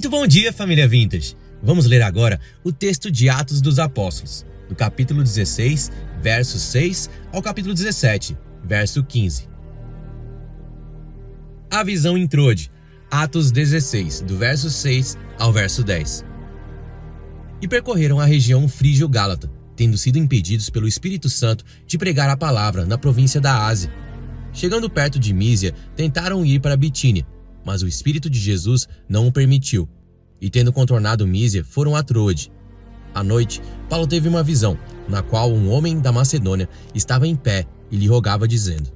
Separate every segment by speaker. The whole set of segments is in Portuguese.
Speaker 1: Muito bom dia, família Vintage! Vamos ler agora o texto de Atos dos Apóstolos, do capítulo 16, verso 6 ao capítulo 17, verso 15. A visão introde, Atos 16, do verso 6 ao verso 10. E percorreram a região frígio-gálata, tendo sido impedidos pelo Espírito Santo de pregar a palavra na província da Ásia. Chegando perto de Mísia, tentaram ir para Bitínia, mas o Espírito de Jesus não o permitiu e tendo contornado Mísia, foram a Troade. À noite, Paulo teve uma visão, na qual um homem da Macedônia estava em pé e lhe rogava, dizendo: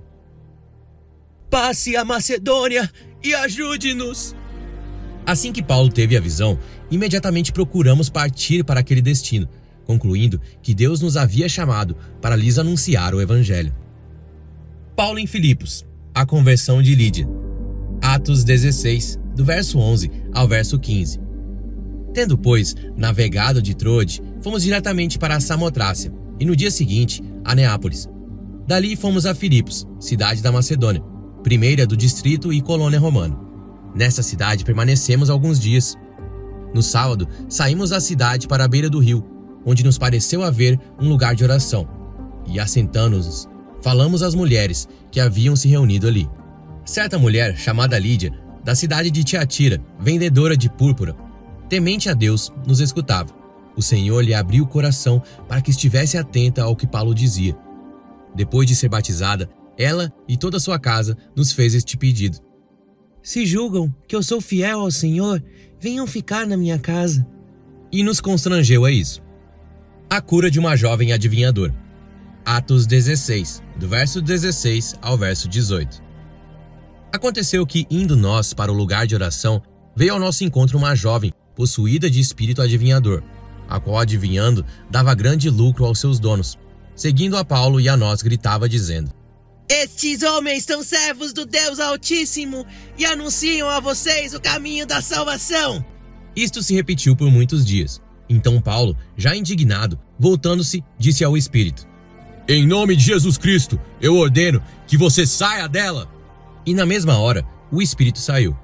Speaker 1: Passe a Macedônia e ajude-nos. Assim que Paulo teve a visão, imediatamente procuramos partir para aquele destino, concluindo que Deus nos havia chamado para lhes anunciar o Evangelho. Paulo em Filipos, a conversão de Lídia. Atos 16, do verso 11 ao verso 15. Tendo, pois, navegado de Troade, fomos diretamente para Samotrácia e no dia seguinte a Neápolis. Dali fomos a Filipos, cidade da Macedônia, primeira do distrito e colônia romana. Nesta cidade permanecemos alguns dias. No sábado, saímos da cidade para a beira do rio, onde nos pareceu haver um lugar de oração. E assentando-nos, falamos às mulheres que haviam se reunido ali. Certa mulher, chamada Lídia, da cidade de Tiatira, vendedora de púrpura, temente a Deus, nos escutava. O Senhor lhe abriu o coração para que estivesse atenta ao que Paulo dizia. Depois de ser batizada, ela e toda a sua casa nos fez este pedido: Se julgam que eu sou fiel ao Senhor, venham ficar na minha casa. E nos constrangeu a isso. A cura de uma jovem adivinhadora. Atos 16, do verso 16 ao verso 18. Aconteceu que, indo nós para o lugar de oração, veio ao nosso encontro uma jovem possuída de espírito adivinhador, a qual, adivinhando, dava grande lucro aos seus donos. Seguindo a Paulo e a nós, gritava, dizendo:
Speaker 2: Estes homens são servos do Deus Altíssimo e anunciam a vocês o caminho da salvação.
Speaker 1: Isto se repetiu por muitos dias. Então Paulo, já indignado, voltando-se, disse ao espírito: Em nome de Jesus Cristo, eu ordeno que você saia dela. E na mesma hora, o espírito saiu.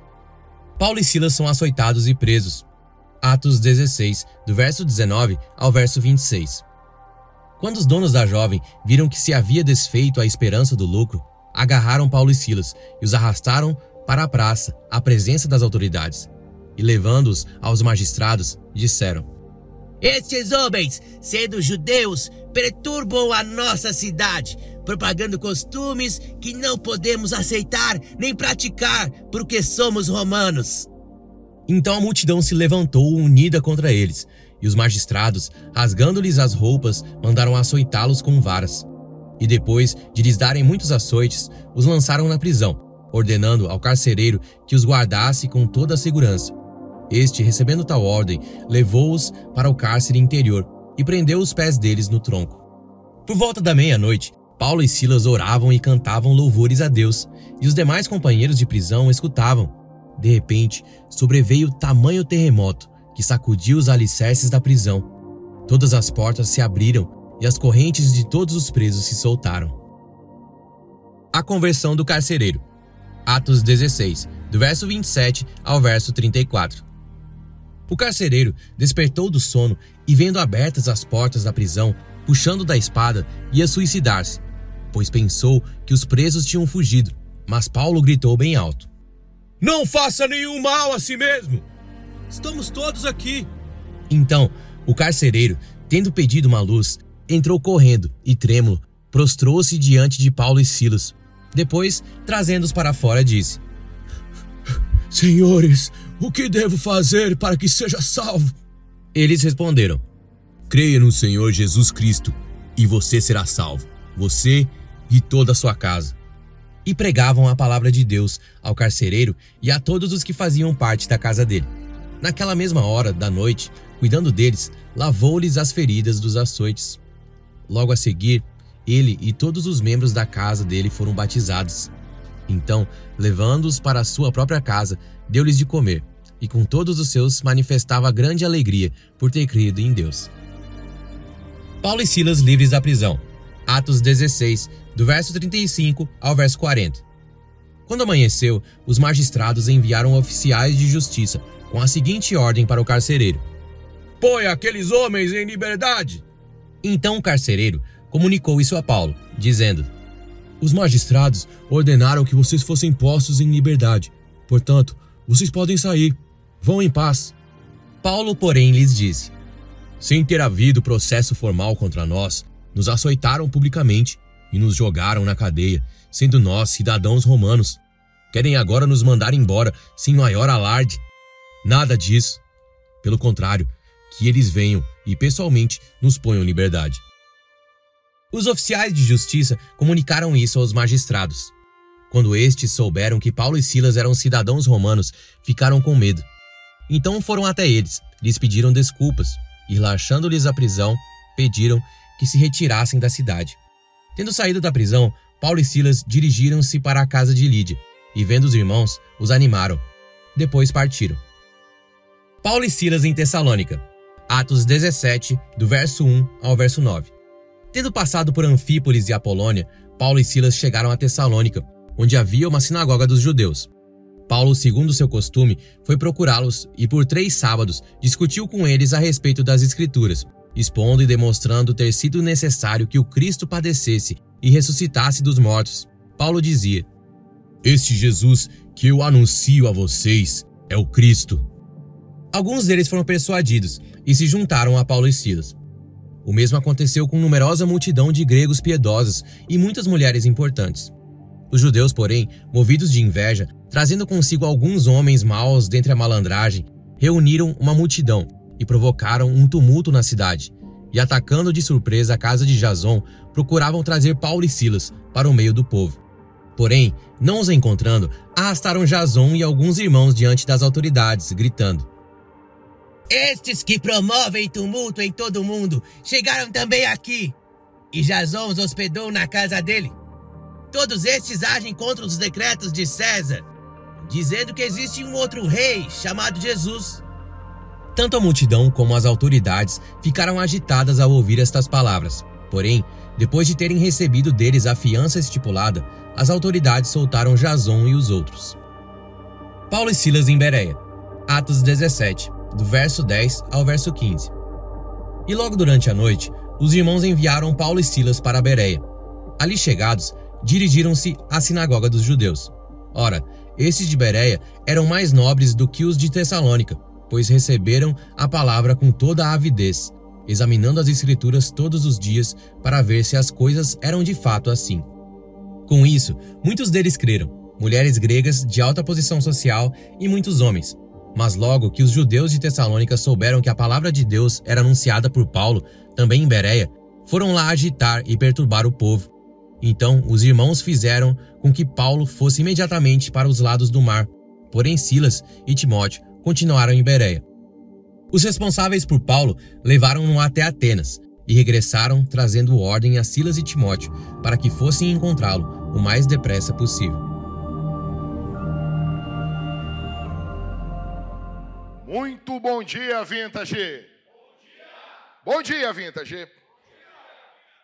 Speaker 1: Paulo e Silas são açoitados e presos, Atos 16, do verso 19 ao verso 26. Quando os donos da jovem viram que se havia desfeito a esperança do lucro, agarraram Paulo e Silas e os arrastaram para a praça, à presença das autoridades. E levando-os aos magistrados, disseram:
Speaker 2: Estes homens, sendo judeus, perturbam a nossa cidade, propagando costumes que não podemos aceitar nem praticar, porque somos romanos.
Speaker 1: Então a multidão se levantou unida contra eles, e os magistrados, rasgando-lhes as roupas, mandaram açoitá-los com varas. E depois de lhes darem muitos açoites, os lançaram na prisão, ordenando ao carcereiro que os guardasse com toda a segurança. Este, recebendo tal ordem, levou-os para o cárcere interior e prendeu os pés deles no tronco. Por volta da meia-noite, Paulo e Silas oravam e cantavam louvores a Deus, e os demais companheiros de prisão escutavam. De repente, sobreveio tamanho terremoto que sacudiu os alicerces da prisão. Todas as portas se abriram e as correntes de todos os presos se soltaram. A conversão do carcereiro. Atos 16, do verso 27 ao verso 34. O carcereiro despertou do sono e, vendo abertas as portas da prisão, puxando da espada, ia suicidar-se, pois pensou que os presos tinham fugido. Mas Paulo gritou bem alto: não faça nenhum mal a si mesmo. Estamos todos aqui. Então, o carcereiro, tendo pedido uma luz, entrou correndo e, trêmulo, prostrou-se diante de Paulo e Silas. Depois, trazendo-os para fora, disse: Senhores, o que devo fazer para que seja salvo? Eles responderam: Creia no Senhor Jesus Cristo e você será salvo, você e toda a sua casa e pregavam a palavra de Deus ao carcereiro e a todos os que faziam parte da casa dele. Naquela mesma hora da noite, cuidando deles, lavou-lhes as feridas dos açoites. Logo a seguir, ele e todos os membros da casa dele foram batizados. Então, levando-os para a sua própria casa, deu-lhes de comer, e com todos os seus manifestava grande alegria por ter crido em Deus. Paulo e Silas livres da prisão. Atos 16, do verso 35 ao verso 40. Quando amanheceu, os magistrados enviaram oficiais de justiça com a seguinte ordem para o carcereiro: Põe aqueles homens em liberdade! Então o carcereiro comunicou isso a Paulo, dizendo: Os magistrados ordenaram que vocês fossem postos em liberdade. Portanto, vocês podem sair. Vão em paz. Paulo, porém, lhes disse: Sem ter havido processo formal contra nós, nos açoitaram publicamente e nos jogaram na cadeia, sendo nós cidadãos romanos. Querem agora nos mandar embora sem maior alarde. Nada disso. Pelo contrário, que eles venham e pessoalmente nos ponham liberdade. Os oficiais de justiça comunicaram isso aos magistrados. Quando estes souberam que Paulo e Silas eram cidadãos romanos, ficaram com medo. Então foram até eles, lhes pediram desculpas e, relaxando-lhes a prisão, pediram que se retirassem da cidade. Tendo saído da prisão, Paulo e Silas dirigiram-se para a casa de Lídia e, vendo os irmãos, os animaram. Depois partiram. Paulo e Silas em Tessalônica. Atos 17, do verso 1 ao verso 9. Tendo passado por Anfípolis e Apolônia, Paulo e Silas chegaram a Tessalônica, onde havia uma sinagoga dos judeus. Paulo, segundo seu costume, foi procurá-los e por três sábados discutiu com eles a respeito das Escrituras, expondo e demonstrando ter sido necessário que o Cristo padecesse e ressuscitasse dos mortos. Paulo dizia: Este Jesus que eu anuncio a vocês é o Cristo. Alguns deles foram persuadidos e se juntaram a Paulo e Silas. O mesmo aconteceu com numerosa multidão de gregos piedosos e muitas mulheres importantes. Os judeus, porém, movidos de inveja, trazendo consigo alguns homens maus dentre a malandragem, reuniram uma multidão e provocaram um tumulto na cidade. E atacando de surpresa a casa de Jason, procuravam trazer Paulo e Silas para o meio do povo. Porém, não os encontrando, arrastaram Jason e alguns irmãos diante das autoridades, gritando:
Speaker 2: Estes que promovem tumulto em todo o mundo chegaram também aqui. E Jason os hospedou na casa dele. Todos estes agem contra os decretos de César, dizendo que existe um outro rei chamado Jesus.
Speaker 1: Tanto a multidão como as autoridades ficaram agitadas ao ouvir estas palavras. Porém, depois de terem recebido deles a fiança estipulada, as autoridades soltaram Jason e os outros. Paulo e Silas em Bereia. Atos 17, do verso 10 ao verso 15. E logo durante a noite, os irmãos enviaram Paulo e Silas para Bereia. Ali chegados, dirigiram-se à sinagoga dos judeus. Ora, esses de Bereia eram mais nobres do que os de Tessalônica, pois receberam a palavra com toda a avidez, examinando as Escrituras todos os dias para ver se as coisas eram de fato assim. Com isso, muitos deles creram, mulheres gregas de alta posição social e muitos homens. Mas logo que os judeus de Tessalônica souberam que a palavra de Deus era anunciada por Paulo, também em Bereia, foram lá agitar e perturbar o povo então os irmãos fizeram com que Paulo fosse imediatamente para os lados do mar, porém Silas e Timóteo continuaram em Bereia. Os responsáveis por Paulo levaram-no até Atenas e regressaram trazendo ordem a Silas e Timóteo para que fossem encontrá-lo o mais depressa possível.
Speaker 3: Muito bom dia, Vintage! Bom dia, bom dia Vintage!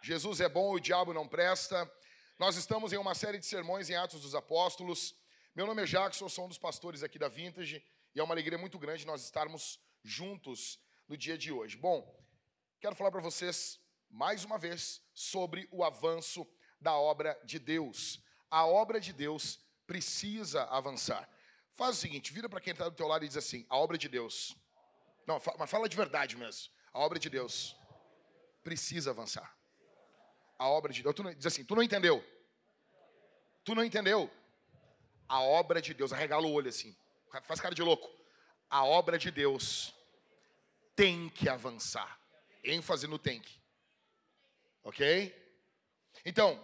Speaker 3: Jesus é bom, o diabo não presta. Nós estamos em uma série de sermões em Atos dos Apóstolos. Meu nome é Jackson, sou um dos pastores aqui da Vintage e é uma alegria muito grande nós estarmos juntos no dia de hoje. Bom, quero falar para vocês mais uma vez sobre o avanço da obra de Deus. A obra de Deus precisa avançar. Faz o seguinte, vira para quem está do teu lado e diz assim: a obra de Deus. Não, mas fala de verdade mesmo. A obra de Deus precisa avançar a obra de Deus. Tu não, diz assim, tu não entendeu? Tu não entendeu? A obra de Deus, arregala o olho assim, faz cara de louco. A obra de Deus tem que avançar. ênfase no tem que. Ok? Então,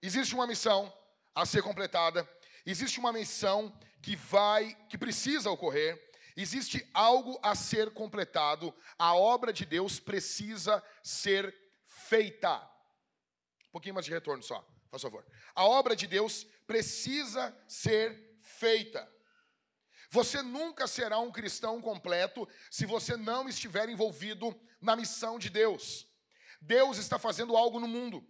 Speaker 3: existe uma missão a ser completada, existe uma missão que vai, que precisa ocorrer, existe algo a ser completado, a obra de Deus precisa ser feita. Um pouquinho mais de retorno só, por favor. A obra de Deus precisa ser feita. Você nunca será um cristão completo se você não estiver envolvido na missão de Deus. Deus está fazendo algo no mundo.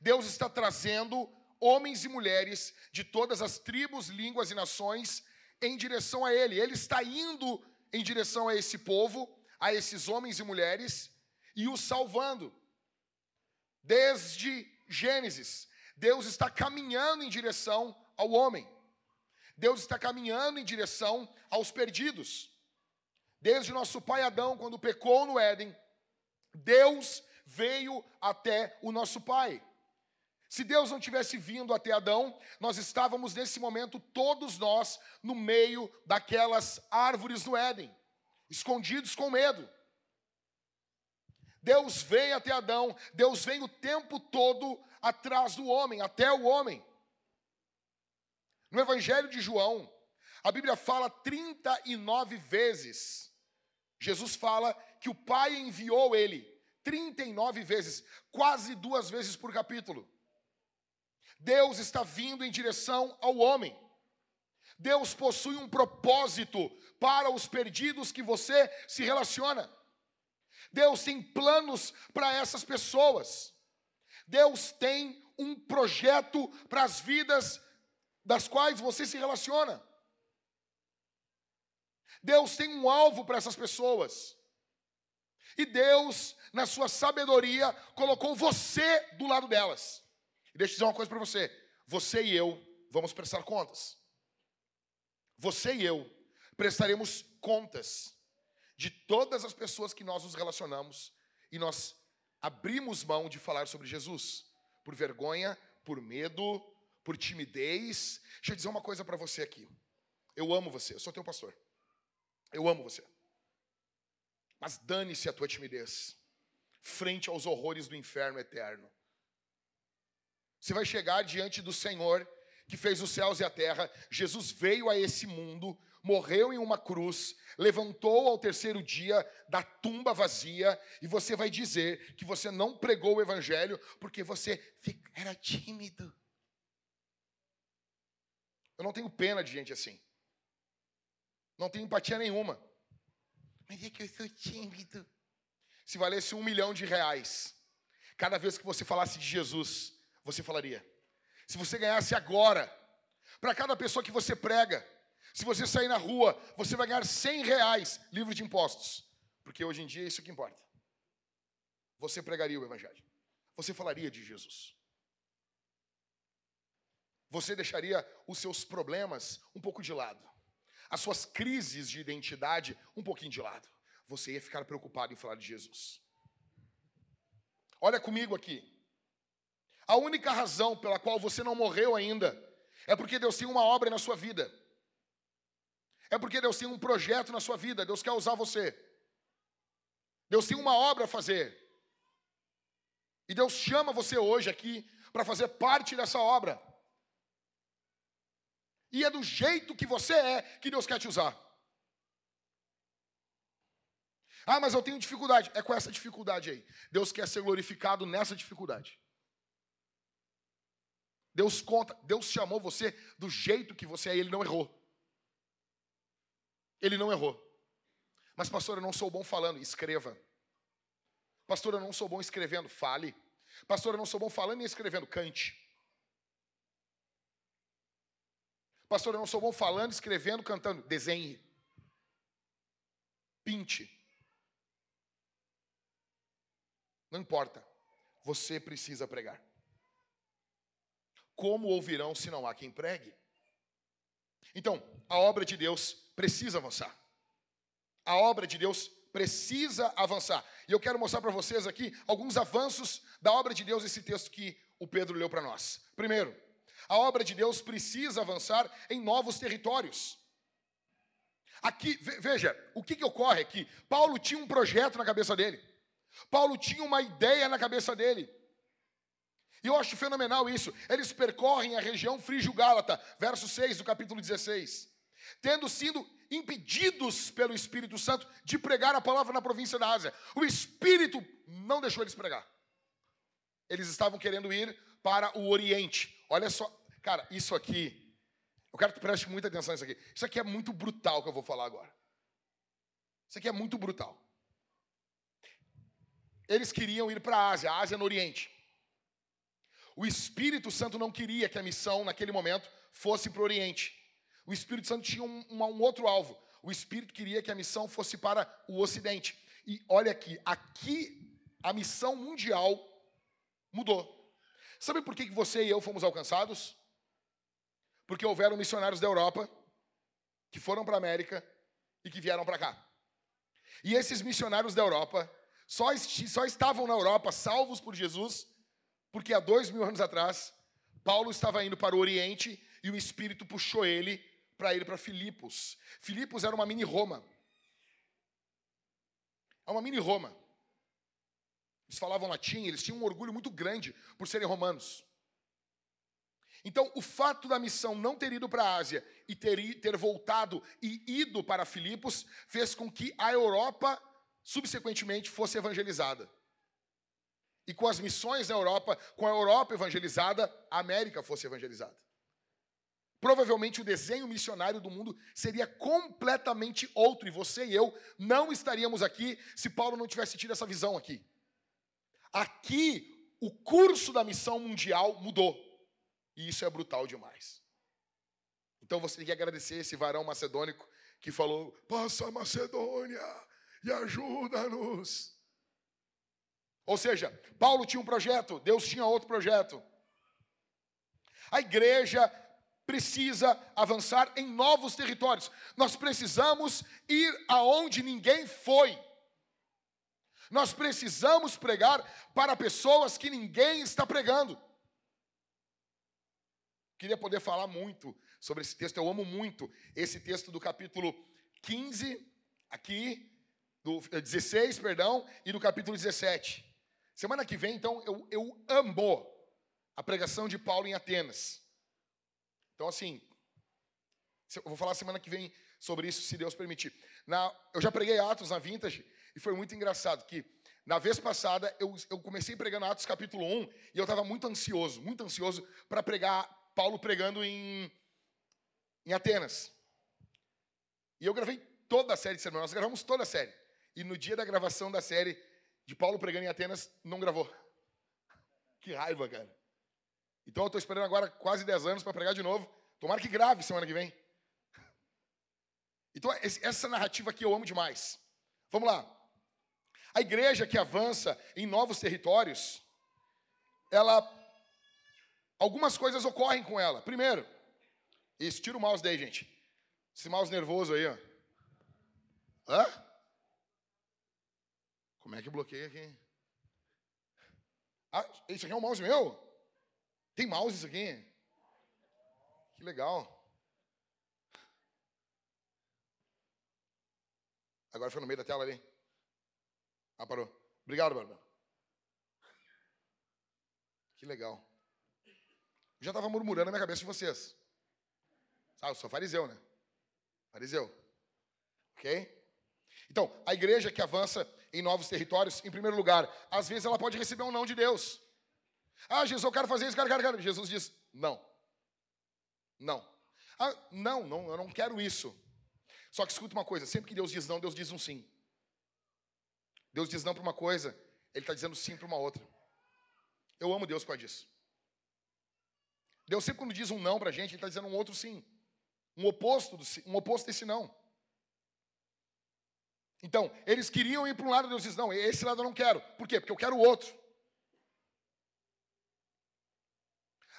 Speaker 3: Deus está trazendo homens e mulheres de todas as tribos, línguas e nações em direção a Ele. Ele está indo em direção a esse povo, a esses homens e mulheres, e os salvando. Desde Gênesis, Deus está caminhando em direção ao homem. Deus está caminhando em direção aos perdidos. Desde nosso pai Adão, quando pecou no Éden, Deus veio até o nosso pai. Se Deus não tivesse vindo até Adão, nós estávamos nesse momento, todos nós, no meio daquelas árvores do Éden, escondidos com medo. Deus vem até Adão, Deus vem o tempo todo atrás do homem, até o homem. No Evangelho de João, a Bíblia fala 39 vezes. Jesus fala que o Pai enviou ele 39 vezes, quase duas vezes por capítulo. Deus está vindo em direção ao homem. Deus possui um propósito para os perdidos que você se relaciona. Deus tem planos para essas pessoas. Deus tem um projeto para as vidas das quais você se relaciona. Deus tem um alvo para essas pessoas. E Deus, na sua sabedoria, colocou você do lado delas. E deixa eu dizer uma coisa para você: você e eu vamos prestar contas. Você e eu prestaremos contas de todas as pessoas que nós nos relacionamos e nós abrimos mão de falar sobre Jesus por vergonha, por medo, por timidez. Deixa eu dizer uma coisa para você aqui. Eu amo você, eu sou teu pastor. Eu amo você. Mas dane-se a tua timidez frente aos horrores do inferno eterno. Você vai chegar diante do Senhor que fez os céus e a terra. Jesus veio a esse mundo, morreu em uma cruz, levantou ao terceiro dia da tumba vazia, e você vai dizer que você não pregou o evangelho porque você era tímido. Eu não tenho pena de gente assim. Não tenho empatia nenhuma. Mas é que eu sou tímido. Se valesse um milhão de reais, cada vez que você falasse de Jesus, você falaria? Se você ganhasse agora, para cada pessoa que você prega, se você sair na rua, você vai ganhar 100 reais livre de impostos. Porque hoje em dia é isso que importa. Você pregaria o Evangelho. Você falaria de Jesus. Você deixaria os seus problemas um pouco de lado. As suas crises de identidade um pouquinho de lado. Você ia ficar preocupado em falar de Jesus. Olha comigo aqui. A única razão pela qual você não morreu ainda é porque Deus tem uma obra na sua vida. É porque Deus tem um projeto na sua vida. Deus quer usar você. Deus tem uma obra a fazer. E Deus chama você hoje aqui para fazer parte dessa obra. E é do jeito que você é que Deus quer te usar. Ah, mas eu tenho dificuldade. É com essa dificuldade aí. Deus quer ser glorificado nessa dificuldade. Deus conta, Deus chamou você do jeito que você é, ele não errou. Ele não errou. Mas, pastor, eu não sou bom falando, escreva. Pastor, eu não sou bom escrevendo, fale. Pastor, eu não sou bom falando e escrevendo, cante. Pastor, eu não sou bom falando, escrevendo, cantando, desenhe. Pinte. Não importa. Você precisa pregar. Como ouvirão se não há quem pregue? Então, a obra de Deus precisa avançar. A obra de Deus precisa avançar. E eu quero mostrar para vocês aqui alguns avanços da obra de Deus, esse texto que o Pedro leu para nós. Primeiro, a obra de Deus precisa avançar em novos territórios. Aqui, veja, o que, que ocorre aqui? Paulo tinha um projeto na cabeça dele. Paulo tinha uma ideia na cabeça dele. E eu acho fenomenal isso. Eles percorrem a região frígio-gálata, verso 6 do capítulo 16. Tendo sido impedidos pelo Espírito Santo de pregar a palavra na província da Ásia. O Espírito não deixou eles pregar. Eles estavam querendo ir para o Oriente. Olha só, cara, isso aqui. Eu quero que preste muita atenção nisso aqui. Isso aqui é muito brutal que eu vou falar agora. Isso aqui é muito brutal. Eles queriam ir para a Ásia, a Ásia no Oriente. O Espírito Santo não queria que a missão, naquele momento, fosse para o Oriente. O Espírito Santo tinha um, um, um outro alvo. o Espírito queria que a missão fosse para o Ocidente. E olha aqui, aqui a missão mundial mudou. Sabe por que você e eu fomos alcançados? Porque houveram missionários da Europa que foram para a América e que vieram para cá. E esses missionários da Europa só, só estavam na Europa salvos por Jesus, porque há dois mil anos atrás, Paulo estava indo para o Oriente e o Espírito puxou ele para ir para Filipos. Filipos era uma mini Roma. É uma mini Roma. Eles falavam latim, eles tinham um orgulho muito grande por serem romanos. Então, o fato da missão não ter ido para a Ásia e ter, ter voltado e ido para Filipos fez com que a Europa, subsequentemente, fosse evangelizada. E com as missões na Europa, com a Europa evangelizada, a América fosse evangelizada. Provavelmente o desenho missionário do mundo seria completamente outro, e você e eu não estaríamos aqui se Paulo não tivesse tido essa visão aqui. Aqui, o curso da missão mundial mudou. E isso é brutal demais. Então você tem que agradecer esse varão macedônico que falou: passa a Macedônia e ajuda-nos. Ou seja, Paulo tinha um projeto, Deus tinha outro projeto. A igreja precisa avançar em novos territórios. Nós precisamos ir aonde ninguém foi. Nós precisamos pregar para pessoas que ninguém está pregando. Queria poder falar muito sobre esse texto, eu amo muito esse texto do capítulo 15, aqui, do 16, eh, perdão, e do capítulo 17. Semana que vem, então, eu, eu amo a pregação de Paulo em Atenas. Então, assim, eu vou falar semana que vem sobre isso, se Deus permitir. Na, eu já preguei Atos na Vintage, e foi muito engraçado que na vez passada eu, eu comecei pregando Atos capítulo 1 e eu estava muito ansioso, muito ansioso para pregar Paulo pregando em, em Atenas. E eu gravei toda a série de sermões, nós gravamos toda a série. E no dia da gravação da série de Paulo pregando em Atenas, não gravou. Que raiva, cara. Então eu estou esperando agora quase 10 anos para pregar de novo. Tomara que grave semana que vem. Então, essa narrativa aqui eu amo demais. Vamos lá. A igreja que avança em novos territórios, ela. Algumas coisas ocorrem com ela. Primeiro, isso, tira o mouse daí, gente. Esse mouse nervoso aí, ó. Hã? Como é que bloqueia aqui? Ah, esse aqui é um mouse meu? Tem mouse isso aqui? Que legal. Agora foi no meio da tela ali. Ah, parou. Obrigado, Bárbara. Que legal. Já estava murmurando na minha cabeça de vocês. Sabe, eu sou fariseu, né? Fariseu. Ok? Então, a igreja que avança em novos territórios, em primeiro lugar, às vezes ela pode receber um não de Deus. Ah, Jesus, eu quero fazer isso, quero, quero, quero. Jesus diz: não. Não. Ah, não, não, eu não quero isso. Só que escuta uma coisa: sempre que Deus diz não, Deus diz um sim. Deus diz não para uma coisa, Ele está dizendo sim para uma outra. Eu amo Deus por disso. Deus sempre quando diz um não para a gente, Ele está dizendo um outro sim. Um oposto, do, um oposto desse não. Então, eles queriam ir para um lado, Deus diz: não, esse lado eu não quero. Por quê? Porque eu quero o outro.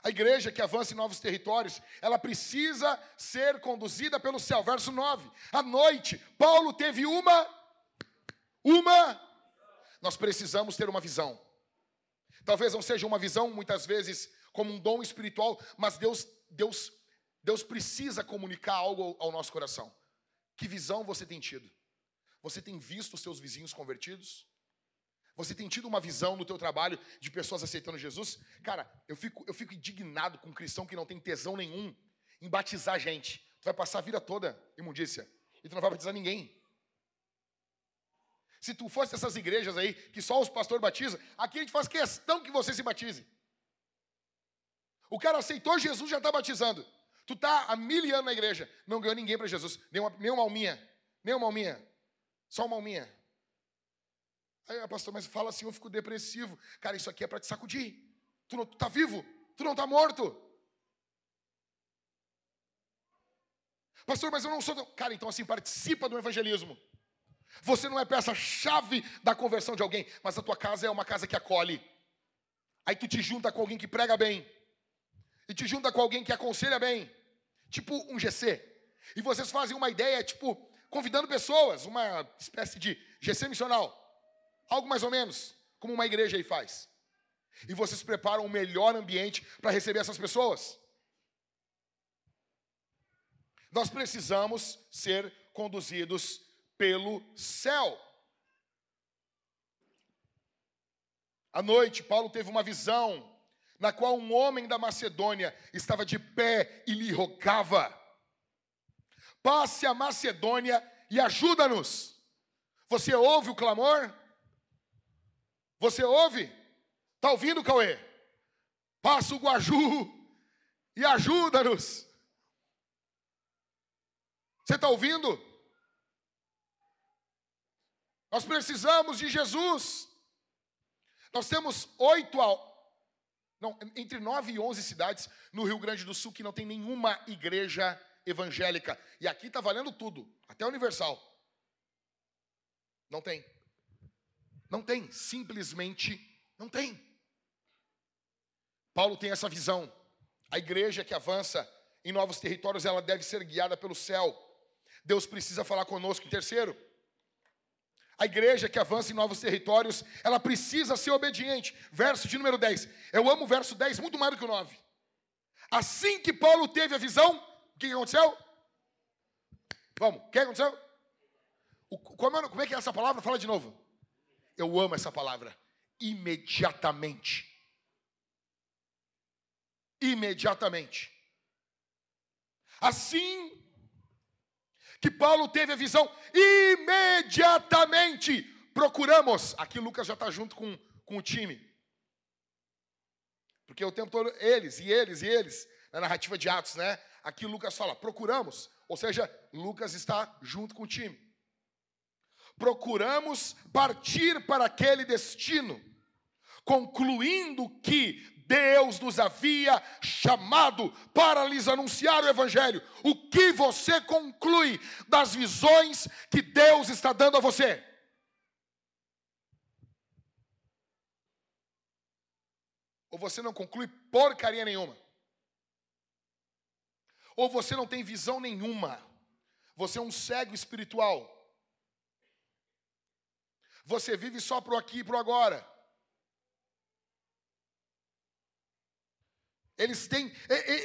Speaker 3: A igreja que avança em novos territórios, ela precisa ser conduzida pelo céu. Verso 9. À noite, Paulo teve uma uma. Nós precisamos ter uma visão. Talvez não seja uma visão, muitas vezes, como um dom espiritual, mas Deus, Deus, Deus precisa comunicar algo ao, nosso coração. Que visão você tem tido? Você tem visto os seus vizinhos convertidos? Você tem tido uma visão no teu trabalho de pessoas aceitando Jesus? Cara, eu fico, eu fico indignado com um cristão que não tem tesão nenhum em batizar gente. Tu vai passar a vida toda imundícia e tu não vai batizar ninguém. Se tu fosse essas igrejas aí, que só os pastores batizam, aqui a gente faz questão que você se batize. O cara aceitou Jesus já está batizando. Tu está há mil anos na igreja, não ganhou ninguém para Jesus, nem uma, nem uma alminha, nem uma alminha, só uma alminha. Aí, ah, pastor, mas fala assim, eu fico depressivo. Cara, isso aqui é para te sacudir. Tu não tu tá vivo, tu não está morto. Pastor, mas eu não sou. Cara, então assim, participa do evangelismo. Você não é peça-chave da conversão de alguém, mas a tua casa é uma casa que acolhe. Aí tu te junta com alguém que prega bem. E te junta com alguém que aconselha bem. Tipo um GC. E vocês fazem uma ideia, tipo, convidando pessoas, uma espécie de GC missional. Algo mais ou menos, como uma igreja aí faz. E vocês preparam o melhor ambiente para receber essas pessoas. Nós precisamos ser conduzidos pelo céu. À noite, Paulo teve uma visão na qual um homem da Macedônia estava de pé e lhe rogava: Passe a Macedônia e ajuda-nos. Você ouve o clamor? Você ouve? Está ouvindo, Cauê? Passa o Guaju e ajuda-nos. Você está ouvindo? Nós precisamos de Jesus. Nós temos oito, não, entre nove e onze cidades no Rio Grande do Sul que não tem nenhuma igreja evangélica. E aqui está valendo tudo, até universal. Não tem. Não tem, simplesmente não tem. Paulo tem essa visão. A igreja que avança em novos territórios, ela deve ser guiada pelo céu. Deus precisa falar conosco. Em terceiro, a igreja que avança em novos territórios, ela precisa ser obediente. Verso de número 10. Eu amo o verso 10 muito mais do que o 9. Assim que Paulo teve a visão, o que aconteceu? Vamos, o que aconteceu? Como, é, como é que é essa palavra? Fala de novo. Eu amo essa palavra. Imediatamente. Imediatamente. Assim que Paulo teve a visão, imediatamente procuramos. Aqui Lucas já está junto com, com o time. Porque o tempo todo, eles, e eles, e eles, na narrativa de Atos, né? Aqui Lucas fala, procuramos. Ou seja, Lucas está junto com o time. Procuramos partir para aquele destino, concluindo que Deus nos havia chamado para lhes anunciar o Evangelho. O que você conclui das visões que Deus está dando a você? Ou você não conclui porcaria nenhuma? Ou você não tem visão nenhuma? Você é um cego espiritual? Você vive só pro aqui e pro agora? Eles têm,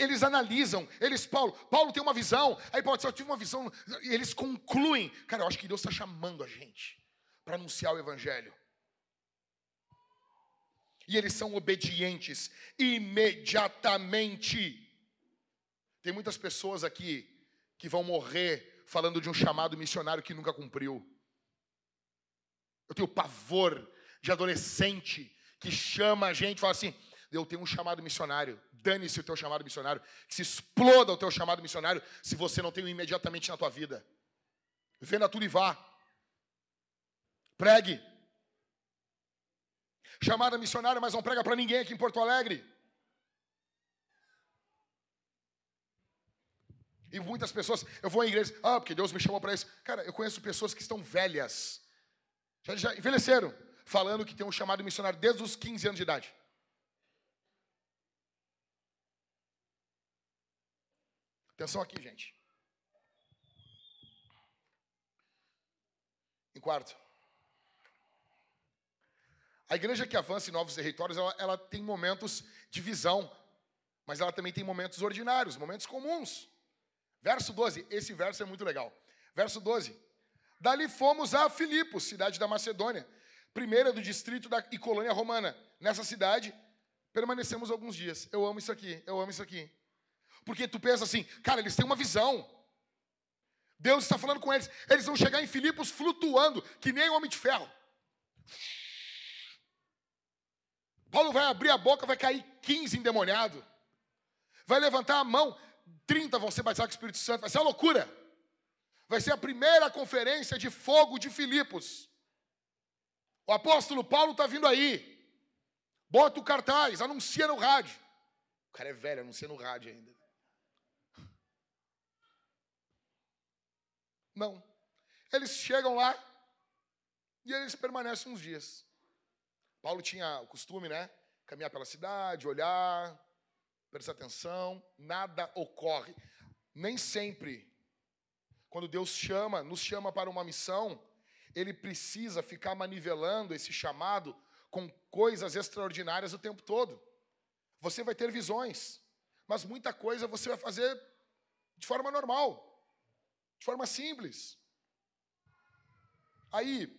Speaker 3: eles analisam, eles, Paulo, Paulo tem uma visão, aí Paulo diz, eu tive uma visão, e eles concluem, cara, eu acho que Deus está chamando a gente para anunciar o Evangelho. E eles são obedientes imediatamente. Tem muitas pessoas aqui que vão morrer falando de um chamado missionário que nunca cumpriu. Eu tenho pavor de adolescente que chama a gente e fala assim: eu tenho um chamado missionário. Dane-se o teu chamado missionário. Que se exploda o teu chamado missionário se você não tem o imediatamente na tua vida. Venda tudo e vá. Pregue. Chamada missionária, mas não prega para ninguém aqui em Porto Alegre. E muitas pessoas, eu vou em igreja, ah, porque Deus me chamou para isso. Cara, eu conheço pessoas que estão velhas, já, já envelheceram, falando que tem um chamado missionário desde os 15 anos de idade. Atenção aqui, gente. Em quarto, a igreja que avança em novos territórios, ela, ela, tem momentos de visão, mas ela também tem momentos ordinários, momentos comuns. Verso 12, esse verso é muito legal. Verso 12: Dali fomos a Filipos, cidade da Macedônia, primeira do distrito da, e colônia romana. Nessa cidade, permanecemos alguns dias. Eu amo isso aqui, eu amo isso aqui. Porque tu pensa assim, cara, eles têm uma visão. Deus está falando com eles. Eles vão chegar em Filipos flutuando, que nem o homem de ferro. Paulo vai abrir a boca, vai cair 15 endemoniados. Vai levantar a mão, 30 vão ser batizados com o Espírito Santo. Vai ser uma loucura. Vai ser a primeira conferência de fogo de Filipos. O apóstolo Paulo está vindo aí. Bota o cartaz, anuncia no rádio. O cara é velho, anuncia no rádio ainda. Não. Eles chegam lá e eles permanecem uns dias. Paulo tinha o costume, né? Caminhar pela cidade, olhar, prestar atenção, nada ocorre. Nem sempre, quando Deus chama, nos chama para uma missão, ele precisa ficar manivelando esse chamado com coisas extraordinárias o tempo todo. Você vai ter visões, mas muita coisa você vai fazer de forma normal, de forma simples. Aí,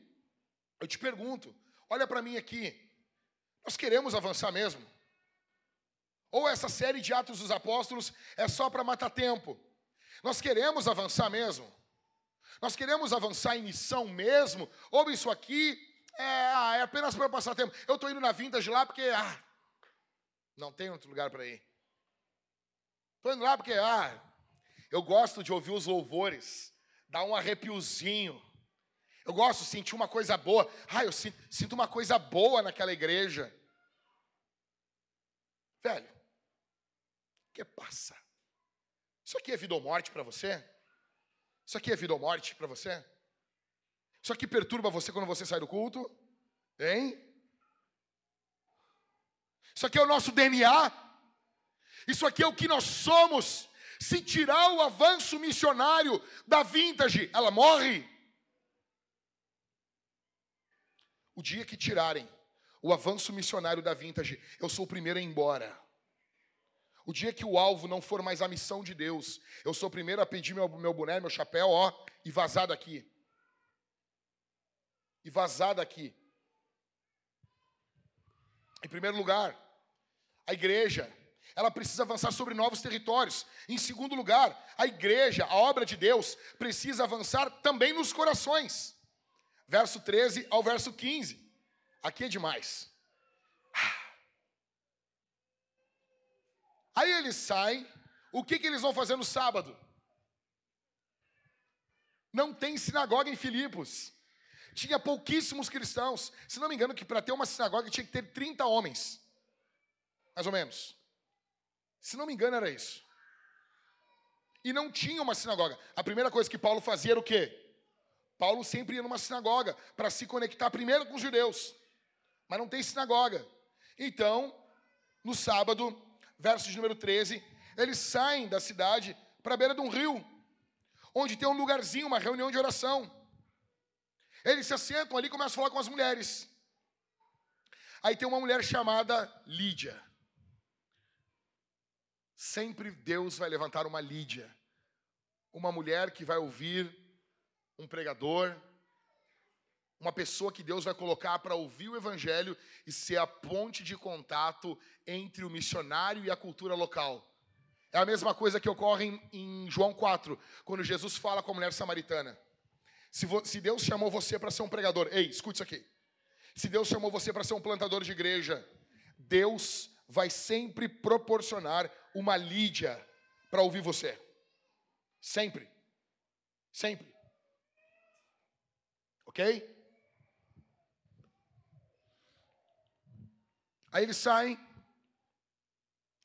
Speaker 3: eu te pergunto, olha para mim aqui, nós queremos avançar mesmo? Ou essa série de Atos dos Apóstolos é só para matar tempo? Nós queremos avançar mesmo? Nós queremos avançar em missão mesmo? Ou isso aqui é, ah, é apenas para passar tempo? Eu estou indo na Vintage lá porque ah, não tem outro lugar para ir. Estou indo lá porque ah, eu gosto de ouvir os louvores, dá um arrepiozinho. Eu gosto de sentir uma coisa boa. Ah, eu sinto, uma coisa boa naquela igreja. Velho, que passa? Isso aqui é vida ou morte para você? Isso aqui é vida ou morte para você? Isso aqui perturba você quando você sai do culto? Hein? Isso aqui é o nosso DNA? Isso aqui é o que nós somos? Se tirar o avanço missionário da vintage, ela morre? O dia que tirarem o avanço missionário da vintage, eu sou o primeiro a ir embora. O dia que o alvo não for mais a missão de Deus, eu sou o primeiro a pedir meu, meu boné, meu chapéu, ó, e vazar daqui. E vazar daqui. Em primeiro lugar, a igreja, ela precisa avançar sobre novos territórios. Em segundo lugar, a igreja, a obra de Deus, precisa avançar também nos corações. Verso 13 ao verso 15. Aqui é demais. Aí eles saem, o que, que eles vão fazer no sábado? Não tem sinagoga em Filipos. Tinha pouquíssimos cristãos. Se não me engano, que para ter uma sinagoga tinha que ter 30 homens. Mais ou menos. Se não me engano, era isso. E não tinha uma sinagoga. A primeira coisa que Paulo fazia era o quê? Paulo sempre ia numa sinagoga para se conectar primeiro com os judeus. Mas não tem sinagoga. Então, no sábado, verso de número 13, eles saem da cidade para a beira de um rio, onde tem um lugarzinho, uma reunião de oração. Eles se assentam ali e começam a falar com as mulheres. Aí tem uma mulher chamada Lídia. Sempre Deus vai levantar uma Lídia, uma mulher que vai ouvir um pregador, uma pessoa que Deus vai colocar para ouvir o evangelho e ser a ponte de contato entre o missionário e a cultura local. É a mesma coisa que ocorre em, em João 4, quando Jesus fala com a mulher samaritana. Se, vo, se Deus chamou você para ser um pregador, ei, escute isso aqui. Se Deus chamou você para ser um plantador de igreja, Deus vai sempre proporcionar uma Lídia para ouvir você. Sempre. Sempre. Ok? Aí eles saem.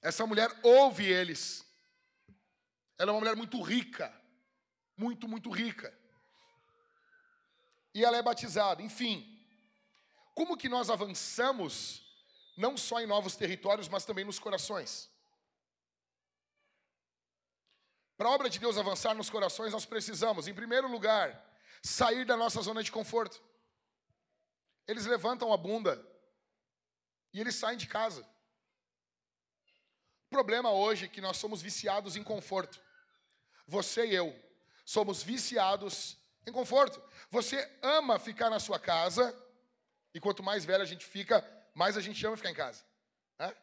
Speaker 3: Essa mulher ouve eles. Ela é uma mulher muito rica. Muito, muito rica. E ela é batizada. Enfim, como que nós avançamos, não só em novos territórios, mas também nos corações? Para a obra de Deus avançar nos corações, nós precisamos, em primeiro lugar, sair da nossa zona de conforto. Eles levantam a bunda e eles saem de casa. O problema hoje é que nós somos viciados em conforto. Você e eu somos viciados em conforto. Você ama ficar na sua casa, e quanto mais velho a gente fica, mais a gente ama ficar em casa. Né?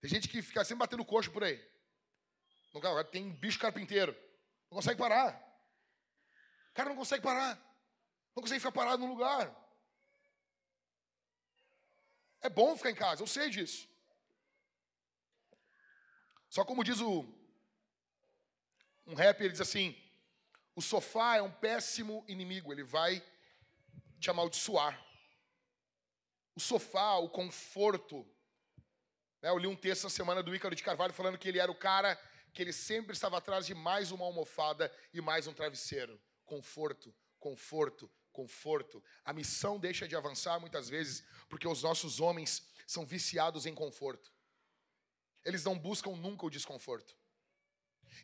Speaker 3: Tem gente que fica sempre batendo coxo por aí. Tem bicho carpinteiro. Não consegue parar. O cara não consegue parar. Não consegue ficar parado no lugar. É bom ficar em casa, eu sei disso. Só como diz o um rapper, ele diz assim: o sofá é um péssimo inimigo, ele vai te amaldiçoar. O sofá, o conforto. Né, eu li um texto essa semana do Ícaro de Carvalho falando que ele era o cara que ele sempre estava atrás de mais uma almofada e mais um travesseiro. Conforto, conforto, conforto. A missão deixa de avançar muitas vezes porque os nossos homens são viciados em conforto. Eles não buscam nunca o desconforto.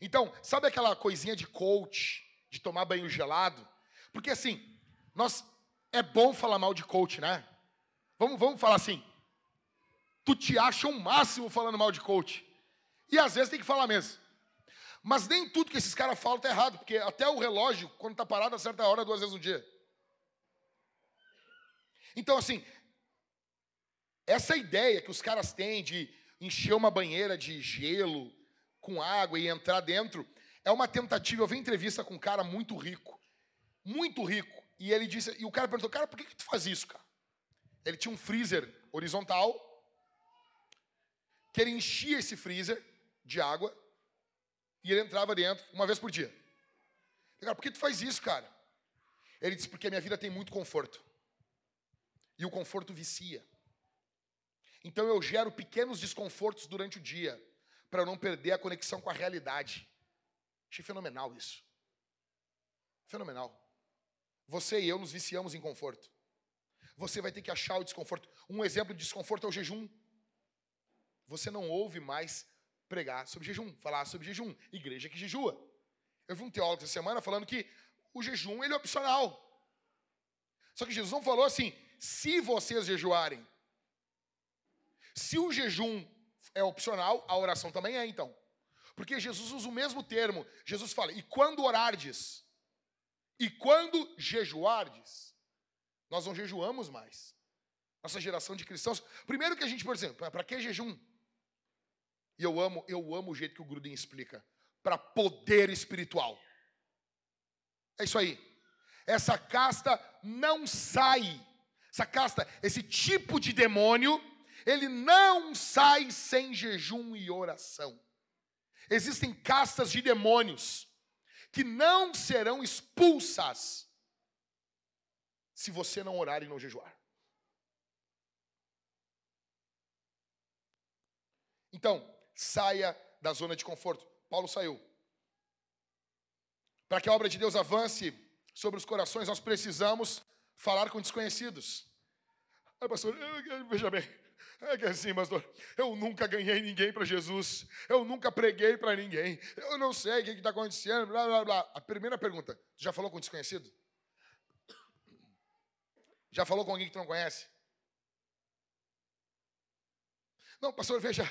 Speaker 3: Então, sabe aquela coisinha de coach, de tomar banho gelado? Porque assim, nós é bom falar mal de coach, né? Vamos, vamos falar assim. Tu te acha um máximo falando mal de coach. E às vezes tem que falar mesmo. Mas nem tudo que esses caras falam tá errado, porque até o relógio, quando tá parado a certa hora, duas vezes no dia. Então, assim, essa ideia que os caras têm de encher uma banheira de gelo com água e entrar dentro é uma tentativa. Eu vi entrevista com um cara muito rico, muito rico, e ele disse, e o cara perguntou, cara, por que, que tu faz isso, cara? Ele tinha um freezer horizontal, que ele enchia esse freezer de água e ele entrava dentro uma vez por dia. Cara, por que tu faz isso, cara? Ele disse, porque a minha vida tem muito conforto. E o conforto vicia. Então eu gero pequenos desconfortos durante o dia, para eu não perder a conexão com a realidade. Achei fenomenal isso. Fenomenal. Você e eu nos viciamos em conforto. Você vai ter que achar o desconforto. Um exemplo de desconforto é o jejum. Você não ouve mais pregar sobre jejum, falar sobre jejum. Igreja que jejua. Eu vi um teólogo essa semana falando que o jejum ele é opcional. Só que Jesus não falou assim, se vocês jejuarem. Se o jejum é opcional, a oração também é então. Porque Jesus usa o mesmo termo. Jesus fala, e quando orardes? E quando jejuardes? Nós não jejuamos mais. Nossa geração de cristãos. Primeiro que a gente, por exemplo, para que jejum? E eu amo, eu amo o jeito que o Gruden explica. Para poder espiritual. É isso aí. Essa casta não sai. Essa casta, esse tipo de demônio, ele não sai sem jejum e oração. Existem castas de demônios que não serão expulsas se você não orar e não jejuar. Então, saia da zona de conforto. Paulo saiu. Para que a obra de Deus avance sobre os corações, nós precisamos falar com desconhecidos. Pastor, veja bem, é que assim, pastor, eu nunca ganhei ninguém para Jesus, eu nunca preguei para ninguém, eu não sei o que está acontecendo, blá, blá, blá. A primeira pergunta, já falou com desconhecido? Já falou com alguém que tu não conhece? Não, pastor, veja,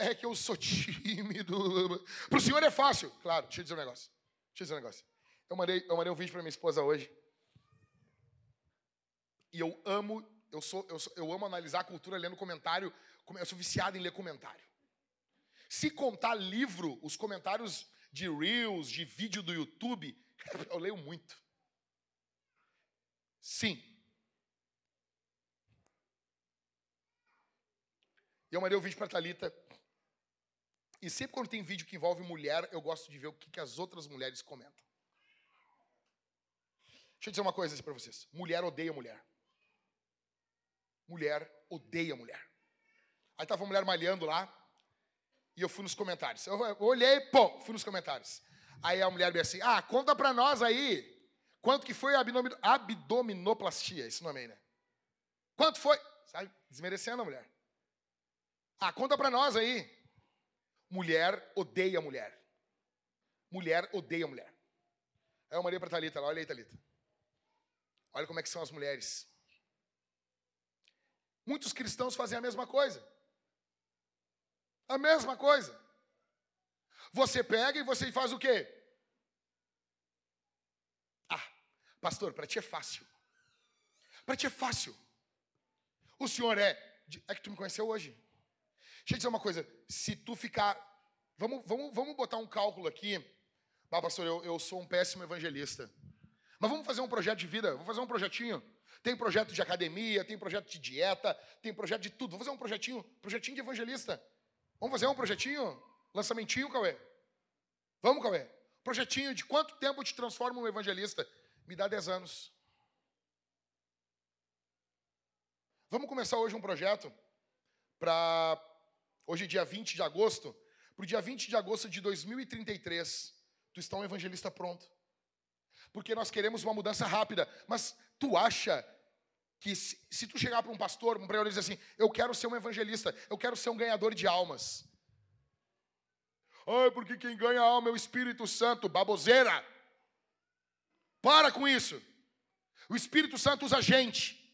Speaker 3: é que eu sou tímido. Para o senhor é fácil. Claro, deixa eu dizer um negócio. Deixa eu dizer um negócio. Eu mandei, eu mandei um vídeo para minha esposa hoje. E eu amo, eu sou, eu sou, eu amo analisar a cultura lendo comentário. Eu sou viciado em ler comentário. Se contar livro, os comentários de Reels, de vídeo do YouTube, eu leio muito. Sim. E eu mandei um vídeo para a Thalita e sempre quando tem vídeo que envolve mulher, eu gosto de ver o que, que as outras mulheres comentam. Deixa eu dizer uma coisa para vocês. Mulher odeia mulher. Mulher odeia mulher. Aí tava uma mulher malhando lá, e eu fui nos comentários. Eu olhei, pô, fui nos comentários. Aí a mulher me assim, ah, conta pra nós aí, quanto que foi a abdominoplastia, esse nome aí, né? Quanto foi? Sabe, desmerecendo a mulher. Ah, conta pra nós aí. Mulher odeia mulher. Mulher odeia mulher. Aí eu mandei para Thalita lá, olha aí, Thalita. Olha como é que são as mulheres. Muitos cristãos fazem a mesma coisa. A mesma coisa. Você pega e você faz o quê? Ah, pastor, para ti é fácil. Para ti é fácil. O senhor é. É que tu me conheceu hoje. Deixa eu dizer uma coisa. Se tu ficar. Vamos, vamos, vamos botar um cálculo aqui. Ah, pastor, eu, eu sou um péssimo evangelista. Mas vamos fazer um projeto de vida, vamos fazer um projetinho. Tem projeto de academia, tem projeto de dieta, tem projeto de tudo. Vamos fazer um projetinho, projetinho de evangelista. Vamos fazer um projetinho? Lançamentinho, Cauê? Vamos, Cauê? Projetinho de quanto tempo te transforma um evangelista? Me dá 10 anos. Vamos começar hoje um projeto para Hoje, dia 20 de agosto, para o dia 20 de agosto de 2033, tu está um evangelista pronto. Porque nós queremos uma mudança rápida. Mas tu acha que se, se tu chegar para um pastor, um pregador e dizer assim, eu quero ser um evangelista, eu quero ser um ganhador de almas. Ai, porque quem ganha alma é o Espírito Santo, baboseira. Para com isso. O Espírito Santo usa gente.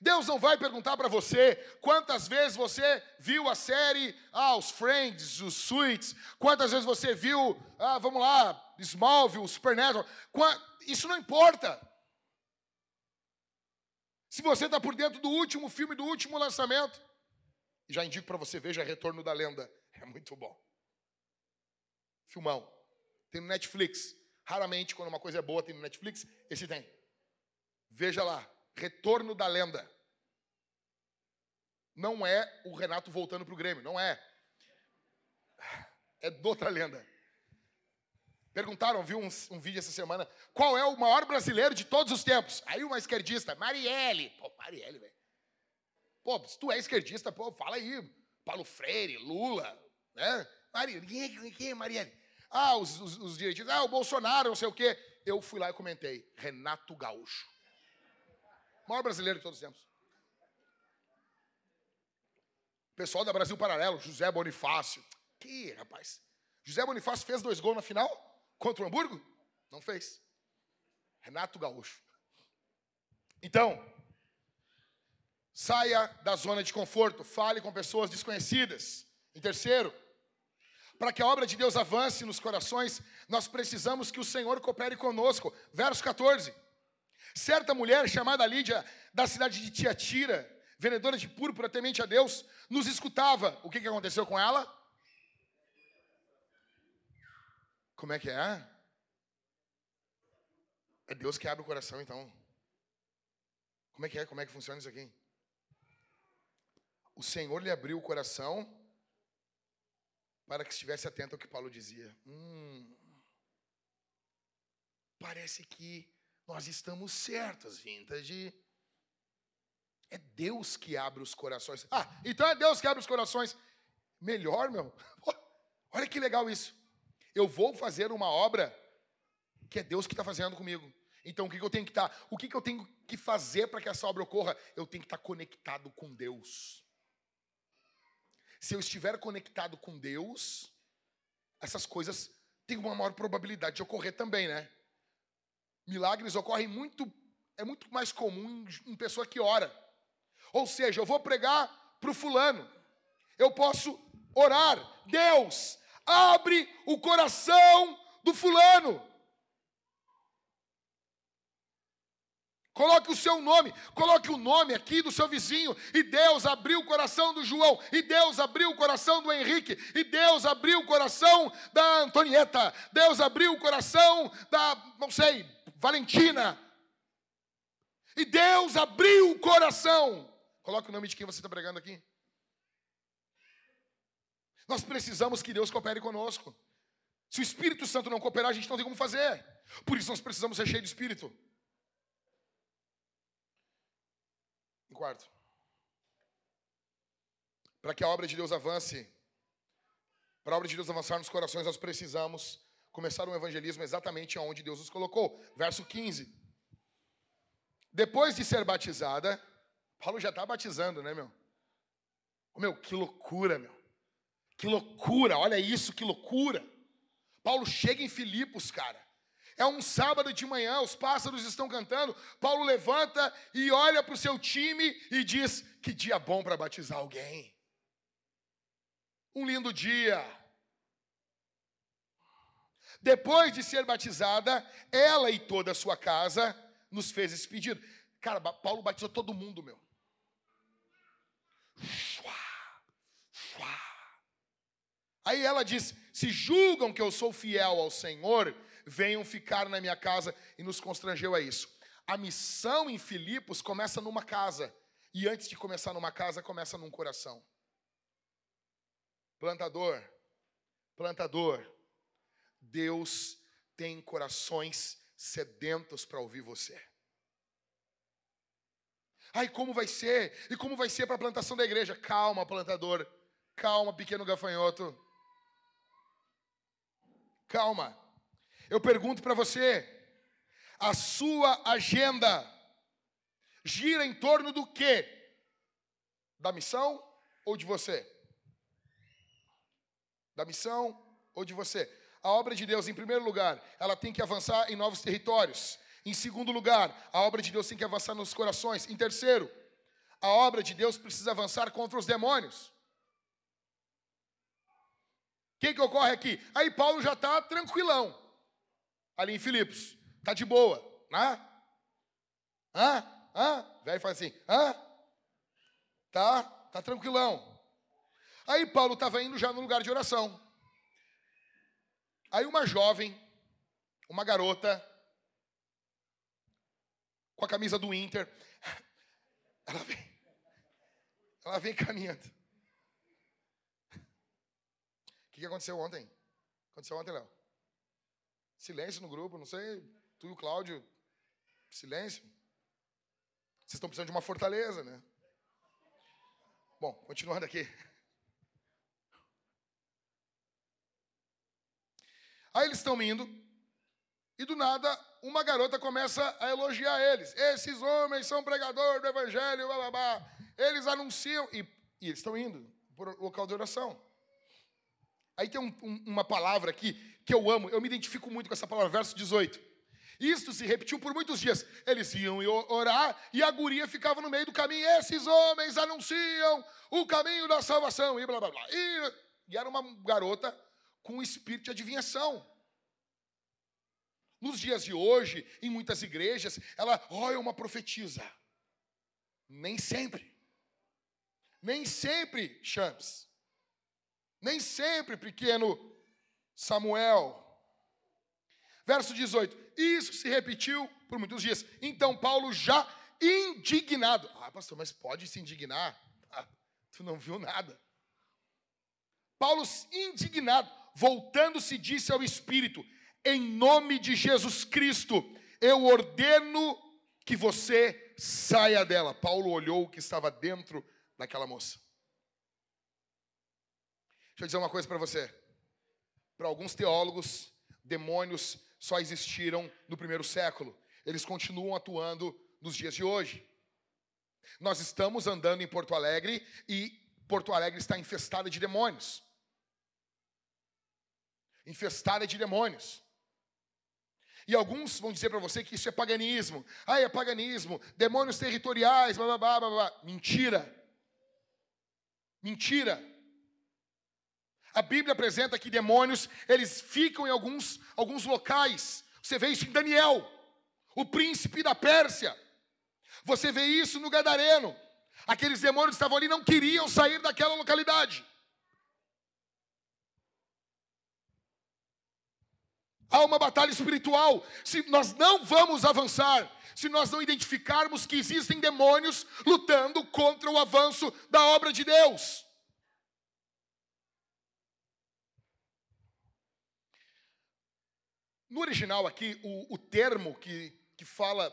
Speaker 3: Deus não vai perguntar para você quantas vezes você viu a série, ah, os Friends, os Suits, quantas vezes você viu, ah, vamos lá, Smallville, Supernatural. Isso não importa. Se você está por dentro do último filme, do último lançamento, já indico para você, veja Retorno da Lenda. É muito bom. Filmão. Tem no Netflix. Raramente, quando uma coisa é boa, tem no Netflix. Esse tem. Veja lá. Retorno da lenda. Não é o Renato voltando para o Grêmio, não é. É de outra lenda. Perguntaram, viu um, um, vídeo essa semana, qual é o maior brasileiro de todos os tempos? Aí uma esquerdista, Marielle. Pô, Marielle, velho. Pô, se tu é esquerdista, pô, fala aí. Paulo Freire, Lula, né? Marielle, quem é, quem é Marielle? Ah, os, os, os direitistas, ah, o Bolsonaro, não sei o quê. Eu fui lá e comentei, Renato Gaúcho. Maior brasileiro de todos os tempos. Pessoal da Brasil Paralelo, José Bonifácio. Que, rapaz. José Bonifácio fez dois gols na final contra o Hamburgo? Não fez. Renato Gaúcho. Então, saia da zona de conforto, fale com pessoas desconhecidas. Em terceiro, para que a obra de Deus avance nos corações, nós precisamos que o Senhor coopere conosco. Verso 14. Certa mulher chamada Lídia, da cidade de Tiatira, vendedora de púrpura, temente a Deus, nos escutava. O que, que aconteceu com ela? Como é que é? É Deus que abre o coração, então. Como é que é? Como é que funciona isso aqui? O Senhor lhe abriu o coração para que estivesse atento ao que Paulo dizia. Hum, parece que nós estamos certos, vintage. É Deus que abre os corações. Ah, então é Deus que abre os corações. Melhor, meu. Olha que legal isso. Eu vou fazer uma obra que é Deus que está fazendo comigo. Então, o que, que eu tenho que estar? Tá, o que, que eu tenho que fazer para que essa obra ocorra? Eu tenho que estar tá conectado com Deus. Se eu estiver conectado com Deus, essas coisas têm uma maior probabilidade de ocorrer também, né? Milagres ocorrem muito, é muito mais comum em pessoa que ora. Ou seja, eu vou pregar para o fulano. Eu posso orar. Deus, abre o coração do fulano. Coloque o seu nome, coloque o nome aqui do seu vizinho. E Deus abriu o coração do João, e Deus abriu o coração do Henrique, e Deus abriu o coração da Antonieta, Deus abriu o coração da, não sei, Valentina. E Deus abriu o coração. Coloque o nome de quem você está pregando aqui. Nós precisamos que Deus coopere conosco. Se o Espírito Santo não cooperar, a gente não tem como fazer. Por isso nós precisamos ser cheios de Espírito. Em quarto, para que a obra de Deus avance, para a obra de Deus avançar nos corações, nós precisamos começar um evangelismo exatamente onde Deus nos colocou. Verso 15. Depois de ser batizada, Paulo já está batizando, né, meu? Oh, meu, que loucura, meu. Que loucura, olha isso, que loucura. Paulo chega em Filipos, cara. É um sábado de manhã, os pássaros estão cantando. Paulo levanta e olha para o seu time e diz: Que dia bom para batizar alguém. Um lindo dia. Depois de ser batizada, ela e toda a sua casa nos fez esse pedido. Cara, Paulo batizou todo mundo, meu. Aí ela diz: Se julgam que eu sou fiel ao Senhor, venham ficar na minha casa, e nos constrangeu a isso. A missão em Filipos começa numa casa, e antes de começar numa casa, começa num coração. Plantador, plantador, Deus tem corações sedentos para ouvir você. Ai, como vai ser? E como vai ser para a plantação da igreja? Calma, plantador. Calma, pequeno gafanhoto. Calma. Eu pergunto para você: a sua agenda gira em torno do quê? Da missão ou de você? Da missão ou de você? A obra de Deus, em primeiro lugar, ela tem que avançar em novos territórios. Em segundo lugar, a obra de Deus tem que avançar nos corações. Em terceiro, a obra de Deus precisa avançar contra os demônios. O que, que ocorre aqui? Aí Paulo já está tranquilão, ali em Filipos, está de boa, né? Hã? Hã? Velho faz assim, hã? Tá, tá tranquilão. Aí Paulo estava indo já no lugar de oração. Aí uma jovem, uma garota, com a camisa do Inter, ela vem, ela vem caminhando. O que, aconteceu ontem? Aconteceu ontem, Léo? Silêncio no grupo, não sei, tu e o Cláudio, silêncio. Vocês estão precisando de uma fortaleza, né? Bom, continuando aqui. Aí eles estão indo, e do nada, uma garota começa a elogiar eles. Esses homens são pregadores do evangelho, blá, blá, blá. Eles anunciam, e, e eles estão indo para o local de oração. Aí tem um, um, uma palavra aqui que eu amo, eu me identifico muito com essa palavra, verso 18. Isto se repetiu por muitos dias. Eles iam orar e a guria ficava no meio do caminho. Esses homens anunciam o caminho da salvação, e blá blá blá. E, e era uma garota com espírito de adivinhação. Nos dias de hoje, em muitas igrejas, ela, é uma profetisa. Nem sempre. Nem sempre, Champs. Nem sempre, pequeno Samuel. Verso 18: Isso se repetiu por muitos dias. Então Paulo, já indignado. Ah, pastor, mas pode se indignar? Ah, tu não viu nada. Paulo, indignado, voltando-se, disse ao Espírito: Em nome de Jesus Cristo, eu ordeno que você saia dela. Paulo olhou o que estava dentro daquela moça. Deixa eu dizer uma coisa para você. Para alguns teólogos, demônios só existiram no primeiro século. Eles continuam atuando nos dias de hoje. Nós estamos andando em Porto Alegre e Porto Alegre está infestada de demônios infestada de demônios. E alguns vão dizer para você que isso é paganismo. Ah, é paganismo, demônios territoriais, blá, blá, blá, blá. Mentira. Mentira. A Bíblia apresenta que demônios, eles ficam em alguns, alguns locais. Você vê isso em Daniel, o príncipe da Pérsia. Você vê isso no Gadareno. Aqueles demônios que estavam ali não queriam sair daquela localidade. Há uma batalha espiritual. Se nós não vamos avançar, se nós não identificarmos que existem demônios lutando contra o avanço da obra de Deus. No original aqui, o, o termo que, que fala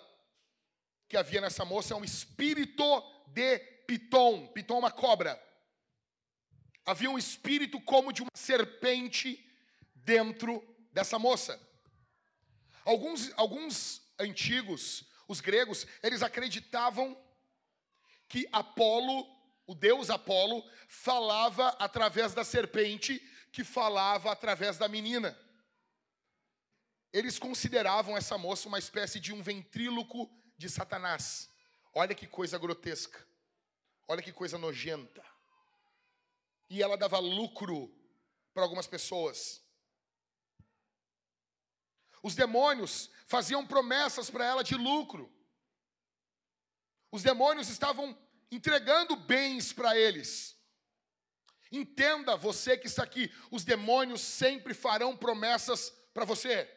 Speaker 3: que havia nessa moça é um espírito de piton. Piton é uma cobra. Havia um espírito como de uma serpente dentro dessa moça. Alguns, alguns antigos, os gregos, eles acreditavam que Apolo, o deus Apolo, falava através da serpente, que falava através da menina. Eles consideravam essa moça uma espécie de um ventríloco de Satanás. Olha que coisa grotesca. Olha que coisa nojenta. E ela dava lucro para algumas pessoas. Os demônios faziam promessas para ela de lucro. Os demônios estavam entregando bens para eles. Entenda você que está aqui, os demônios sempre farão promessas para você.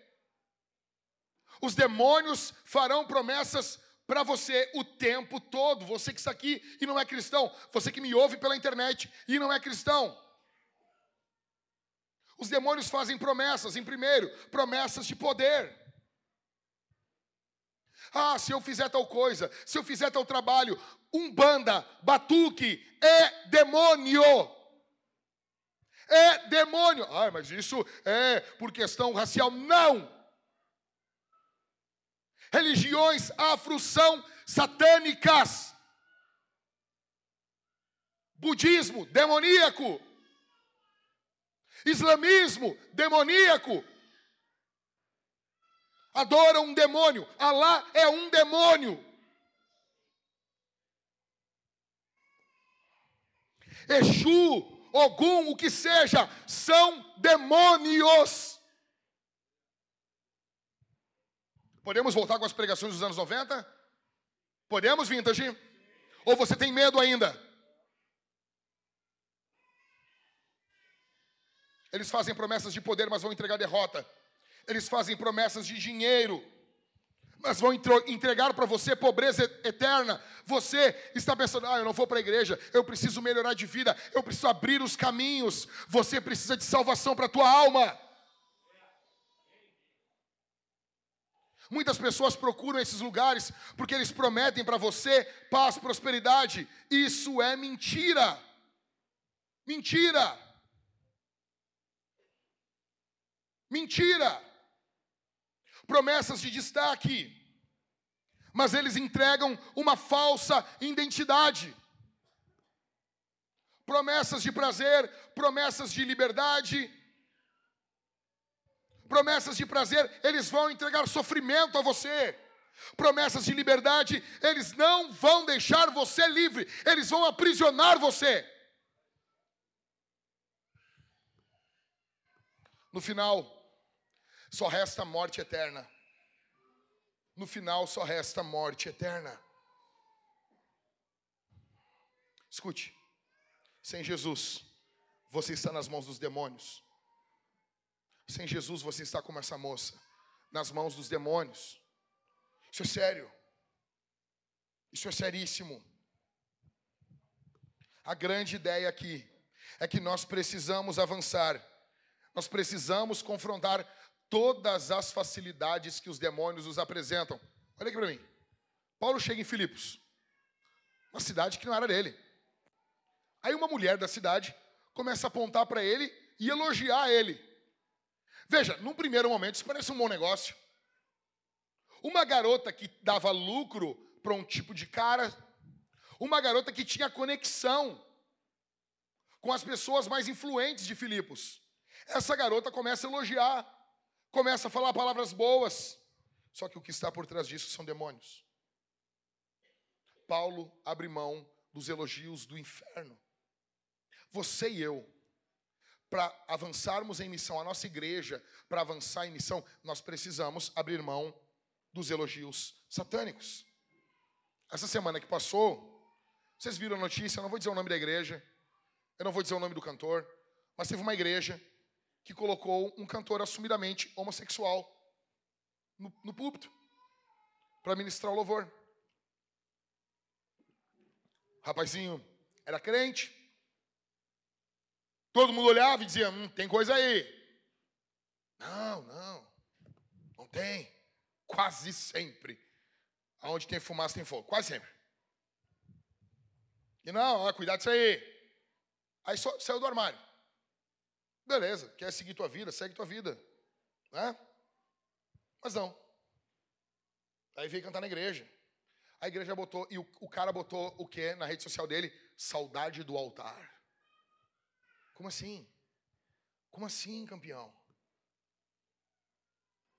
Speaker 3: Os demônios farão promessas para você o tempo todo. Você que está aqui e não é cristão, você que me ouve pela internet e não é cristão. Os demônios fazem promessas, em primeiro, promessas de poder. Ah, se eu fizer tal coisa, se eu fizer tal trabalho, umbanda, batuque, é demônio. É demônio. Ah, mas isso é por questão racial. Não! Religiões afro são satânicas. Budismo, demoníaco. Islamismo, demoníaco. Adoram um demônio. Alá é um demônio. Exu, Ogum, o que seja, são demônios. Podemos voltar com as pregações dos anos 90? Podemos, Vintage? Ou você tem medo ainda? Eles fazem promessas de poder, mas vão entregar derrota. Eles fazem promessas de dinheiro, mas vão entregar para você pobreza eterna. Você está pensando, ah, eu não vou para a igreja, eu preciso melhorar de vida, eu preciso abrir os caminhos. Você precisa de salvação para a tua alma. Muitas pessoas procuram esses lugares porque eles prometem para você paz, prosperidade. Isso é mentira. Mentira. Mentira. Promessas de destaque. Mas eles entregam uma falsa identidade. Promessas de prazer, promessas de liberdade, promessas de prazer, eles vão entregar sofrimento a você. Promessas de liberdade, eles não vão deixar você livre, eles vão aprisionar você. No final, só resta morte eterna. No final, só resta morte eterna. Escute, sem Jesus, você está nas mãos dos demônios. Sem Jesus você está como essa moça, nas mãos dos demônios. Isso é sério. Isso é seríssimo. A grande ideia aqui é que nós precisamos avançar. Nós precisamos confrontar todas as facilidades que os demônios nos apresentam. Olha aqui para mim. Paulo chega em Filipos, uma cidade que não era dele. Aí uma mulher da cidade começa a apontar para ele e elogiar ele. Veja, num primeiro momento, isso parece um bom negócio. Uma garota que dava lucro para um tipo de cara, uma garota que tinha conexão com as pessoas mais influentes de Filipos. Essa garota começa a elogiar, começa a falar palavras boas. Só que o que está por trás disso são demônios. Paulo abre mão dos elogios do inferno. Você e eu para avançarmos em missão, a nossa igreja, para avançar em missão, nós precisamos abrir mão dos elogios satânicos. Essa semana que passou, vocês viram a notícia, eu não vou dizer o nome da igreja, eu não vou dizer o nome do cantor, mas teve uma igreja que colocou um cantor assumidamente homossexual no, no púlpito para ministrar o louvor. rapazinho era crente, Todo mundo olhava e dizia: hum, tem coisa aí. Não, não, não tem. Quase sempre. Aonde tem fumaça tem fogo. Quase sempre. E não, ó, cuidado disso aí. Aí só, saiu do armário. Beleza, quer seguir tua vida, segue tua vida. Né? Mas não. Aí veio cantar na igreja. A igreja botou, e o, o cara botou o que na rede social dele? Saudade do altar. Como assim? Como assim, campeão?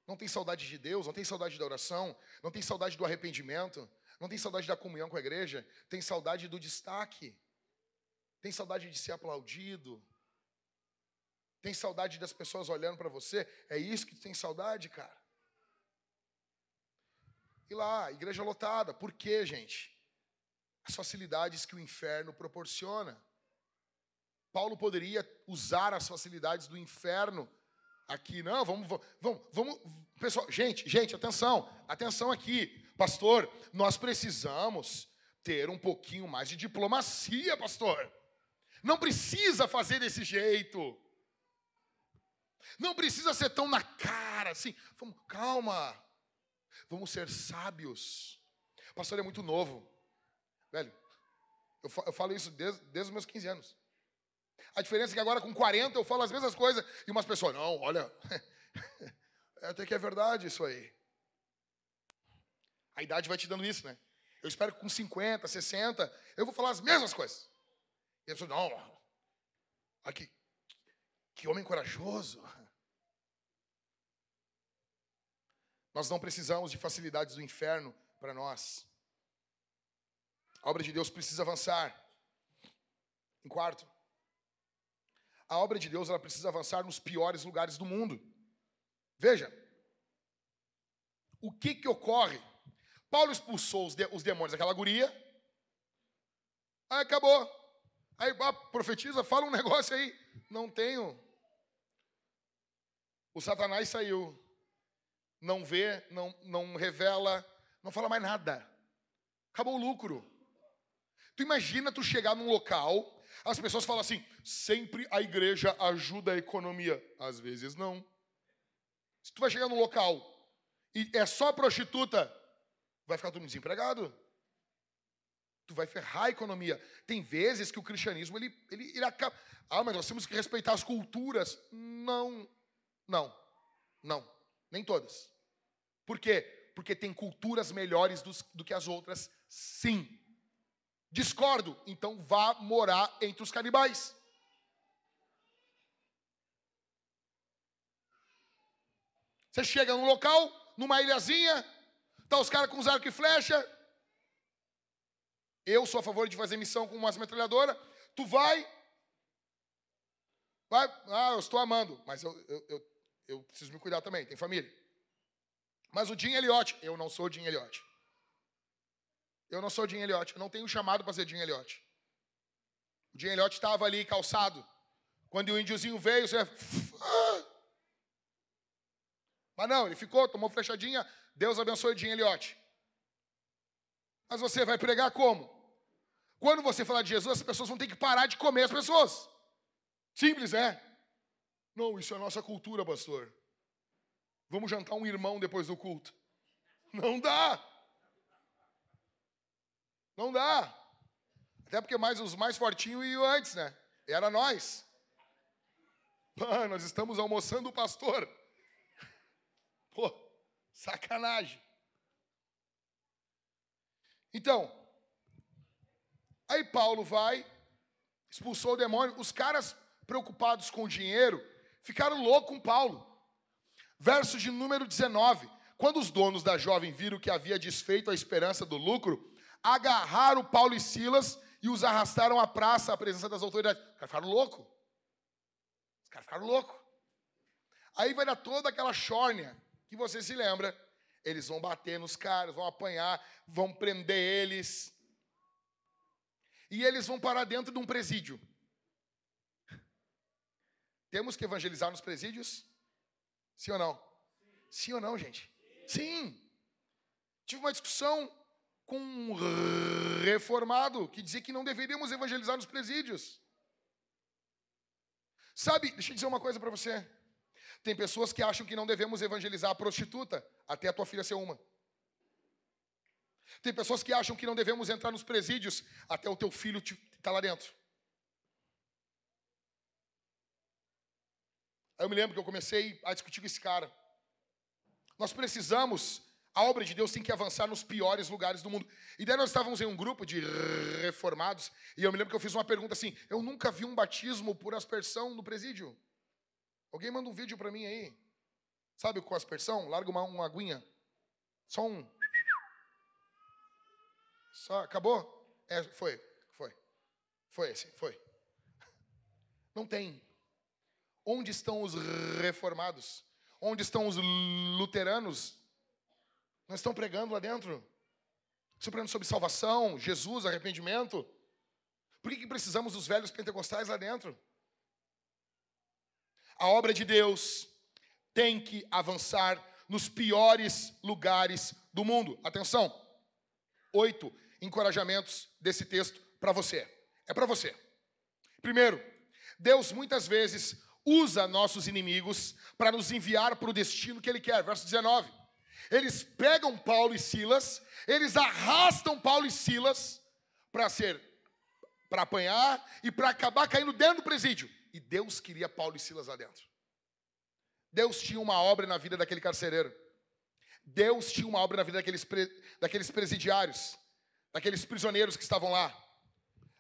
Speaker 3: Não tem saudade de Deus, não tem saudade da oração, não tem saudade do arrependimento, não tem saudade da comunhão com a igreja, tem saudade do destaque, tem saudade de ser aplaudido, tem saudade das pessoas olhando para você. É isso que tem saudade, cara. E lá, igreja lotada. Por quê, gente? As facilidades que o inferno proporciona. Paulo poderia usar as facilidades do inferno aqui. Não, vamos, vamos, vamos. Pessoal, gente, gente, atenção, atenção aqui. Pastor, nós precisamos ter um pouquinho mais de diplomacia, pastor. Não precisa fazer desse jeito. Não precisa ser tão na cara assim. Vamos, calma. Vamos ser sábios. Pastor é muito novo. Velho, eu, eu falo isso desde, desde os meus 15 anos. A diferença é que agora com 40 eu falo as mesmas coisas e umas pessoas, não, olha, até que é verdade isso aí. A idade vai te dando isso, né? Eu espero que com 50, 60, eu vou falar as mesmas coisas. E a pessoa, não, aqui, que homem corajoso. Nós não precisamos de facilidades do inferno para nós. A obra de Deus precisa avançar. Em quarto, a obra de Deus ela precisa avançar nos piores lugares do mundo. Veja, o que que ocorre? Paulo expulsou os, de, os demônios daquela guria, aí acabou. Aí ah, profetiza, fala um negócio aí. Não tenho. O Satanás saiu. Não vê, não, não revela, não fala mais nada. Acabou o lucro. Tu imagina tu chegar num local as pessoas falam assim: sempre a igreja ajuda a economia. Às vezes não. Se tu vai chegar num local e é só prostituta, vai ficar todo mundo desempregado. Tu vai ferrar a economia. Tem vezes que o cristianismo ele, ele, ele acaba. Ah, mas nós temos que respeitar as culturas. Não, não, não, nem todas. Por quê? Porque tem culturas melhores dos, do que as outras, sim. Discordo, então vá morar entre os canibais. Você chega num local, numa ilhazinha, tá os caras com os arco e flecha. Eu sou a favor de fazer missão com umas metralhadoras. Tu vai, vai, ah, eu estou amando, mas eu, eu, eu, eu preciso me cuidar também, tem família. Mas o Jim Elliot, eu não sou o Jim Elliot. Eu não sou Jim Elliot, eu não tenho chamado para ser Jim Elliot. O Jim Elliot estava ali calçado. Quando o índiozinho veio, você. Mas não, ele ficou, tomou flechadinha. Deus abençoe o Jim Elliot. Mas você vai pregar como? Quando você falar de Jesus, as pessoas vão ter que parar de comer as pessoas. Simples, é? Não, isso é nossa cultura, pastor. Vamos jantar um irmão depois do culto. Não dá. Não dá. Até porque mais os mais fortinhos iam antes, né? Era nós. Pô, nós estamos almoçando o pastor. Pô, sacanagem. Então, aí Paulo vai, expulsou o demônio. Os caras preocupados com dinheiro ficaram loucos com Paulo. Verso de número 19. Quando os donos da jovem viram que havia desfeito a esperança do lucro, agarraram Paulo e Silas e os arrastaram à praça à presença das autoridades. Os caras ficaram loucos. Os caras ficaram loucos. Aí vai dar toda aquela chórnia que você se lembra. Eles vão bater nos caras, vão apanhar, vão prender eles. E eles vão parar dentro de um presídio. Temos que evangelizar nos presídios? Sim ou não? Sim ou não, gente? Sim. Tive uma discussão com um reformado que dizia que não deveríamos evangelizar nos presídios. Sabe, deixa eu dizer uma coisa para você. Tem pessoas que acham que não devemos evangelizar a prostituta até a tua filha ser uma. Tem pessoas que acham que não devemos entrar nos presídios até o teu filho estar tá lá dentro. Aí eu me lembro que eu comecei a discutir com esse cara. Nós precisamos a obra de Deus tem que avançar nos piores lugares do mundo. E daí nós estávamos em um grupo de reformados, e eu me lembro que eu fiz uma pergunta assim: eu nunca vi um batismo por aspersão no presídio. Alguém manda um vídeo para mim aí? Sabe com aspersão? Larga uma, uma aguinha. Só um. Só, acabou? É, foi, foi. Foi esse, foi. Não tem. Onde estão os reformados? Onde estão os luteranos? Não estão pregando lá dentro? Estão pregando sobre salvação, Jesus, arrependimento? Por que, que precisamos dos velhos pentecostais lá dentro? A obra de Deus tem que avançar nos piores lugares do mundo. Atenção, oito encorajamentos desse texto para você. É para você. Primeiro, Deus muitas vezes usa nossos inimigos para nos enviar para o destino que Ele quer. Verso 19. Eles pegam Paulo e Silas, eles arrastam Paulo e Silas para ser para apanhar e para acabar caindo dentro do presídio. E Deus queria Paulo e Silas lá dentro. Deus tinha uma obra na vida daquele carcereiro. Deus tinha uma obra na vida daqueles, daqueles presidiários, daqueles prisioneiros que estavam lá.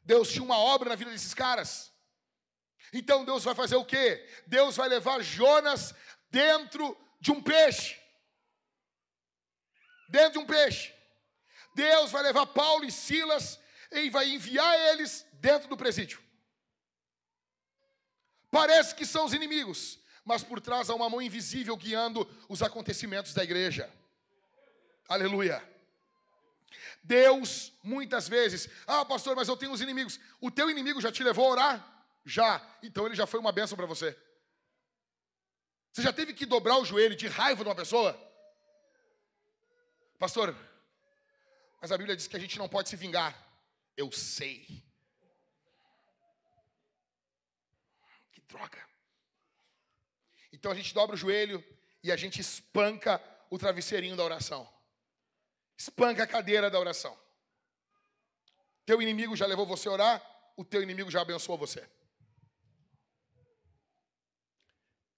Speaker 3: Deus tinha uma obra na vida desses caras. Então Deus vai fazer o quê? Deus vai levar Jonas dentro de um peixe. Dentro de um peixe. Deus vai levar Paulo e Silas e vai enviar eles dentro do presídio. Parece que são os inimigos, mas por trás há uma mão invisível guiando os acontecimentos da igreja. Aleluia. Deus, muitas vezes, ah, pastor, mas eu tenho os inimigos. O teu inimigo já te levou a orar? Já. Então ele já foi uma bênção para você. Você já teve que dobrar o joelho de raiva de uma pessoa? Pastor, mas a Bíblia diz que a gente não pode se vingar. Eu sei. Que droga. Então a gente dobra o joelho e a gente espanca o travesseirinho da oração. Espanca a cadeira da oração. Teu inimigo já levou você a orar, o teu inimigo já abençoou você.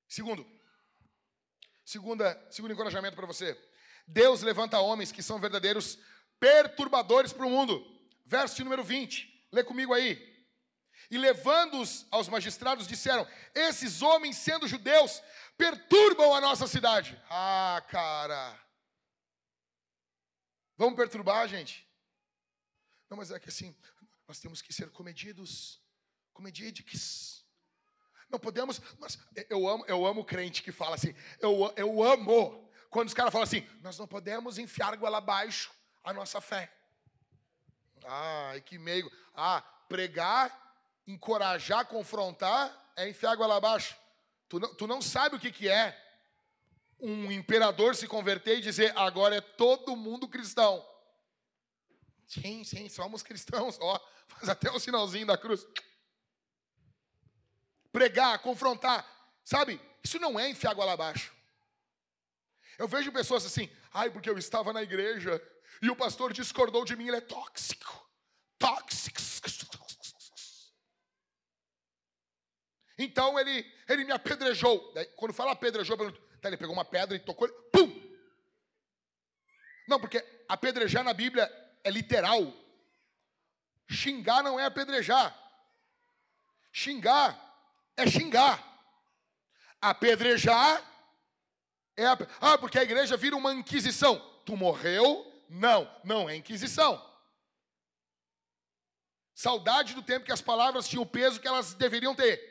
Speaker 3: Segundo, segunda, segundo encorajamento para você. Deus levanta homens que são verdadeiros perturbadores para o mundo. Verso de número 20, lê comigo aí. E levando-os aos magistrados, disseram: Esses homens, sendo judeus, perturbam a nossa cidade. Ah, cara. Vamos perturbar, gente? Não, mas é que assim, nós temos que ser comedidos, comedidiques. Não podemos, mas eu amo, eu amo crente que fala assim, eu, eu amo quando os caras falam assim, nós não podemos enfiar goela abaixo a nossa fé. Ai, que meio. Ah, pregar, encorajar, confrontar é enfiar lá abaixo. Tu não, tu não sabe o que, que é um imperador se converter e dizer agora é todo mundo cristão. Sim, sim, somos cristãos. Ó, faz até o sinalzinho da cruz. Pregar, confrontar. Sabe, isso não é enfiar água lá abaixo. Eu vejo pessoas assim, ai, porque eu estava na igreja e o pastor discordou de mim, ele é tóxico. Tóxico. Então ele, ele me apedrejou. Daí, quando fala apedrejou, tá, ele pegou uma pedra e tocou, pum! Não, porque apedrejar na Bíblia é literal. Xingar não é apedrejar. Xingar é xingar. Apedrejar é. Ah, porque a igreja vira uma inquisição. Tu morreu, não, não é Inquisição. Saudade do tempo que as palavras tinham o peso que elas deveriam ter.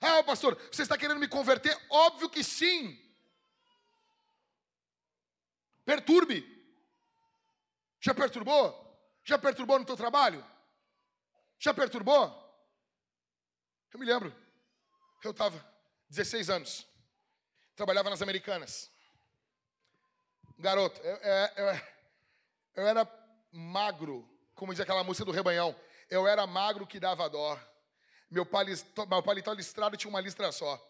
Speaker 3: Ah, pastor, você está querendo me converter? Óbvio que sim. Perturbe. Já perturbou? Já perturbou no teu trabalho? Já perturbou? Eu me lembro. Eu estava 16 anos. Trabalhava nas Americanas garoto, eu, eu, eu, era magro, como diz aquela música do Rebanhão. Eu era magro que dava dó. Meu paletó, meu paletó listrado tinha uma listra só.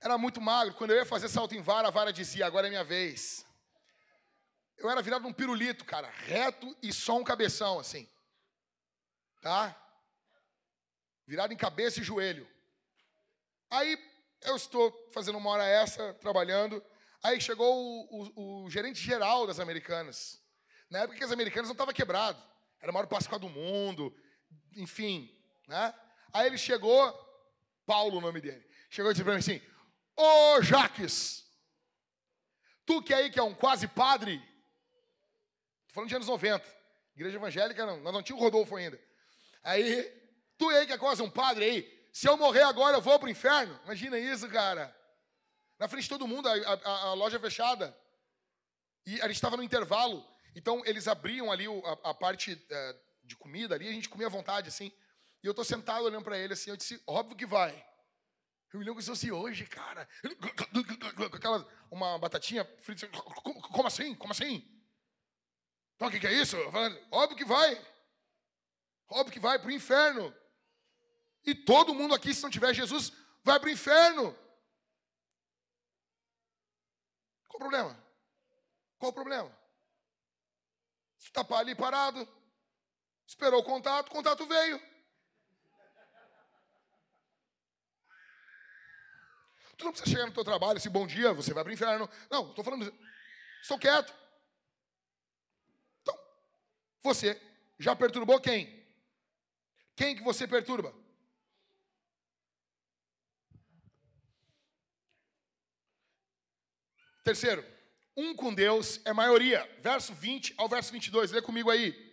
Speaker 3: Era muito magro. Quando eu ia fazer salto em vara, a vara dizia: agora é minha vez. Eu era virado num pirulito, cara, reto e só um cabeção assim. Tá? Virado em cabeça e joelho. Aí eu estou fazendo uma hora essa, trabalhando. Aí chegou o, o, o gerente geral das americanas. Na época que as americanas não estavam quebrado. Era o maior Páscoa do mundo. Enfim. Né? Aí ele chegou, Paulo o nome dele. Chegou e disse para mim assim: Ô Jaques, tu que aí que é um quase padre. Estou falando de anos 90. Igreja evangélica, não, nós não tínhamos Rodolfo ainda. Aí, tu aí que é quase um padre aí, se eu morrer agora eu vou para o inferno. Imagina isso, cara. Na frente de todo mundo, a, a, a loja fechada. E a gente estava no intervalo. Então, eles abriam ali a, a parte é, de comida ali, a gente comia à vontade, assim. E eu tô sentado olhando para ele assim, eu disse, óbvio que vai. Eu me lembro que disse, hoje, cara. Aquela, uma batatinha frita. Como, como assim? Como assim? Então, o que, que é isso? Óbvio que vai. Óbvio que vai para o inferno. E todo mundo aqui, se não tiver Jesus, vai para o inferno. Qual o problema? Qual o problema? Se tá ali parado, esperou o contato, o contato veio. Tu não precisa chegar no teu trabalho, esse bom dia, você vai para o inferno. Não, estou falando, estou quieto. Então, você já perturbou quem? Quem que você perturba? Terceiro, um com Deus é maioria. Verso 20 ao verso 22, lê comigo aí.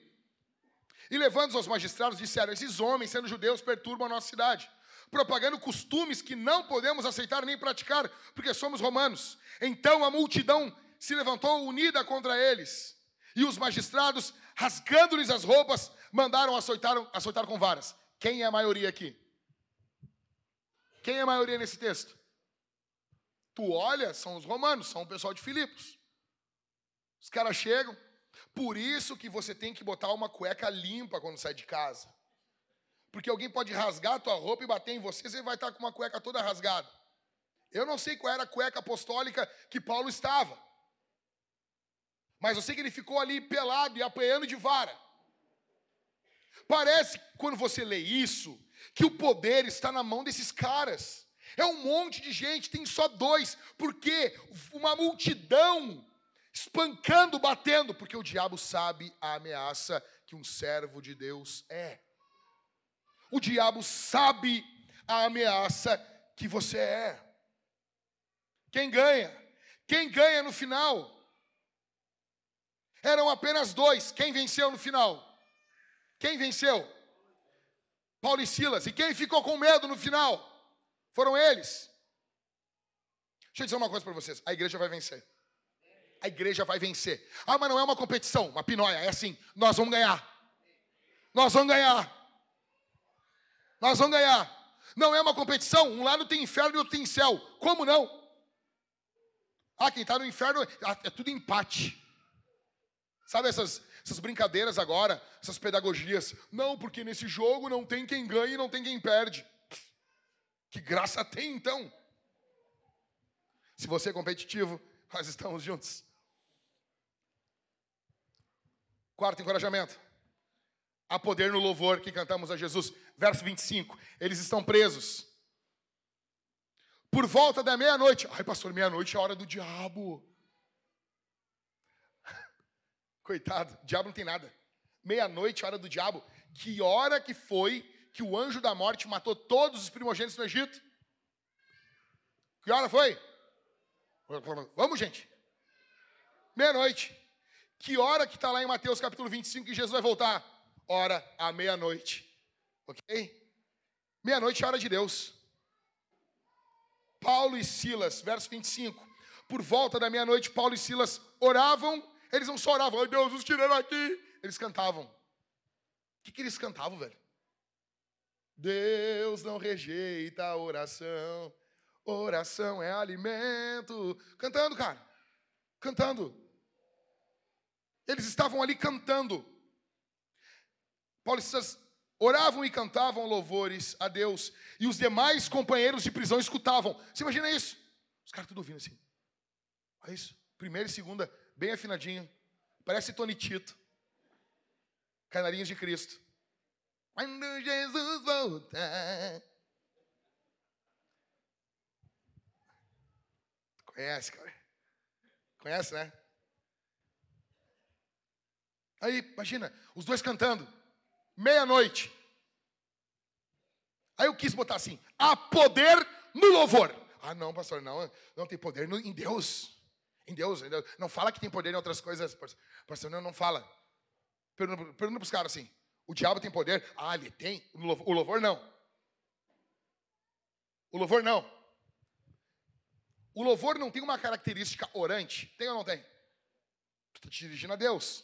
Speaker 3: E levando os magistrados, disseram: Esses homens, sendo judeus, perturbam a nossa cidade propagando costumes que não podemos aceitar nem praticar, porque somos romanos. Então a multidão se levantou unida contra eles, e os magistrados, rasgando-lhes as roupas, mandaram açoitar, açoitar com varas. Quem é a maioria aqui? Quem é a maioria nesse texto? Tu olha, são os romanos, são o pessoal de Filipos. Os caras chegam, por isso que você tem que botar uma cueca limpa quando sai de casa. Porque alguém pode rasgar a tua roupa e bater em você, você vai estar com uma cueca toda rasgada. Eu não sei qual era a cueca apostólica que Paulo estava. Mas eu sei que ele ficou ali pelado e apanhando de vara. Parece, quando você lê isso, que o poder está na mão desses caras. É um monte de gente, tem só dois. Porque uma multidão espancando, batendo, porque o diabo sabe a ameaça que um servo de Deus é. O diabo sabe a ameaça que você é. Quem ganha? Quem ganha no final? Eram apenas dois. Quem venceu no final? Quem venceu? Paulo e Silas. E quem ficou com medo no final? Foram eles. Deixa eu dizer uma coisa para vocês: a igreja vai vencer. A igreja vai vencer. Ah, mas não é uma competição, uma pinóia. É assim: nós vamos ganhar. Nós vamos ganhar. Nós vamos ganhar. Não é uma competição. Um lado tem inferno e outro tem céu. Como não? Ah, quem está no inferno ah, é tudo empate. Sabe essas, essas brincadeiras agora, essas pedagogias? Não, porque nesse jogo não tem quem ganha e não tem quem perde. Que graça tem então? Se você é competitivo, nós estamos juntos. Quarto encorajamento. Há poder no louvor que cantamos a Jesus. Verso 25. Eles estão presos. Por volta da meia-noite. Ai, pastor, meia-noite é a hora do diabo. Coitado, diabo não tem nada. Meia-noite hora do diabo. Que hora que foi que o anjo da morte matou todos os primogênitos no Egito? Que hora foi? Vamos, gente. Meia-noite. Que hora que está lá em Mateus capítulo 25 que Jesus vai voltar? hora à meia-noite. Ok? Meia-noite é hora de Deus. Paulo e Silas, verso 25. Por volta da meia-noite, Paulo e Silas oravam. Eles não só oravam, ai Deus, nos tiraram aqui. Eles cantavam. O que, que eles cantavam, velho? Deus não rejeita a oração. Oração é alimento. Cantando, cara. Cantando. Eles estavam ali cantando. Paulo Silas oravam e cantavam louvores a Deus, e os demais companheiros de prisão escutavam. Você imagina isso? Os caras tudo ouvindo assim. Olha isso. Primeira e segunda, bem afinadinho. Parece Tony Tito. Canarinhos de Cristo. Quando Jesus voltar. Conhece, cara? Conhece, né? Aí, imagina, os dois cantando meia-noite. Aí eu quis botar assim: há poder no louvor. Ah, não, pastor, não, não tem poder no, em Deus. Em Deus, em Deus. Não fala que tem poder em outras coisas. Pastor, não, não fala. Pergunta, pergunta para os caras assim: o diabo tem poder? Ah, ele tem. O louvor, não. O louvor não. O louvor não tem uma característica orante? Tem ou não tem? Tu está te dirigindo a Deus.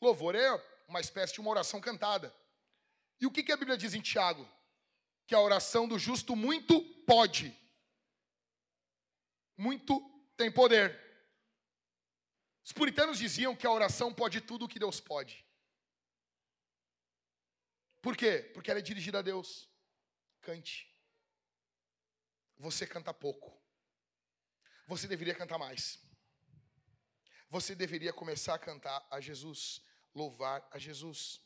Speaker 3: Louvor é uma espécie de uma oração cantada. E o que, que a Bíblia diz em Tiago? Que a oração do justo muito pode, muito tem poder. Os puritanos diziam que a oração pode tudo o que Deus pode. Por quê? Porque ela é dirigida a Deus. Cante. Você canta pouco. você deveria cantar mais. Você deveria começar a cantar a Jesus, louvar a Jesus,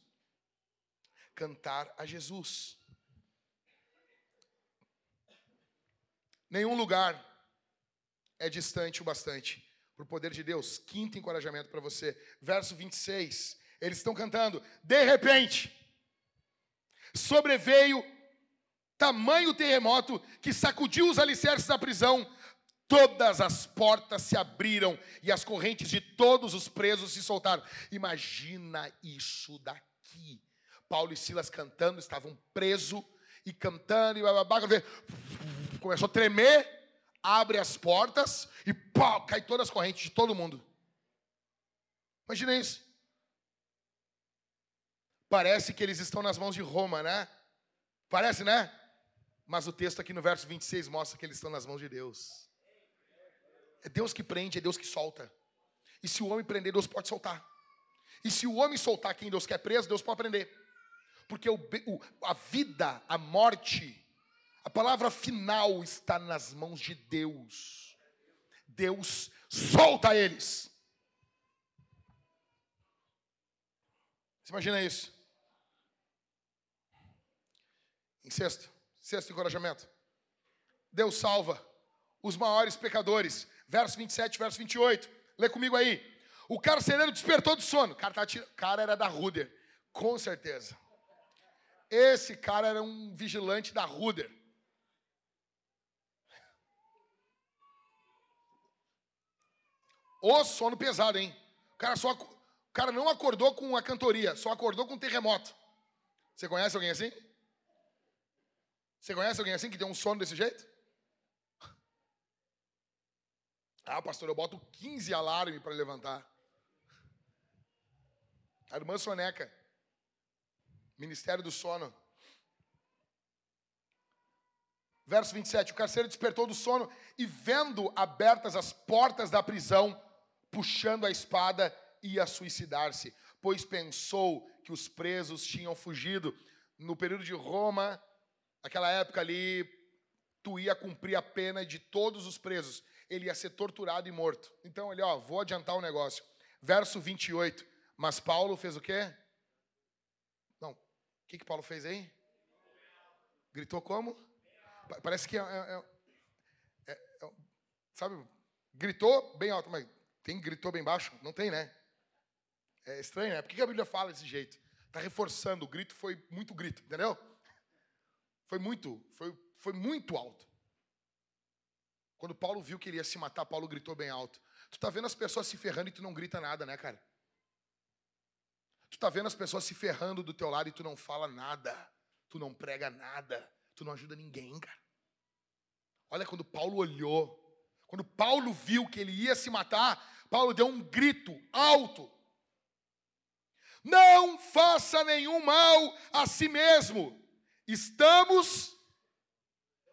Speaker 3: cantar a Jesus. Nenhum lugar é distante o bastante para o poder de Deus. Quinto encorajamento para você, verso 26. Eles estão cantando, de repente, sobreveio tamanho terremoto que sacudiu os alicerces da prisão, todas as portas se abriram e as correntes de todos os presos se soltaram. Imagina isso daqui. Paulo e Silas cantando, estavam presos e cantando, e bababá, começou a tremer, abre as portas e pau, cai todas as correntes de todo mundo. Imagina isso. Parece que eles estão nas mãos de Roma, né? Parece, né? Mas o texto aqui no verso 26 mostra que eles estão nas mãos de Deus. É Deus que prende, é Deus que solta. E se o homem prender, Deus pode soltar. E se o homem soltar quem Deus quer preso, Deus pode prender. Porque o, a vida, a morte, a palavra final está nas mãos de Deus. Deus solta eles. Você imagina isso? Sexto, sexto encorajamento. Deus salva os maiores pecadores. Verso 27, verso 28. Lê comigo aí. O carcereiro despertou do sono. O cara, tá cara era da Ruder, com certeza. Esse cara era um vigilante da Ruder. O sono pesado, hein? O cara, só, o cara não acordou com a cantoria, só acordou com um terremoto. Você conhece alguém assim? Você conhece alguém assim que tem um sono desse jeito? Ah, pastor, eu boto 15 alarmes para levantar. A irmã Soneca, Ministério do Sono. Verso 27, o carcereiro despertou do sono e vendo abertas as portas da prisão, puxando a espada, ia suicidar-se, pois pensou que os presos tinham fugido. No período de Roma, naquela época ali, tu ia cumprir a pena de todos os presos. Ele ia ser torturado e morto. Então ele, ó, vou adiantar o negócio. Verso 28. Mas Paulo fez o quê? Não. O que, que Paulo fez aí? Gritou como? Parece que é, é, é, é, sabe, gritou bem alto, mas tem gritou bem baixo? Não tem, né? É estranho, né? Por que a Bíblia fala desse jeito? Está reforçando, o grito foi muito grito, entendeu? Foi muito, foi, foi muito alto. Quando Paulo viu que ele ia se matar, Paulo gritou bem alto. Tu tá vendo as pessoas se ferrando e tu não grita nada, né, cara? Tu tá vendo as pessoas se ferrando do teu lado e tu não fala nada. Tu não prega nada. Tu não ajuda ninguém, cara. Olha quando Paulo olhou, quando Paulo viu que ele ia se matar, Paulo deu um grito alto. Não faça nenhum mal a si mesmo. Estamos.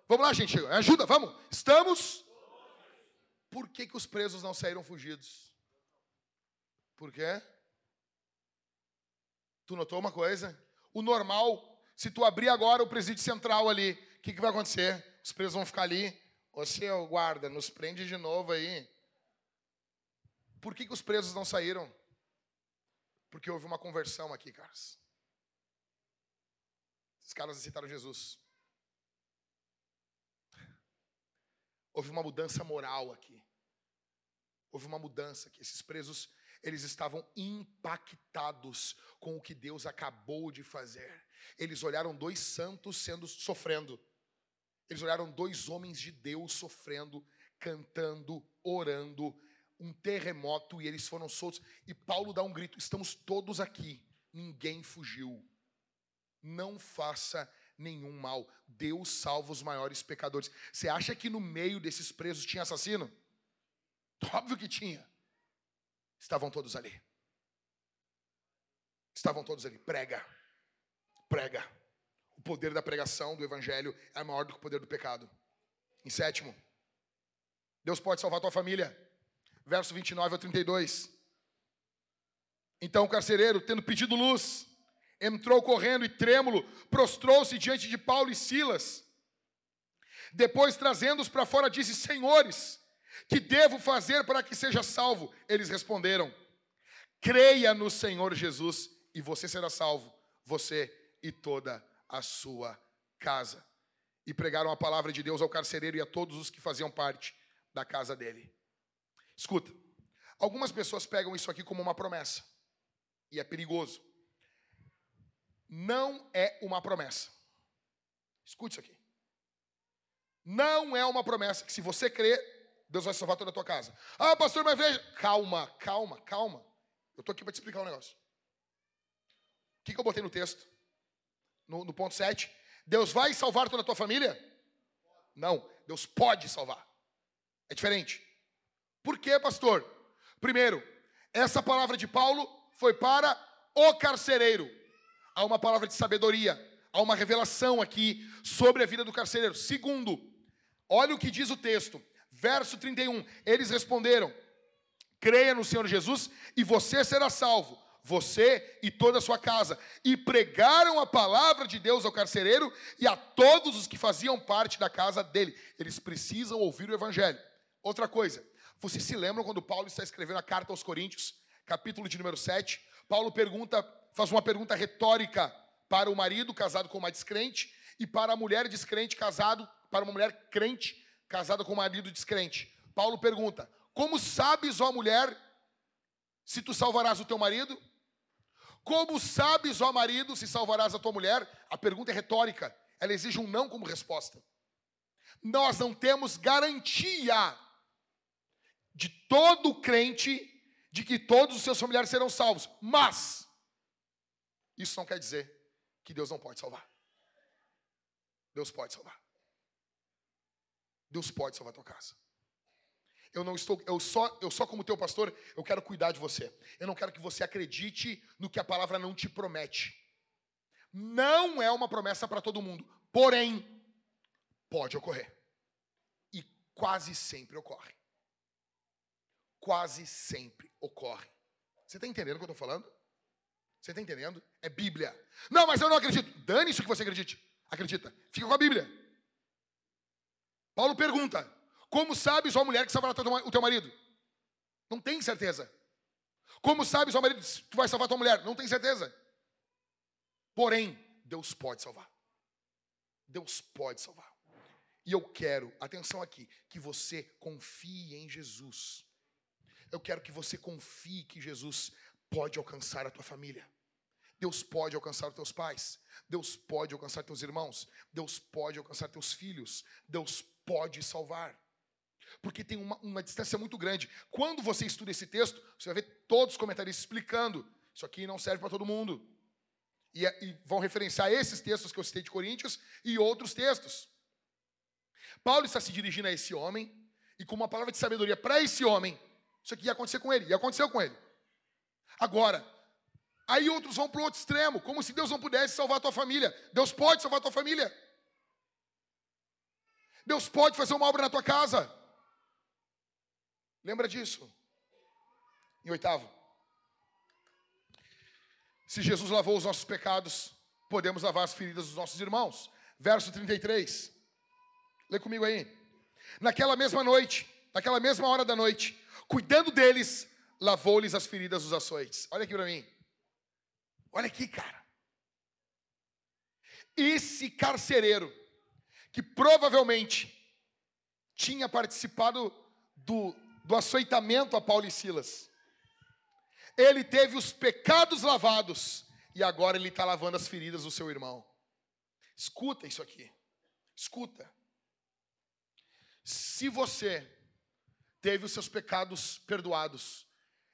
Speaker 3: Vamos lá, gente, ajuda, vamos. Estamos. Por que, que os presos não saíram fugidos? Por quê? Tu notou uma coisa? O normal, se tu abrir agora o presídio central ali, o que, que vai acontecer? Os presos vão ficar ali. Você, guarda, nos prende de novo aí. Por que, que os presos não saíram? Porque houve uma conversão aqui, caras. Esses caras aceitaram Jesus. Houve uma mudança moral aqui. Houve uma mudança aqui. Esses presos, eles estavam impactados com o que Deus acabou de fazer. Eles olharam dois santos sendo sofrendo. Eles olharam dois homens de Deus sofrendo, cantando, orando, um terremoto e eles foram soltos. E Paulo dá um grito: estamos todos aqui, ninguém fugiu. Não faça nenhum mal. Deus salva os maiores pecadores. Você acha que no meio desses presos tinha assassino? Óbvio que tinha. Estavam todos ali. Estavam todos ali. Prega. Prega. O poder da pregação do evangelho é maior do que o poder do pecado. Em sétimo, Deus pode salvar tua família verso 29 ao 32. Então o carcereiro, tendo pedido luz, entrou correndo e trêmulo, prostrou-se diante de Paulo e Silas. Depois, trazendo-os para fora, disse: Senhores, Que devo fazer para que seja salvo? Eles responderam: Creia no Senhor Jesus e você será salvo, você e toda a sua casa. E pregaram a palavra de Deus ao carcereiro e a todos os que faziam parte da casa dele. Escuta, algumas pessoas pegam isso aqui como uma promessa, e é perigoso. Não é uma promessa. Escute isso aqui. Não é uma promessa que se você crer, Deus vai salvar toda a tua casa. Ah, pastor, mas veja. Calma, calma, calma. Eu estou aqui para te explicar um negócio. O que, que eu botei no texto? No, no ponto 7. Deus vai salvar toda a tua família? Não, Deus pode salvar. É diferente. Por quê, pastor? Primeiro, essa palavra de Paulo foi para o carcereiro. Há uma palavra de sabedoria, há uma revelação aqui sobre a vida do carcereiro. Segundo, olha o que diz o texto, verso 31. Eles responderam: creia no Senhor Jesus e você será salvo, você e toda a sua casa. E pregaram a palavra de Deus ao carcereiro e a todos os que faziam parte da casa dele. Eles precisam ouvir o evangelho. Outra coisa, vocês se lembram quando Paulo está escrevendo a carta aos Coríntios, capítulo de número 7? Paulo pergunta, faz uma pergunta retórica para o marido casado com uma descrente e para a mulher descrente casado, para uma mulher crente casada com um marido descrente. Paulo pergunta: Como sabes, ó mulher, se tu salvarás o teu marido? Como sabes, ó marido, se salvarás a tua mulher? A pergunta é retórica, ela exige um não como resposta. Nós não temos garantia de todo crente de que todos os seus familiares serão salvos. Mas isso não quer dizer que Deus não pode salvar. Deus pode salvar. Deus pode salvar a tua casa. Eu não estou, eu só, eu só como teu pastor, eu quero cuidar de você. Eu não quero que você acredite no que a palavra não te promete. Não é uma promessa para todo mundo, porém pode ocorrer. E quase sempre ocorre quase sempre ocorre. Você está entendendo o que eu estou falando? Você está entendendo? É Bíblia. Não, mas eu não acredito. Dane isso que você acredite. Acredita. Fica com a Bíblia. Paulo pergunta: Como sabes, ó mulher, que salvará o teu marido? Não tem certeza. Como sabes, ó marido, que tu vai salvar tua mulher? Não tem certeza. Porém, Deus pode salvar. Deus pode salvar. E eu quero, atenção aqui, que você confie em Jesus. Eu quero que você confie que Jesus pode alcançar a tua família. Deus pode alcançar os teus pais. Deus pode alcançar teus irmãos. Deus pode alcançar teus filhos. Deus pode salvar. Porque tem uma, uma distância muito grande. Quando você estuda esse texto, você vai ver todos os comentários explicando. Isso aqui não serve para todo mundo. E, e vão referenciar esses textos que eu citei de Coríntios e outros textos. Paulo está se dirigindo a esse homem e com uma palavra de sabedoria para esse homem, isso aqui ia acontecer com ele, e aconteceu com ele. Agora, aí outros vão para o outro extremo, como se Deus não pudesse salvar a tua família. Deus pode salvar a tua família. Deus pode fazer uma obra na tua casa. Lembra disso? Em oitavo. Se Jesus lavou os nossos pecados, podemos lavar as feridas dos nossos irmãos. Verso 33. Lê comigo aí. Naquela mesma noite, naquela mesma hora da noite, cuidando deles, lavou-lhes as feridas dos açoites. Olha aqui para mim. Olha aqui, cara. Esse carcereiro, que provavelmente tinha participado do, do açoitamento a Paulo e Silas, ele teve os pecados lavados e agora ele está lavando as feridas do seu irmão. Escuta isso aqui. Escuta. Se você teve os seus pecados perdoados.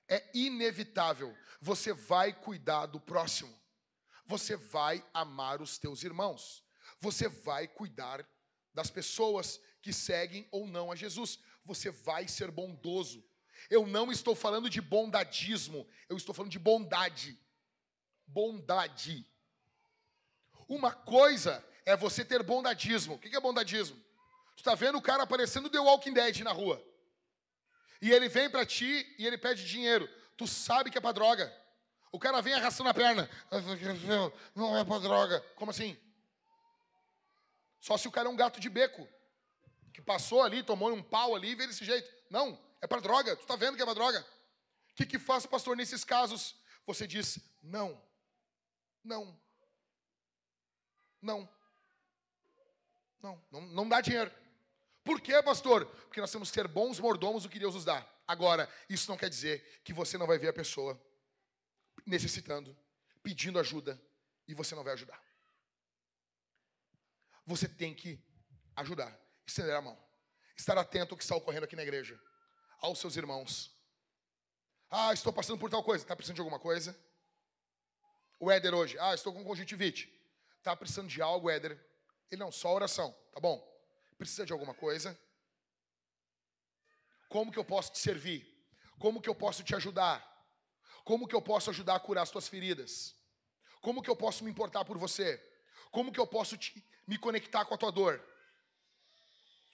Speaker 3: É inevitável. Você vai cuidar do próximo. Você vai amar os teus irmãos. Você vai cuidar das pessoas que seguem ou não a Jesus. Você vai ser bondoso. Eu não estou falando de bondadismo, eu estou falando de bondade. Bondade. Uma coisa é você ter bondadismo. O que é bondadismo? Tu está vendo o cara aparecendo The Walking Dead na rua. E ele vem para ti e ele pede dinheiro. Tu sabe que é para droga. O cara vem arrastando a perna. Não é para droga. Como assim? Só se o cara é um gato de beco. que passou ali, tomou um pau ali e veio desse jeito. Não, é para droga. Tu está vendo que é para droga? O que, que faz, pastor, nesses casos? Você diz não, não, não, não, não, não dá dinheiro. Por quê, pastor? Porque nós temos que ser bons mordomos do que Deus nos dá. Agora, isso não quer dizer que você não vai ver a pessoa necessitando, pedindo ajuda, e você não vai ajudar. Você tem que ajudar, estender a mão, estar atento ao que está ocorrendo aqui na igreja, aos seus irmãos. Ah, estou passando por tal coisa. Está precisando de alguma coisa? O Éder hoje. Ah, estou com conjuntivite. Está precisando de algo, Éder? Ele não, só oração, tá bom? Precisa de alguma coisa? Como que eu posso te servir? Como que eu posso te ajudar? Como que eu posso ajudar a curar as tuas feridas? Como que eu posso me importar por você? Como que eu posso te, me conectar com a tua dor?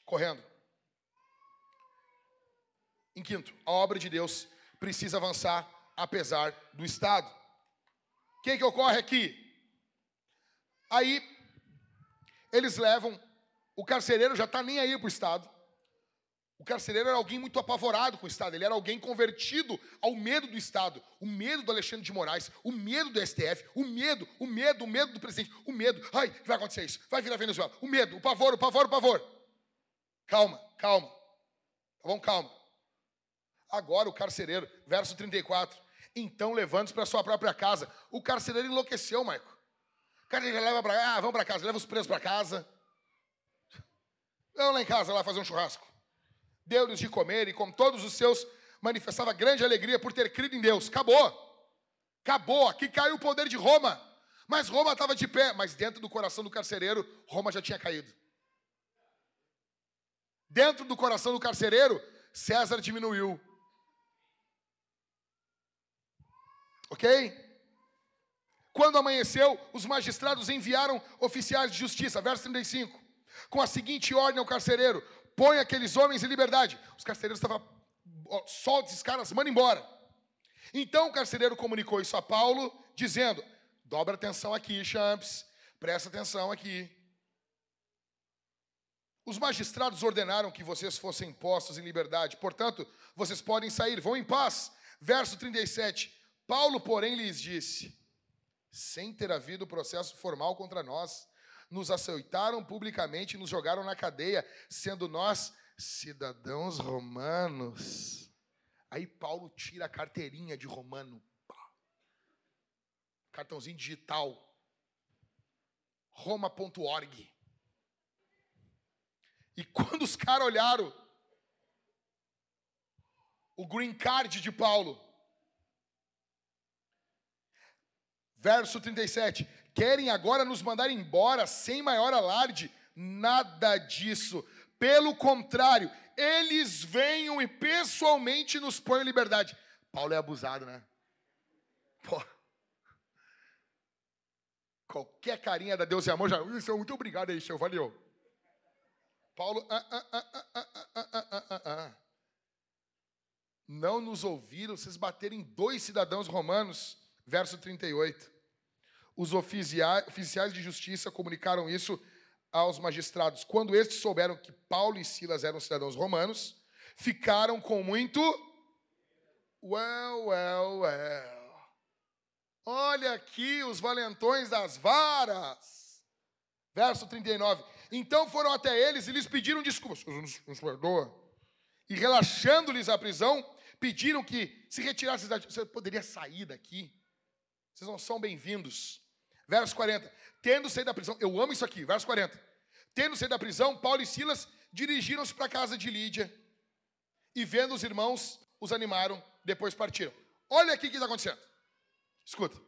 Speaker 3: Correndo. Em quinto, a obra de Deus precisa avançar apesar do Estado. O que, que ocorre aqui? Aí, eles levam, o carcereiro já está nem aí para o Estado. O carcereiro era alguém muito apavorado com o Estado, ele era alguém convertido ao medo do Estado, o medo do Alexandre de Moraes, o medo do STF, o medo, o medo, o medo do presidente, o medo, ai, vai acontecer isso, vai virar Venezuela, o medo, o pavor, o pavor, o pavor. Calma, calma, tá bom? Calma. Agora o carcereiro, verso 34, então levando-se para sua própria casa. O carcereiro enlouqueceu, Maico. O cara já leva para, ah, vamos para casa, leva os presos para casa. Vamos lá em casa lá fazer um churrasco deu-lhes de comer e com todos os seus manifestava grande alegria por ter crido em Deus. Acabou. Acabou. Aqui caiu o poder de Roma. Mas Roma estava de pé, mas dentro do coração do carcereiro, Roma já tinha caído. Dentro do coração do carcereiro, César diminuiu. Ok? Quando amanheceu, os magistrados enviaram oficiais de justiça, verso 35, com a seguinte ordem ao carcereiro: põe aqueles homens em liberdade. Os carcereiros estavam, solta esses caras, manda embora. Então o carcereiro comunicou isso a Paulo, dizendo: dobra atenção aqui, champs, presta atenção aqui. Os magistrados ordenaram que vocês fossem postos em liberdade, portanto, vocês podem sair, vão em paz. Verso 37. Paulo, porém, lhes disse: sem ter havido processo formal contra nós, nos açoitaram publicamente e nos jogaram na cadeia, sendo nós cidadãos romanos. Aí Paulo tira a carteirinha de romano, cartãozinho digital, roma.org. E quando os caras olharam o green card de Paulo, verso 37, querem agora nos mandar embora sem maior alarde. Nada disso. Pelo contrário, eles venham e pessoalmente nos põem em liberdade. Paulo é abusado, né? Pô. Qualquer carinha da Deus e amor já. Isso, muito obrigado aí, senhor. Valeu. Paulo. Ah, ah, ah, não nos ouviram vocês baterem dois cidadãos romanos. Verso 38. Os oficiais de justiça comunicaram isso aos magistrados. Quando estes souberam que Paulo e Silas eram cidadãos romanos, ficaram com muito. Well, well, well. Olha aqui os valentões das varas. Verso 39. Então foram até eles e lhes pediram desculpas. Nos, perdoa. E relaxando-lhes a prisão, pediram que se retirassem da. Você poderia sair daqui. Vocês não são bem-vindos. Verso 40. Tendo saído da prisão, eu amo isso aqui, verso 40. Tendo saído da prisão, Paulo e Silas dirigiram-se para a casa de Lídia e, vendo os irmãos, os animaram, depois partiram. Olha aqui o que está acontecendo. Escuta.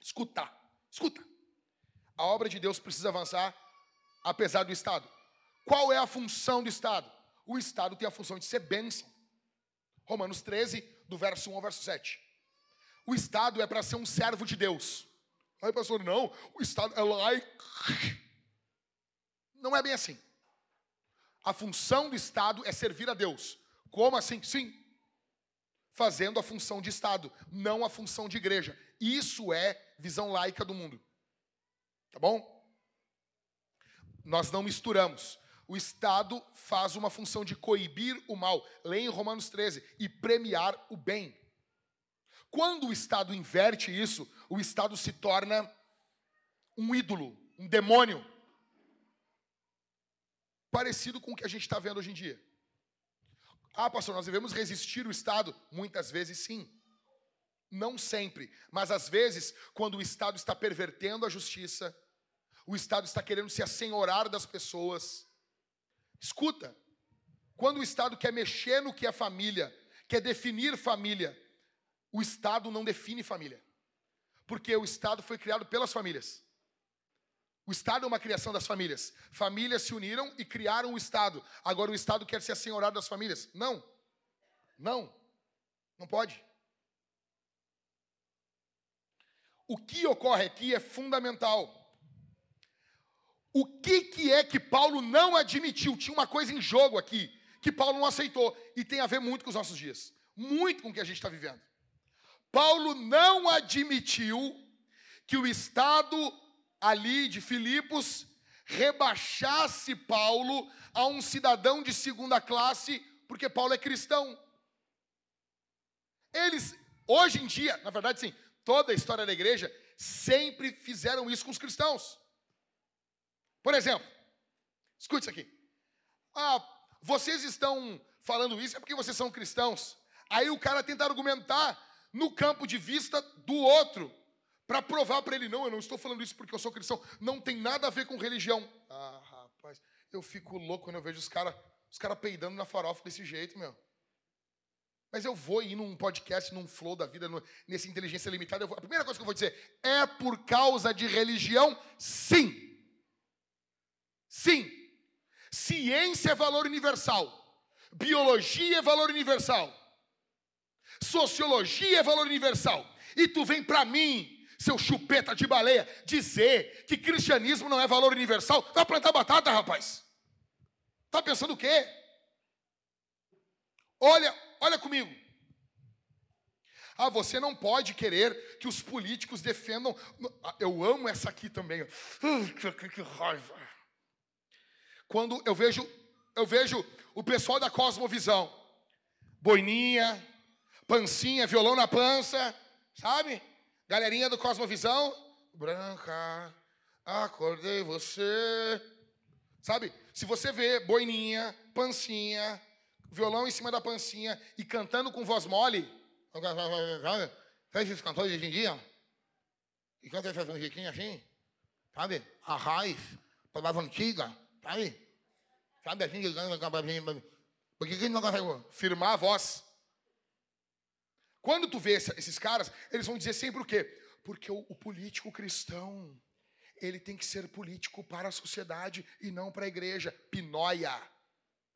Speaker 3: Escuta. Escuta. A obra de Deus precisa avançar apesar do Estado. Qual é a função do Estado? O Estado tem a função de ser bênção. Romanos 13, do verso 1 ao verso 7. O Estado é para ser um servo de Deus. Aí, pastor, não, o Estado é laico. Não é bem assim. A função do Estado é servir a Deus. Como assim? Sim. Fazendo a função de Estado, não a função de igreja. Isso é visão laica do mundo. Tá bom? Nós não misturamos. O Estado faz uma função de coibir o mal, lê em Romanos 13, e premiar o bem. Quando o Estado inverte isso, o Estado se torna um ídolo, um demônio. Parecido com o que a gente está vendo hoje em dia. Ah, pastor, nós devemos resistir o Estado? Muitas vezes sim. Não sempre, mas às vezes, quando o Estado está pervertendo a justiça, o Estado está querendo se assenhorar das pessoas. Escuta, quando o Estado quer mexer no que é família, quer definir família, o Estado não define família. Porque o Estado foi criado pelas famílias. O Estado é uma criação das famílias. Famílias se uniram e criaram o Estado. Agora o Estado quer se assenhorar das famílias? Não. Não. Não pode. O que ocorre aqui é fundamental. O que, que é que Paulo não admitiu? Tinha uma coisa em jogo aqui que Paulo não aceitou e tem a ver muito com os nossos dias, muito com o que a gente está vivendo. Paulo não admitiu que o estado ali de Filipos rebaixasse Paulo a um cidadão de segunda classe, porque Paulo é cristão. Eles, hoje em dia, na verdade, sim, toda a história da igreja sempre fizeram isso com os cristãos. Por exemplo, escute isso aqui. Ah, vocês estão falando isso é porque vocês são cristãos. Aí o cara tenta argumentar no campo de vista do outro para provar para ele não, eu não estou falando isso porque eu sou cristão, não tem nada a ver com religião. Ah, rapaz, eu fico louco quando eu vejo os caras os cara peidando na farofa desse jeito, meu. Mas eu vou ir num podcast, num flow da vida, nessa inteligência limitada. Vou, a primeira coisa que eu vou dizer é por causa de religião, sim. Sim. Ciência é valor universal. Biologia é valor universal. Sociologia é valor universal. E tu vem para mim, seu chupeta de baleia, dizer que cristianismo não é valor universal? Vai plantar batata, rapaz. Tá pensando o quê? Olha, olha comigo. Ah, você não pode querer que os políticos defendam. Eu amo essa aqui também. Que raiva. Quando eu vejo, eu vejo o pessoal da Cosmovisão, boininha, pancinha, violão na pança, sabe? Galerinha do Cosmovisão, branca, acordei você. Sabe? Se você vê boininha, pancinha, violão em cima da pancinha e cantando com voz mole, sabe esses cantores hoje em dia? E canta essas musiquinhas assim, sabe? A raiz, palavra antiga, sabe? Sabe assim, por que, não consegue firmar a voz? Quando tu vê esses caras, eles vão dizer sempre o quê? Porque o, o político cristão, ele tem que ser político para a sociedade e não para a igreja. Pinóia.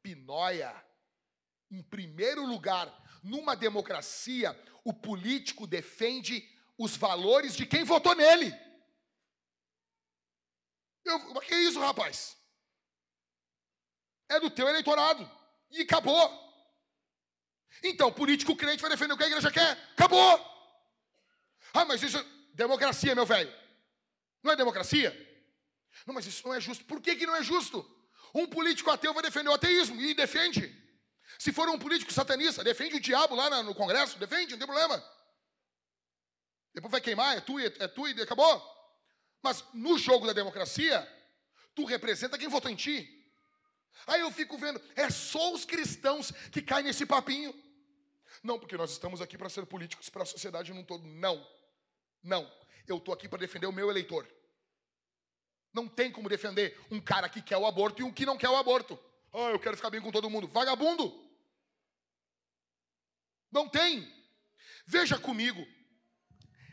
Speaker 3: Pinóia. Em primeiro lugar, numa democracia, o político defende os valores de quem votou nele. Eu, que é isso, rapaz? é do teu eleitorado. E acabou. Então, político crente vai defender o que a igreja quer. Acabou. Ah, mas isso é democracia, meu velho. Não é democracia? Não, mas isso não é justo. Por que, que não é justo? Um político ateu vai defender o ateísmo e defende. Se for um político satanista, defende o diabo lá no Congresso, defende, não tem problema. Depois vai queimar, é tu, é, é tu e acabou. Mas no jogo da democracia, tu representa quem votou em ti. Aí eu fico vendo, é só os cristãos que caem nesse papinho. Não, porque nós estamos aqui para ser políticos para a sociedade num todo. Não, não. Eu estou aqui para defender o meu eleitor. Não tem como defender um cara que quer o aborto e um que não quer o aborto. Ah, eu quero ficar bem com todo mundo. Vagabundo. Não tem. Veja comigo.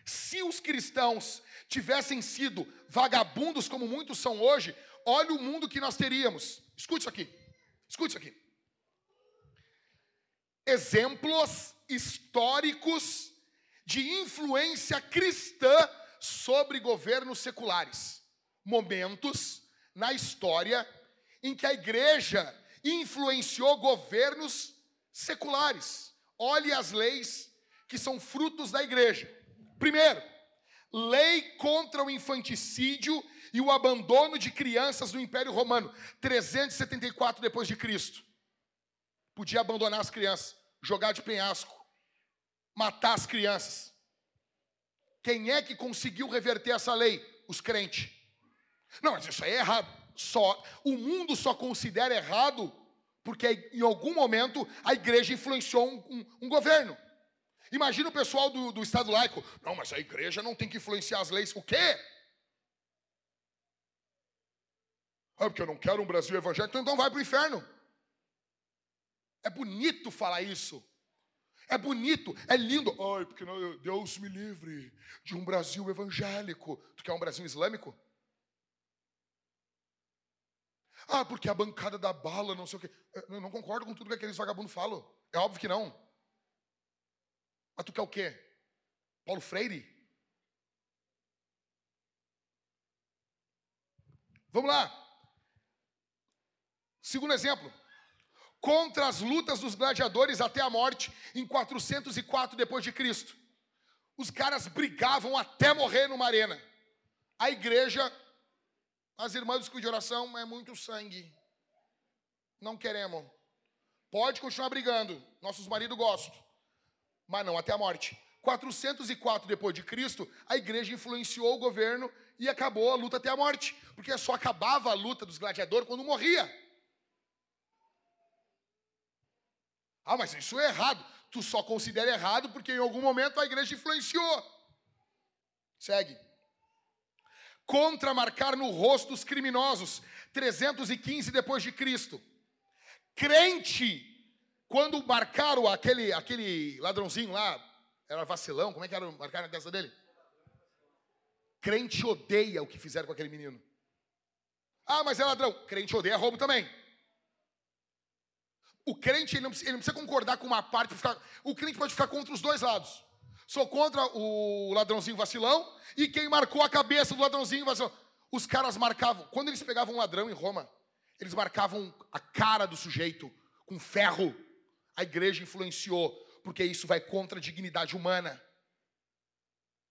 Speaker 3: Se os cristãos tivessem sido vagabundos como muitos são hoje, olha o mundo que nós teríamos. Escute isso aqui. Escute isso aqui. Exemplos históricos de influência cristã sobre governos seculares. Momentos na história em que a igreja influenciou governos seculares. Olhe as leis que são frutos da igreja. Primeiro, Lei contra o infanticídio e o abandono de crianças no Império Romano, 374 depois de Cristo. Podia abandonar as crianças, jogar de penhasco, matar as crianças. Quem é que conseguiu reverter essa lei? Os crentes. Não, mas isso aí é errado. Só o mundo só considera errado porque em algum momento a igreja influenciou um, um, um governo. Imagina o pessoal do, do Estado laico. Não, mas a igreja não tem que influenciar as leis. O quê? Ah, porque eu não quero um Brasil evangélico, então vai para o inferno. É bonito falar isso. É bonito, é lindo. Ai, porque não, Deus me livre de um Brasil evangélico. Tu quer um Brasil islâmico? Ah, porque a bancada da bala, não sei o quê. Eu não concordo com tudo que aqueles vagabundos falam. É óbvio que não. Mas tu quer o quê? Paulo Freire? Vamos lá. Segundo exemplo. Contra as lutas dos gladiadores até a morte em 404 depois de Cristo. Os caras brigavam até morrer numa arena. A igreja, as irmãs escudo de oração, é muito sangue. Não queremos. Pode continuar brigando. Nossos maridos gostam mas não até a morte. 404 depois de Cristo, a igreja influenciou o governo e acabou a luta até a morte, porque só acabava a luta dos gladiadores quando morria. Ah, mas isso é errado. Tu só considera errado porque em algum momento a igreja influenciou. Segue. Contra marcar no rosto os criminosos, 315 depois de Cristo. Crente quando marcaram aquele, aquele ladrãozinho lá, era vacilão, como é que era marcar na testa dele? Crente odeia o que fizeram com aquele menino. Ah, mas é ladrão. Crente odeia roubo também. O crente ele não, precisa, ele não precisa concordar com uma parte. Ficar, o crente pode ficar contra os dois lados. Sou contra o ladrãozinho vacilão e quem marcou a cabeça do ladrãozinho vacilão. Os caras marcavam. Quando eles pegavam um ladrão em Roma, eles marcavam a cara do sujeito com ferro a igreja influenciou, porque isso vai contra a dignidade humana.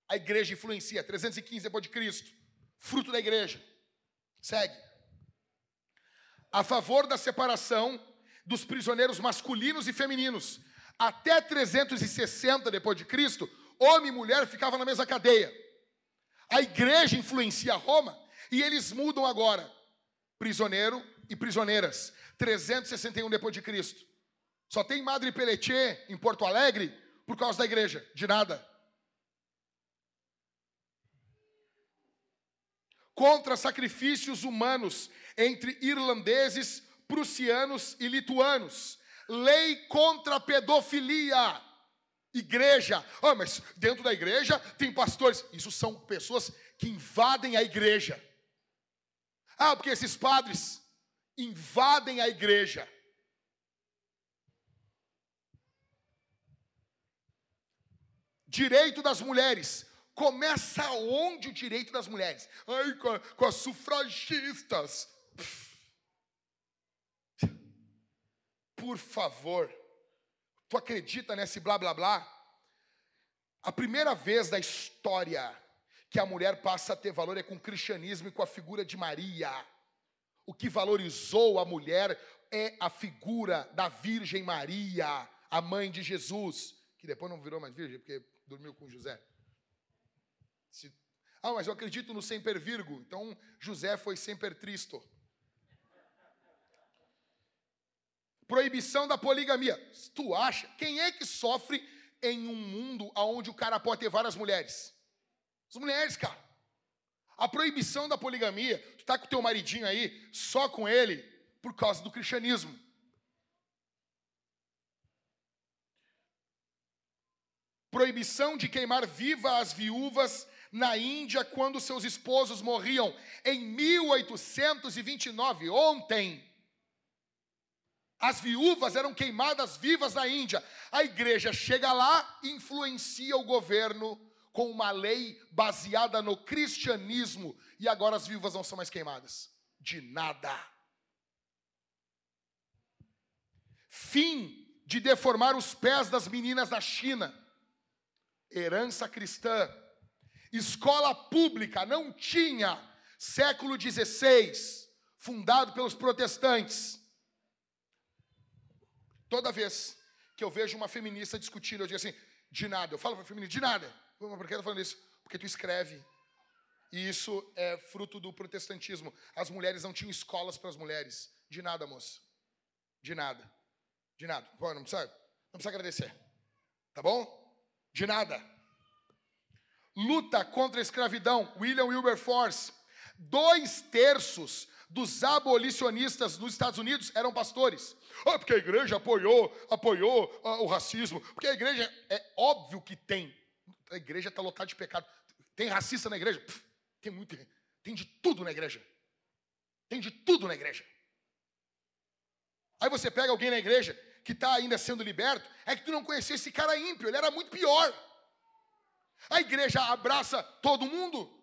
Speaker 3: A igreja influencia, 315 depois de Cristo, fruto da igreja. Segue. A favor da separação dos prisioneiros masculinos e femininos, até 360 depois de Cristo, homem e mulher ficavam na mesma cadeia. A igreja influencia Roma e eles mudam agora prisioneiro e prisioneiras, 361 depois de Cristo. Só tem Madre Pelletier em Porto Alegre por causa da igreja. De nada. Contra sacrifícios humanos entre irlandeses, prussianos e lituanos. Lei contra a pedofilia. Igreja. Ah, mas dentro da igreja tem pastores. Isso são pessoas que invadem a igreja. Ah, porque esses padres invadem a igreja. Direito das mulheres. Começa onde o direito das mulheres? Ai, com, com as sufragistas. Por favor. Tu acredita nesse blá blá blá? A primeira vez da história que a mulher passa a ter valor é com o cristianismo e com a figura de Maria. O que valorizou a mulher é a figura da Virgem Maria, a mãe de Jesus, que depois não virou mais virgem, porque dormiu com José? Se... Ah, mas eu acredito no semper virgo. Então José foi semper tristo. Proibição da poligamia. Tu acha? Quem é que sofre em um mundo onde o cara pode ter várias mulheres? As mulheres, cara. A proibição da poligamia, tu tá com teu maridinho aí, só com ele, por causa do cristianismo. proibição de queimar viva as viúvas na Índia quando seus esposos morriam em 1829, ontem. As viúvas eram queimadas vivas na Índia. A igreja chega lá influencia o governo com uma lei baseada no cristianismo e agora as viúvas não são mais queimadas. De nada. Fim de deformar os pés das meninas na China herança cristã. Escola pública não tinha. Século XVI, fundado pelos protestantes. Toda vez que eu vejo uma feminista discutindo, eu digo assim, de nada. Eu falo para a feminista, de nada. Por que eu falando isso? Porque tu escreve. E isso é fruto do protestantismo. As mulheres não tinham escolas para as mulheres. De nada, moça. De nada. De nada. Pô, não precisa, não precisa agradecer. Tá bom? De nada. Luta contra a escravidão. William Wilberforce. Dois terços dos abolicionistas nos Estados Unidos eram pastores. Ah, porque a igreja apoiou, apoiou ah, o racismo. Porque a igreja é óbvio que tem. A igreja está lotada de pecado. Tem racista na igreja? Pff, tem muito. Tem de tudo na igreja. Tem de tudo na igreja. Aí você pega alguém na igreja que está ainda sendo liberto, é que tu não conhecia esse cara ímpio, ele era muito pior. A igreja abraça todo mundo.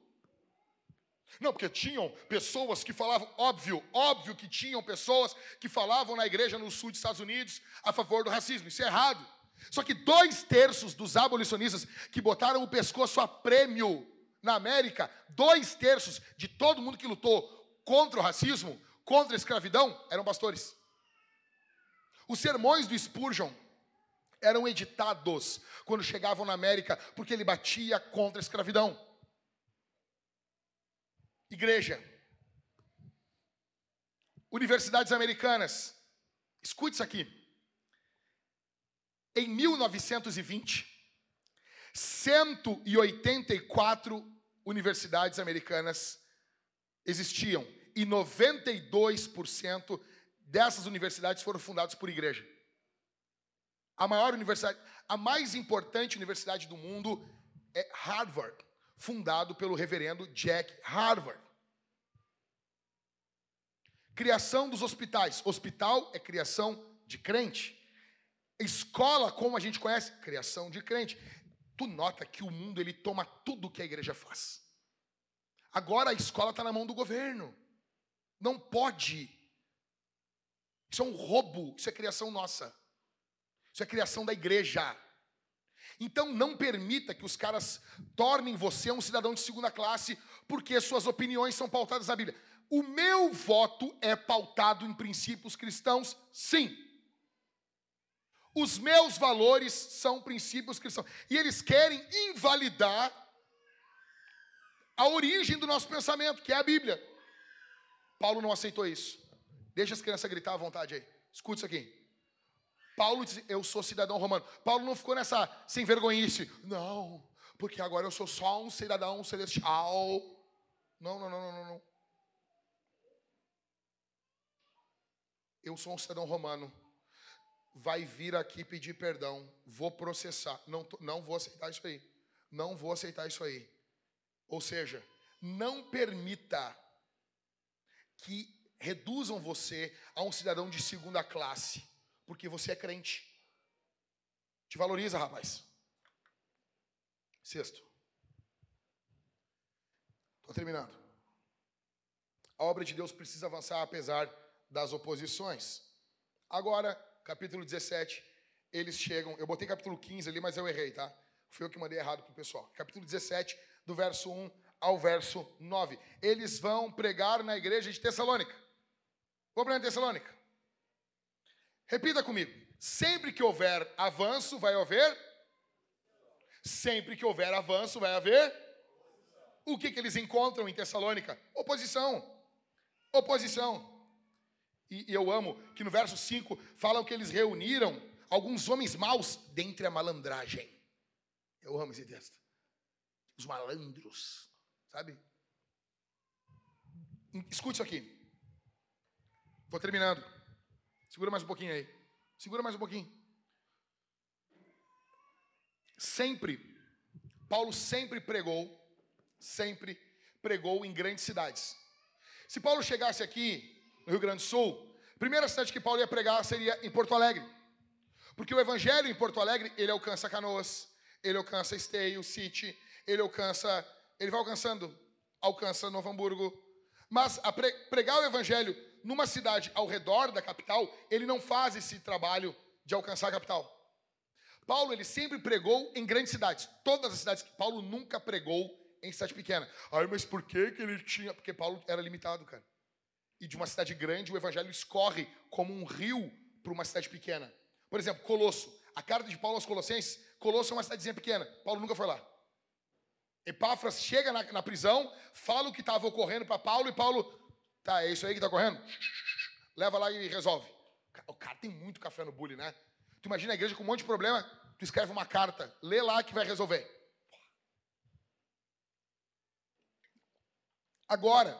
Speaker 3: Não, porque tinham pessoas que falavam, óbvio, óbvio que tinham pessoas que falavam na igreja no sul dos Estados Unidos a favor do racismo. Isso é errado. Só que dois terços dos abolicionistas que botaram o pescoço a prêmio na América, dois terços de todo mundo que lutou contra o racismo, contra a escravidão, eram pastores. Os sermões do Spurgeon eram editados quando chegavam na América, porque ele batia contra a escravidão. Igreja. Universidades americanas. Escute isso aqui. Em 1920, 184 universidades americanas existiam e 92% dessas universidades foram fundadas por igreja. A maior universidade, a mais importante universidade do mundo é Harvard fundado pelo reverendo Jack Harvard. Criação dos hospitais. Hospital é criação de crente. Escola, como a gente conhece, criação de crente. Tu nota que o mundo ele toma tudo que a igreja faz. Agora a escola está na mão do governo. Não pode. Isso é um roubo. Isso é criação nossa. Isso é criação da igreja. Então não permita que os caras tornem você um cidadão de segunda classe porque suas opiniões são pautadas na Bíblia. O meu voto é pautado em princípios cristãos, sim. Os meus valores são princípios cristãos. E eles querem invalidar a origem do nosso pensamento, que é a Bíblia. Paulo não aceitou isso. Deixa as crianças gritar à vontade aí. Escute isso aqui. Paulo diz, eu sou cidadão romano. Paulo não ficou nessa sem vergonhice. Não, porque agora eu sou só um cidadão celestial. Não, não, não, não, não. Eu sou um cidadão romano. Vai vir aqui pedir perdão. Vou processar. Não, não vou aceitar isso aí. Não vou aceitar isso aí. Ou seja, não permita que reduzam você a um cidadão de segunda classe porque você é crente. Te valoriza, rapaz. Sexto. Estou terminando. A obra de Deus precisa avançar apesar das oposições. Agora, capítulo 17, eles chegam. Eu botei capítulo 15 ali, mas eu errei, tá? Foi eu que mandei errado para o pessoal. Capítulo 17, do verso 1 ao verso 9. Eles vão pregar na igreja de Tessalônica. Vamos para Tessalônica. Repita comigo. Sempre que houver avanço, vai haver? Sempre que houver avanço, vai haver? O que, que eles encontram em Tessalônica? Oposição. Oposição. E, e eu amo que no verso 5 falam que eles reuniram alguns homens maus dentre a malandragem. Eu amo esse texto. Os malandros, sabe? Escute isso aqui. Vou terminando. Segura mais um pouquinho aí. Segura mais um pouquinho. Sempre, Paulo sempre pregou, sempre pregou em grandes cidades. Se Paulo chegasse aqui no Rio Grande do Sul, a primeira cidade que Paulo ia pregar seria em Porto Alegre. Porque o evangelho em Porto Alegre, ele alcança Canoas, ele alcança Esteio, City, ele alcança, ele vai alcançando, alcança Novo Hamburgo. Mas pregar o evangelho numa cidade ao redor da capital, ele não faz esse trabalho de alcançar a capital. Paulo ele sempre pregou em grandes cidades. Todas as cidades que Paulo nunca pregou em cidade pequena. Aí, mas por que, que ele tinha. Porque Paulo era limitado, cara. E de uma cidade grande, o evangelho escorre como um rio para uma cidade pequena. Por exemplo, Colosso. A carta de Paulo aos Colossenses, Colosso é uma cidadezinha pequena. Paulo nunca foi lá. Epáfras chega na, na prisão, fala o que estava ocorrendo para Paulo, e Paulo, tá, é isso aí que está ocorrendo? Leva lá e resolve. O cara tem muito café no bullying, né? Tu imagina a igreja com um monte de problema, tu escreve uma carta, lê lá que vai resolver. Agora,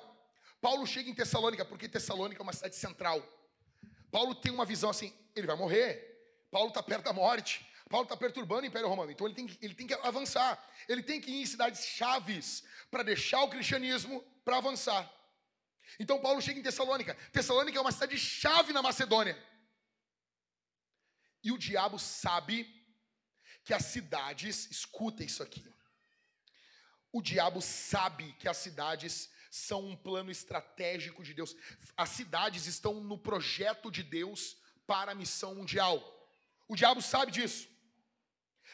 Speaker 3: Paulo chega em Tessalônica, porque Tessalônica é uma cidade central. Paulo tem uma visão assim, ele vai morrer. Paulo está perto da morte. Paulo está perturbando o Império Romano. Então ele tem, ele tem que avançar. Ele tem que ir em cidades chaves para deixar o cristianismo para avançar. Então Paulo chega em Tessalônica. Tessalônica é uma cidade chave na Macedônia. E o diabo sabe que as cidades, escuta isso aqui. O diabo sabe que as cidades são um plano estratégico de Deus. As cidades estão no projeto de Deus para a missão mundial. O diabo sabe disso.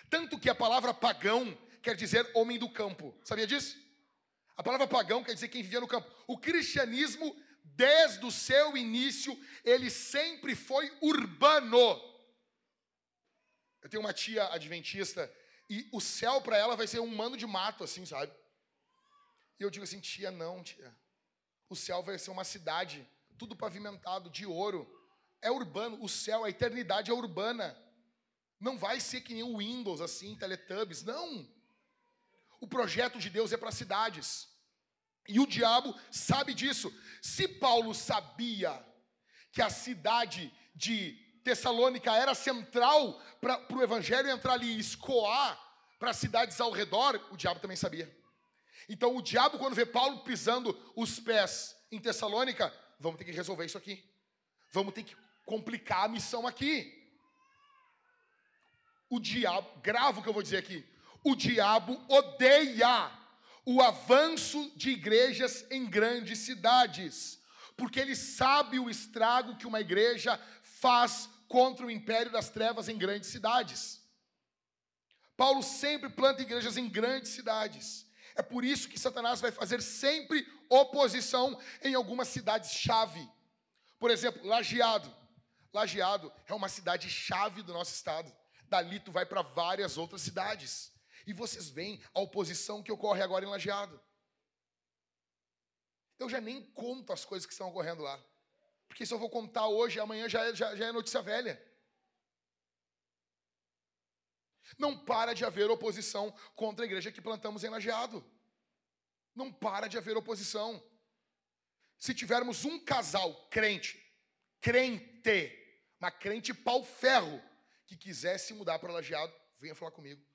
Speaker 3: Tanto que a palavra pagão quer dizer homem do campo. Sabia disso? A palavra pagão quer dizer quem vivia no campo. O cristianismo, desde o seu início, ele sempre foi urbano. Eu tenho uma tia adventista e o céu para ela vai ser um mano de mato, assim, sabe? E eu digo assim, tia, não, tia. O céu vai ser uma cidade, tudo pavimentado, de ouro. É urbano, o céu, a eternidade é urbana. Não vai ser que nem o Windows, assim, Teletubbies. Não. O projeto de Deus é para cidades. E o diabo sabe disso. Se Paulo sabia que a cidade de Tessalônica era central para o evangelho entrar ali e escoar para cidades ao redor, o diabo também sabia. Então o diabo, quando vê Paulo pisando os pés em Tessalônica, vamos ter que resolver isso aqui. Vamos ter que complicar a missão aqui. O diabo, gravo o que eu vou dizer aqui. O diabo odeia o avanço de igrejas em grandes cidades, porque ele sabe o estrago que uma igreja faz contra o império das trevas em grandes cidades. Paulo sempre planta igrejas em grandes cidades. É por isso que Satanás vai fazer sempre oposição em algumas cidades-chave. Por exemplo, Lajeado. Lajeado é uma cidade-chave do nosso estado. Dali tu vai para várias outras cidades. E vocês veem a oposição que ocorre agora em Lajeado. Eu já nem conto as coisas que estão ocorrendo lá. Porque se eu vou contar hoje, amanhã já é, já, já é notícia velha. Não para de haver oposição contra a igreja que plantamos em Lajeado. Não para de haver oposição. Se tivermos um casal crente, crente, uma crente pau-ferro, que quisesse mudar para Lajeado, venha falar comigo,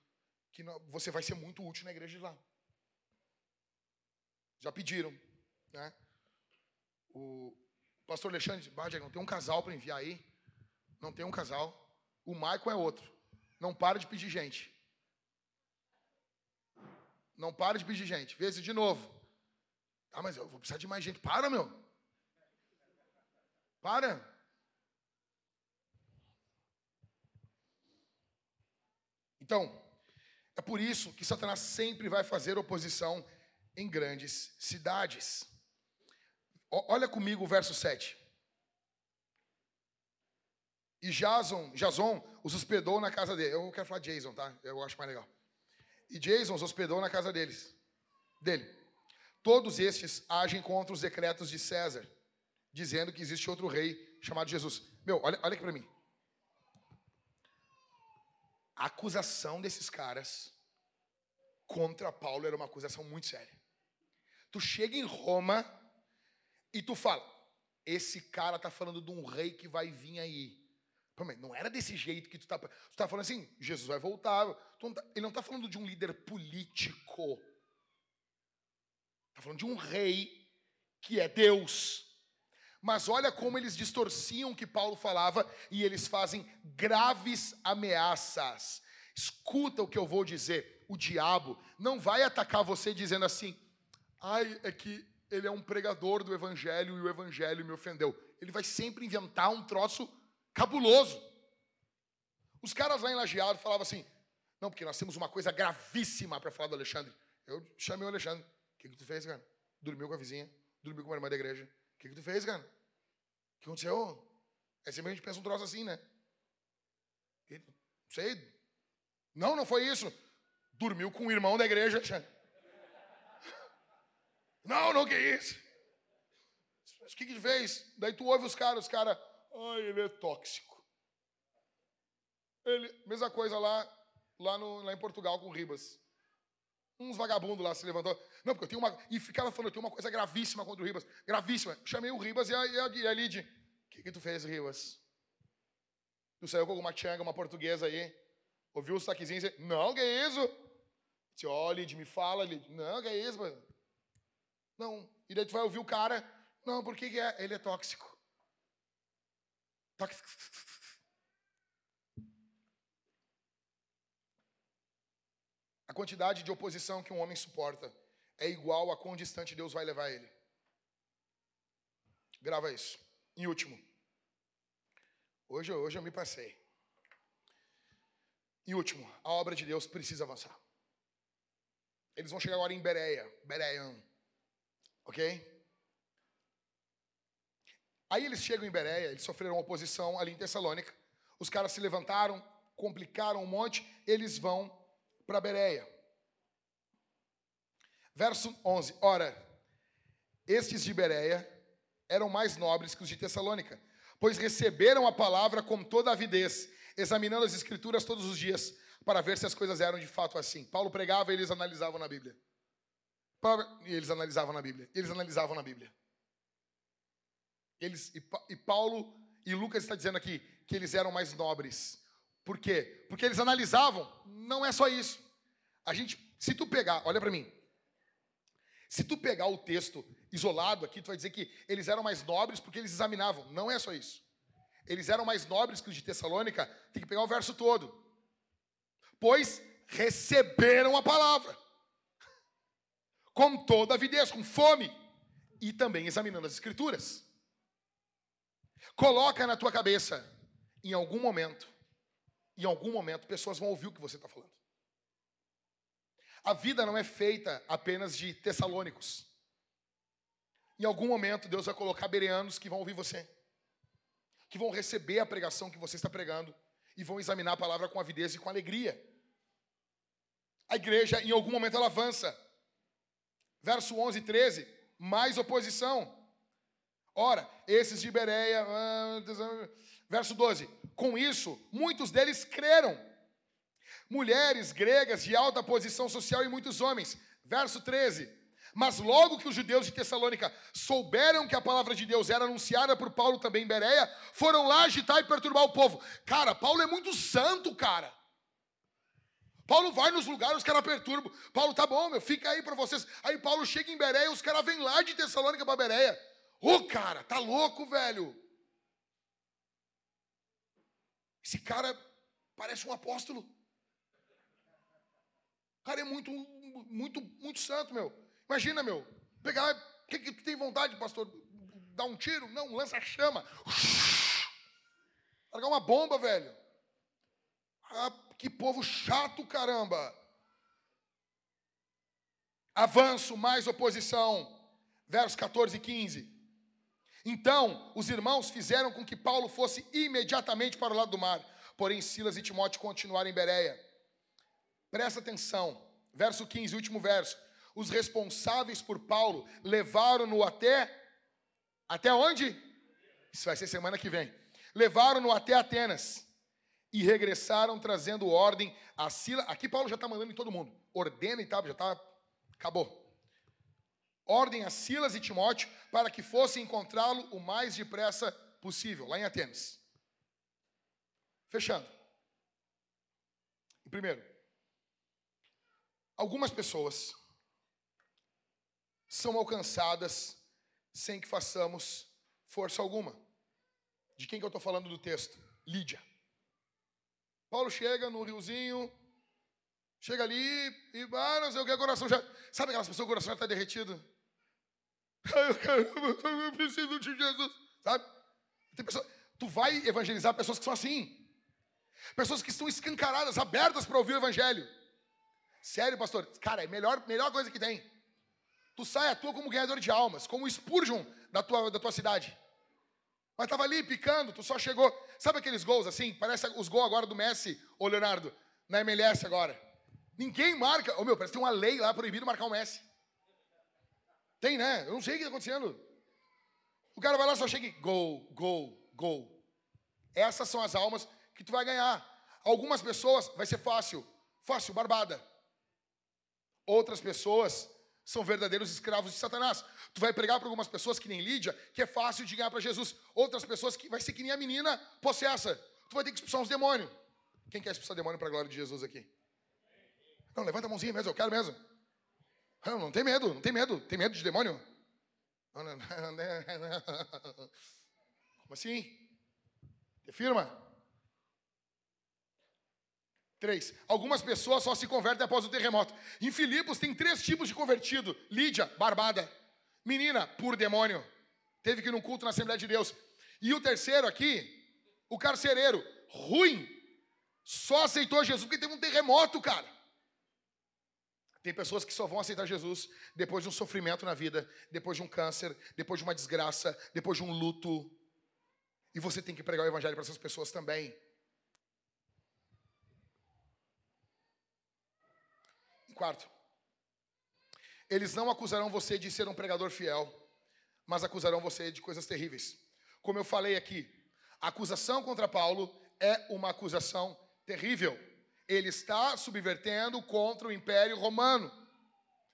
Speaker 3: que você vai ser muito útil na igreja de lá. Já pediram, né? O pastor Alexandre não tem um casal para enviar aí? Não tem um casal. O Maicon é outro. Não para de pedir gente. Não para de pedir gente. Se de novo. Ah, mas eu vou precisar de mais gente. Para, meu. Para. Então, é por isso que Satanás sempre vai fazer oposição em grandes cidades. Olha comigo o verso 7. E Jason, Jason os hospedou na casa dele. Eu quero falar Jason, tá? Eu acho mais legal. E Jason os hospedou na casa deles, dele. Todos estes agem contra os decretos de César, dizendo que existe outro rei chamado Jesus. Meu, olha, olha aqui para mim. A acusação desses caras contra Paulo era uma acusação muito séria. Tu chega em Roma e tu fala: esse cara tá falando de um rei que vai vir aí. Não era desse jeito que tu tá. Tu tá falando assim, Jesus vai voltar. Tá, ele não tá falando de um líder político. Tá falando de um rei que é Deus. Mas olha como eles distorciam o que Paulo falava e eles fazem graves ameaças. Escuta o que eu vou dizer. O diabo não vai atacar você dizendo assim: ai, é que ele é um pregador do evangelho e o evangelho me ofendeu. Ele vai sempre inventar um troço cabuloso. Os caras lá em Lajeado falavam assim: não, porque nós temos uma coisa gravíssima para falar do Alexandre. Eu chamei o Alexandre. O que, que tu fez, cara? Dormiu com a vizinha? Dormiu com a irmã da igreja? O que, que tu fez, cara? O que aconteceu? É sempre a gente pensa um troço assim, né? Não sei. Não, não foi isso. Dormiu com o irmão da igreja. Não, não, que isso? Mas o que que fez? Daí tu ouve os caras, os caras, ai, ele é tóxico. Ele, mesma coisa lá, lá, no, lá em Portugal com o Ribas. Uns vagabundos lá se levantou. Não, porque eu tenho uma. E ficaram falando, eu tenho uma coisa gravíssima contra o Ribas. Gravíssima. Chamei o Ribas e a, e a, e a Lid. O que, que tu fez, Ribas? Tu saiu com alguma tchanga, uma portuguesa aí? Ouviu os taquezinhos e disse, não, que é isso? Disse, ó, oh, Lid, me fala, Lid. Não, que é isso, mano? Não. E daí tu vai ouvir o cara. Não, por que, que é? Ele é tóxico. Tóxico. A quantidade de oposição que um homem suporta é igual a quão distante Deus vai levar ele. Grava isso. Em último. Hoje, hoje eu me passei. Em último, a obra de Deus precisa avançar. Eles vão chegar agora em Bereia, Bereia, ok? Aí eles chegam em Bereia, eles sofreram oposição ali em Tessalônica. Os caras se levantaram, complicaram um monte, eles vão para Bereia. Verso 11. Ora, estes de Bereia eram mais nobres que os de Tessalônica, pois receberam a palavra com toda avidez, examinando as escrituras todos os dias, para ver se as coisas eram de fato assim. Paulo pregava e eles analisavam na Bíblia. E eles analisavam na Bíblia. Eles analisavam na Bíblia. Eles, e Paulo e Lucas está dizendo aqui que eles eram mais nobres. Por quê? Porque eles analisavam, não é só isso. A gente, se tu pegar, olha para mim. Se tu pegar o texto isolado aqui, tu vai dizer que eles eram mais nobres porque eles examinavam. Não é só isso. Eles eram mais nobres que os de Tessalônica, tem que pegar o verso todo. Pois receberam a palavra com toda avidez, com fome, e também examinando as escrituras. Coloca na tua cabeça, em algum momento, em algum momento, pessoas vão ouvir o que você está falando. A vida não é feita apenas de tessalônicos. Em algum momento, Deus vai colocar bereanos que vão ouvir você, que vão receber a pregação que você está pregando e vão examinar a palavra com avidez e com alegria. A igreja, em algum momento, ela avança. Verso 11 e 13, mais oposição. Ora, esses de Bereia, ah, verso 12: com isso, muitos deles creram. Mulheres gregas de alta posição social e muitos homens. Verso 13: mas logo que os judeus de Tessalônica souberam que a palavra de Deus era anunciada por Paulo também em Bereia, foram lá agitar e perturbar o povo. Cara, Paulo é muito santo, cara. Paulo vai nos lugares, os caras perturbam. Paulo, tá bom, meu, fica aí para vocês. Aí Paulo chega em Bereia, os caras vêm lá de Tessalônica para Bereia. Ô, oh, cara, tá louco, velho. Esse cara parece um apóstolo. O cara é muito, muito, muito santo, meu. Imagina, meu, pegar. O que, que tu tem vontade, pastor? Dar um tiro? Não, lança chama. Largar uma bomba, velho. Ah, que povo chato, caramba. Avanço, mais oposição. Versos 14 e 15. Então, os irmãos fizeram com que Paulo fosse imediatamente para o lado do mar, porém Silas e Timóteo continuaram em Bereia. Presta atenção, verso 15, último verso. Os responsáveis por Paulo levaram-no até até onde? Isso vai ser semana que vem. Levaram-no até Atenas e regressaram trazendo ordem a Silas. Aqui Paulo já está mandando em todo mundo. Ordena e tal, já está. Acabou ordem a Silas e Timóteo para que fossem encontrá-lo o mais depressa possível, lá em Atenas. Fechando. Primeiro, algumas pessoas são alcançadas sem que façamos força alguma. De quem que eu estou falando do texto? Lídia. Paulo chega no riozinho, chega ali e, ah, não sei o que, o coração já. Sabe aquelas pessoas que o coração já está derretido? Eu preciso de Jesus, sabe? Tem tu vai evangelizar pessoas que são assim. Pessoas que estão escancaradas, abertas para ouvir o evangelho. Sério, pastor? Cara, é a melhor, melhor coisa que tem. Tu sai à tua como ganhador de almas, como Spurgeon da tua, da tua cidade. Mas estava ali picando, tu só chegou. Sabe aqueles gols assim? Parece os gols agora do Messi, ô Leonardo, na MLS agora. Ninguém marca. Ô meu, parece que tem uma lei lá proibido marcar o Messi. Tem, né? Eu não sei o que está acontecendo. O cara vai lá só chega e gol, gol, gol. Essas são as almas que tu vai ganhar. Algumas pessoas vai ser fácil, fácil, barbada. Outras pessoas são verdadeiros escravos de Satanás. Tu vai pregar para algumas pessoas que nem Lídia, que é fácil de ganhar para Jesus. Outras pessoas que vai ser que nem a menina possessa. Tu vai ter que expulsar uns demônios. Quem quer expulsar demônio para a glória de Jesus aqui? Não, levanta a mãozinha mesmo, eu quero mesmo. Não, não tem medo, não tem medo. Tem medo de demônio? Como assim? Te firma? Três. Algumas pessoas só se convertem após o terremoto. Em Filipos tem três tipos de convertido: Lídia, barbada. Menina, por demônio. Teve que ir num culto na Assembleia de Deus. E o terceiro aqui, o carcereiro, ruim. Só aceitou Jesus porque teve um terremoto, cara. Tem pessoas que só vão aceitar Jesus depois de um sofrimento na vida, depois de um câncer, depois de uma desgraça, depois de um luto. E você tem que pregar o evangelho para essas pessoas também. Quarto, eles não acusarão você de ser um pregador fiel, mas acusarão você de coisas terríveis. Como eu falei aqui, a acusação contra Paulo é uma acusação terrível ele está subvertendo contra o Império Romano.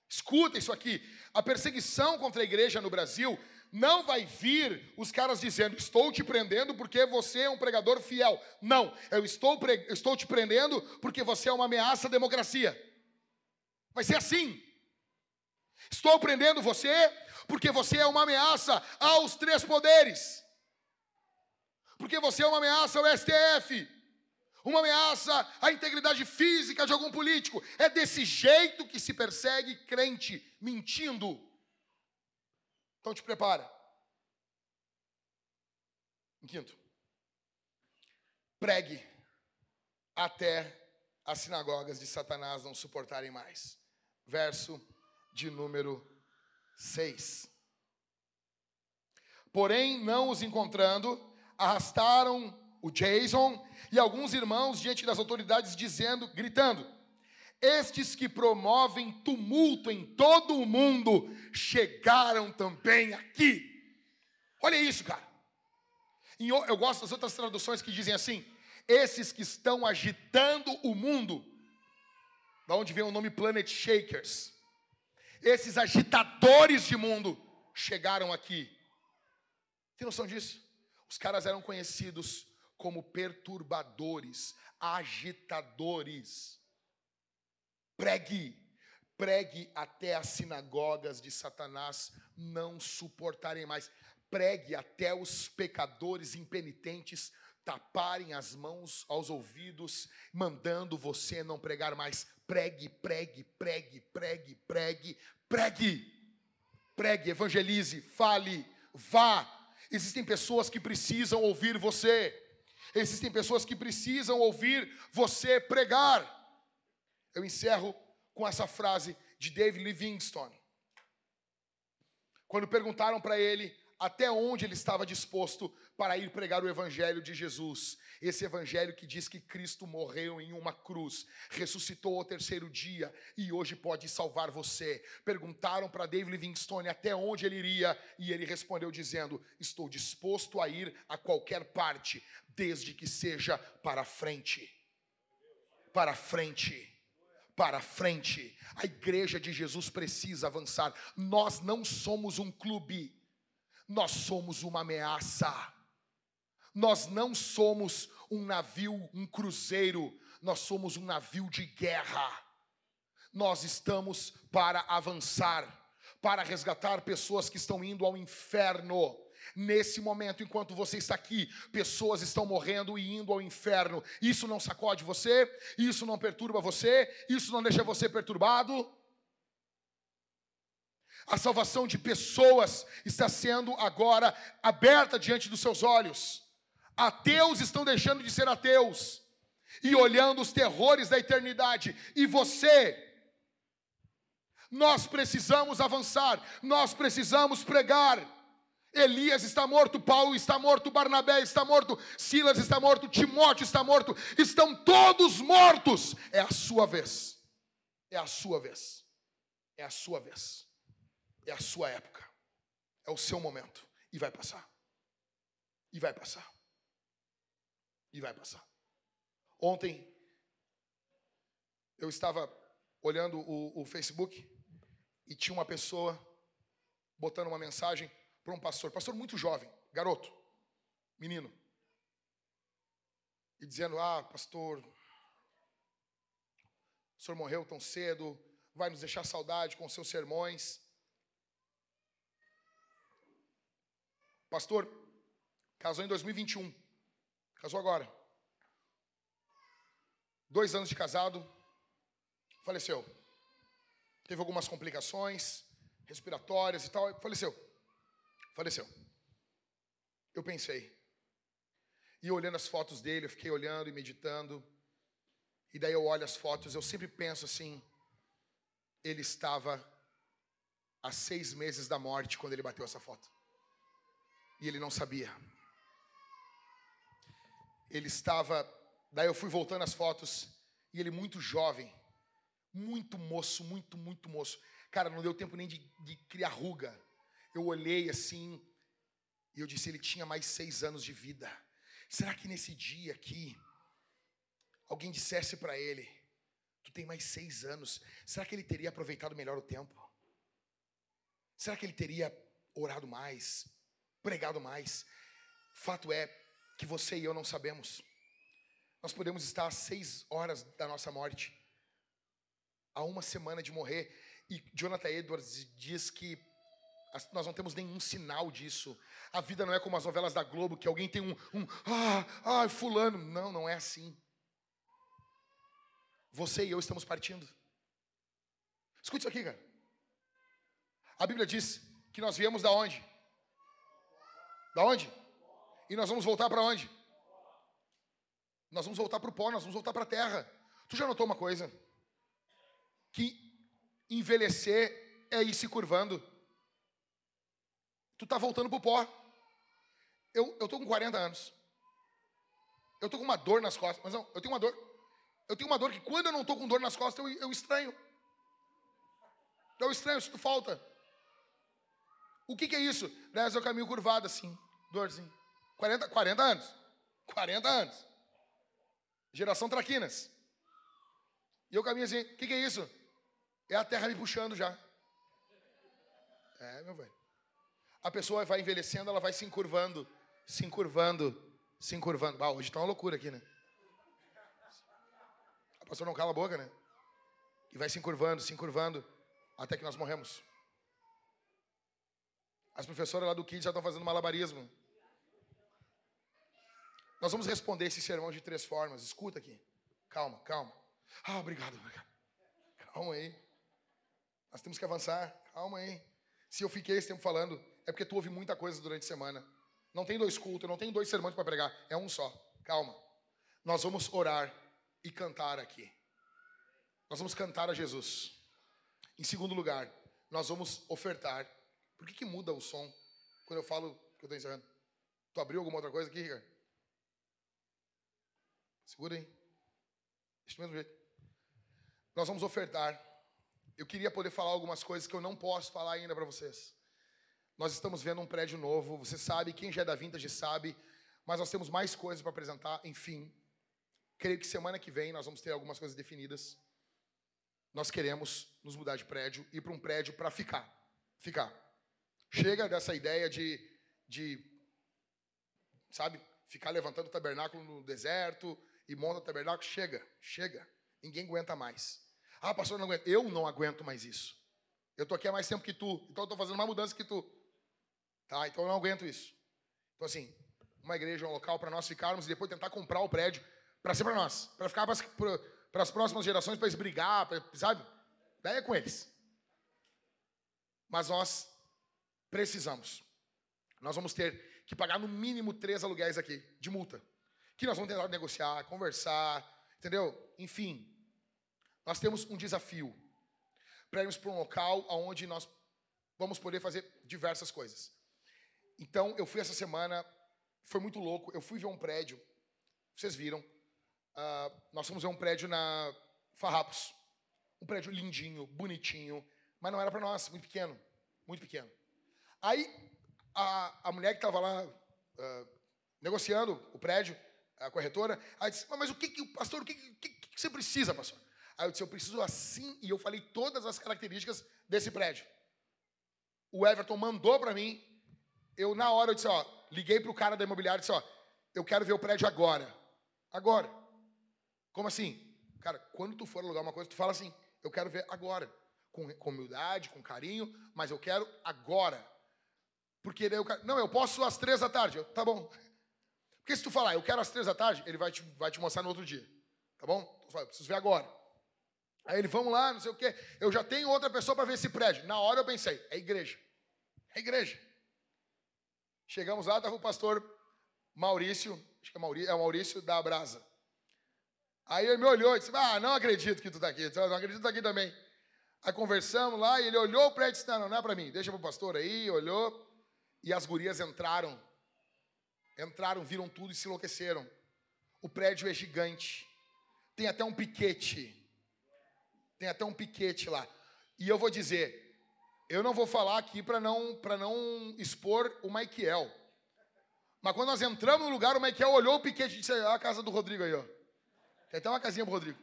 Speaker 3: Escuta isso aqui. A perseguição contra a igreja no Brasil não vai vir os caras dizendo: Estou te prendendo porque você é um pregador fiel. Não, eu estou, estou te prendendo porque você é uma ameaça à democracia. Vai ser assim. Estou prendendo você porque você é uma ameaça aos três poderes. Porque você é uma ameaça ao STF uma ameaça à integridade física de algum político. É desse jeito que se persegue crente, mentindo. Então te prepara. Em quinto, pregue até as sinagogas de Satanás não suportarem mais. Verso de número 6. Porém, não os encontrando, arrastaram o Jason e alguns irmãos diante das autoridades dizendo, gritando: Estes que promovem tumulto em todo o mundo chegaram também aqui. Olha isso, cara. Eu gosto das outras traduções que dizem assim: esses que estão agitando o mundo, da onde vem o nome Planet Shakers, esses agitadores de mundo chegaram aqui. Tem noção disso? Os caras eram conhecidos como perturbadores, agitadores. Pregue, pregue até as sinagogas de Satanás não suportarem mais. Pregue até os pecadores impenitentes taparem as mãos aos ouvidos, mandando você não pregar mais. Pregue, pregue, pregue, pregue, pregue, pregue. Pregue, evangelize, fale, vá. Existem pessoas que precisam ouvir você. Existem pessoas que precisam ouvir você pregar. Eu encerro com essa frase de David Livingstone. Quando perguntaram para ele até onde ele estava disposto para ir pregar o evangelho de Jesus. Esse evangelho que diz que Cristo morreu em uma cruz, ressuscitou ao terceiro dia e hoje pode salvar você. Perguntaram para David Livingstone até onde ele iria e ele respondeu dizendo: "Estou disposto a ir a qualquer parte, desde que seja para frente." Para frente para frente. A igreja de Jesus precisa avançar. Nós não somos um clube nós somos uma ameaça. Nós não somos um navio, um cruzeiro, nós somos um navio de guerra. Nós estamos para avançar, para resgatar pessoas que estão indo ao inferno. Nesse momento, enquanto você está aqui, pessoas estão morrendo e indo ao inferno. Isso não sacode você? Isso não perturba você? Isso não deixa você perturbado? A salvação de pessoas está sendo agora aberta diante dos seus olhos. Ateus estão deixando de ser ateus e olhando os terrores da eternidade. E você, Nós precisamos avançar, nós precisamos pregar. Elias está morto, Paulo está morto, Barnabé está morto, Silas está morto, Timóteo está morto, estão todos mortos. É a sua vez, é a sua vez, é a sua vez, é a sua época, é o seu momento, e vai passar, e vai passar, e vai passar. Ontem, eu estava olhando o, o Facebook e tinha uma pessoa botando uma mensagem para um pastor, pastor muito jovem, garoto, menino, e dizendo: Ah, pastor, o senhor morreu tão cedo, vai nos deixar saudade com seus sermões. Pastor, casou em 2021, casou agora. Dois anos de casado, faleceu. Teve algumas complicações respiratórias e tal, faleceu. Faleceu. Eu pensei. E olhando as fotos dele, eu fiquei olhando e meditando. E daí eu olho as fotos, eu sempre penso assim: ele estava há seis meses da morte quando ele bateu essa foto. E ele não sabia. Ele estava. Daí eu fui voltando as fotos e ele muito jovem, muito moço, muito, muito moço. Cara, não deu tempo nem de, de criar ruga. Eu olhei assim e eu disse: ele tinha mais seis anos de vida. Será que nesse dia aqui, alguém dissesse para ele: Tu tem mais seis anos, será que ele teria aproveitado melhor o tempo? Será que ele teria orado mais, pregado mais? Fato é que você e eu não sabemos. Nós podemos estar a seis horas da nossa morte a uma semana de morrer. E Jonathan Edwards diz que nós não temos nenhum sinal disso. A vida não é como as novelas da Globo, que alguém tem um, um ah, ah, fulano. Não, não é assim. Você e eu estamos partindo. Escute isso aqui, cara. A Bíblia diz que nós viemos da onde? Da onde? E nós vamos voltar para onde? Nós vamos voltar para o pó, nós vamos voltar para a terra. Tu já notou uma coisa? que envelhecer é ir se curvando. Tu tá voltando pro pó. Eu, eu tô com 40 anos. Eu tô com uma dor nas costas. Mas não, eu tenho uma dor. Eu tenho uma dor que quando eu não tô com dor nas costas, eu, eu estranho. Eu estranho, sinto falta. O que, que é isso? Dez é o caminho curvado assim, dorzinho. 40, 40 anos. 40 anos. Geração traquinas. E eu caminho assim, o que, que é isso? É a terra me puxando já. É, meu velho. A pessoa vai envelhecendo, ela vai se encurvando, se encurvando, se encurvando. Ah, hoje tá uma loucura aqui, né? A pessoa não cala a boca, né? E vai se encurvando, se encurvando, até que nós morremos. As professoras lá do Kids já estão fazendo malabarismo. Nós vamos responder esse sermão de três formas. Escuta aqui. Calma, calma. Ah, obrigado, obrigado. Calma aí. Nós temos que avançar. Calma aí. Se eu fiquei esse tempo falando, é porque tu ouve muita coisa durante a semana. Não tem dois cultos, não tem dois sermões para pregar. É um só. Calma. Nós vamos orar e cantar aqui. Nós vamos cantar a Jesus. Em segundo lugar, nós vamos ofertar. Por que, que muda o som quando eu falo que eu estou encerrando? Tu abriu alguma outra coisa aqui, Ricardo? Segura aí. Do mesmo jeito. Nós vamos ofertar eu queria poder falar algumas coisas que eu não posso falar ainda para vocês. Nós estamos vendo um prédio novo, você sabe, quem já é da Vintage sabe, mas nós temos mais coisas para apresentar, enfim. Creio que semana que vem nós vamos ter algumas coisas definidas. Nós queremos nos mudar de prédio, ir para um prédio para ficar. Ficar. Chega dessa ideia de, de, sabe, ficar levantando o tabernáculo no deserto e monta o tabernáculo. Chega, chega. Ninguém aguenta mais. Ah, pastor, não. Eu não aguento mais isso. Eu estou aqui há mais tempo que tu, então eu estou fazendo mais mudança que tu. Tá, então eu não aguento isso. Então, assim, uma igreja, um local para nós ficarmos e depois tentar comprar o prédio para ser para nós, para ficar para as próximas gerações, para eles brigar, pra, sabe? Daí é com eles. Mas nós precisamos. Nós vamos ter que pagar no mínimo três aluguéis aqui, de multa. Que nós vamos tentar negociar, conversar, entendeu? Enfim, nós temos um desafio. para irmos para um local onde nós vamos poder fazer diversas coisas. Então, eu fui essa semana, foi muito louco. Eu fui ver um prédio, vocês viram. Uh, nós fomos ver um prédio na Farrapos. Um prédio lindinho, bonitinho, mas não era para nós, muito pequeno, muito pequeno. Aí, a, a mulher que estava lá uh, negociando o prédio, a corretora, aí disse: Mas o que, que pastor, o que, que, que você precisa, pastor? Aí eu disse: Eu preciso assim, e eu falei todas as características desse prédio. O Everton mandou para mim, eu na hora eu disse: Ó, liguei para o cara da imobiliária e disse: Ó, eu quero ver o prédio agora. Agora. Como assim? Cara, quando tu for alugar uma coisa, tu fala assim: Eu quero ver agora. Com, com humildade, com carinho, mas eu quero agora. Porque daí eu Não, eu posso às três da tarde. Eu, tá bom. Porque se tu falar, eu quero às três da tarde, ele vai te, vai te mostrar no outro dia. Tá bom? Tu fala, eu preciso ver agora. Aí ele, vamos lá, não sei o quê. Eu já tenho outra pessoa para ver esse prédio. Na hora eu pensei, é igreja. É igreja. Chegamos lá, estava o pastor Maurício, acho que é Maurício, é o Maurício da Brasa. Aí ele me olhou e disse: Ah, não acredito que tu está aqui, não acredito que está aqui também. Aí conversamos lá e ele olhou o prédio e disse: Não, não é para mim, deixa para o pastor aí, olhou. E as gurias entraram. Entraram, viram tudo e se enlouqueceram. O prédio é gigante. Tem até um piquete. Tem até um piquete lá. E eu vou dizer, eu não vou falar aqui para não, não expor o Michael. Mas quando nós entramos no lugar, o Michael olhou o piquete e disse: ah, a casa do Rodrigo aí, ó. Tem até uma casinha pro Rodrigo.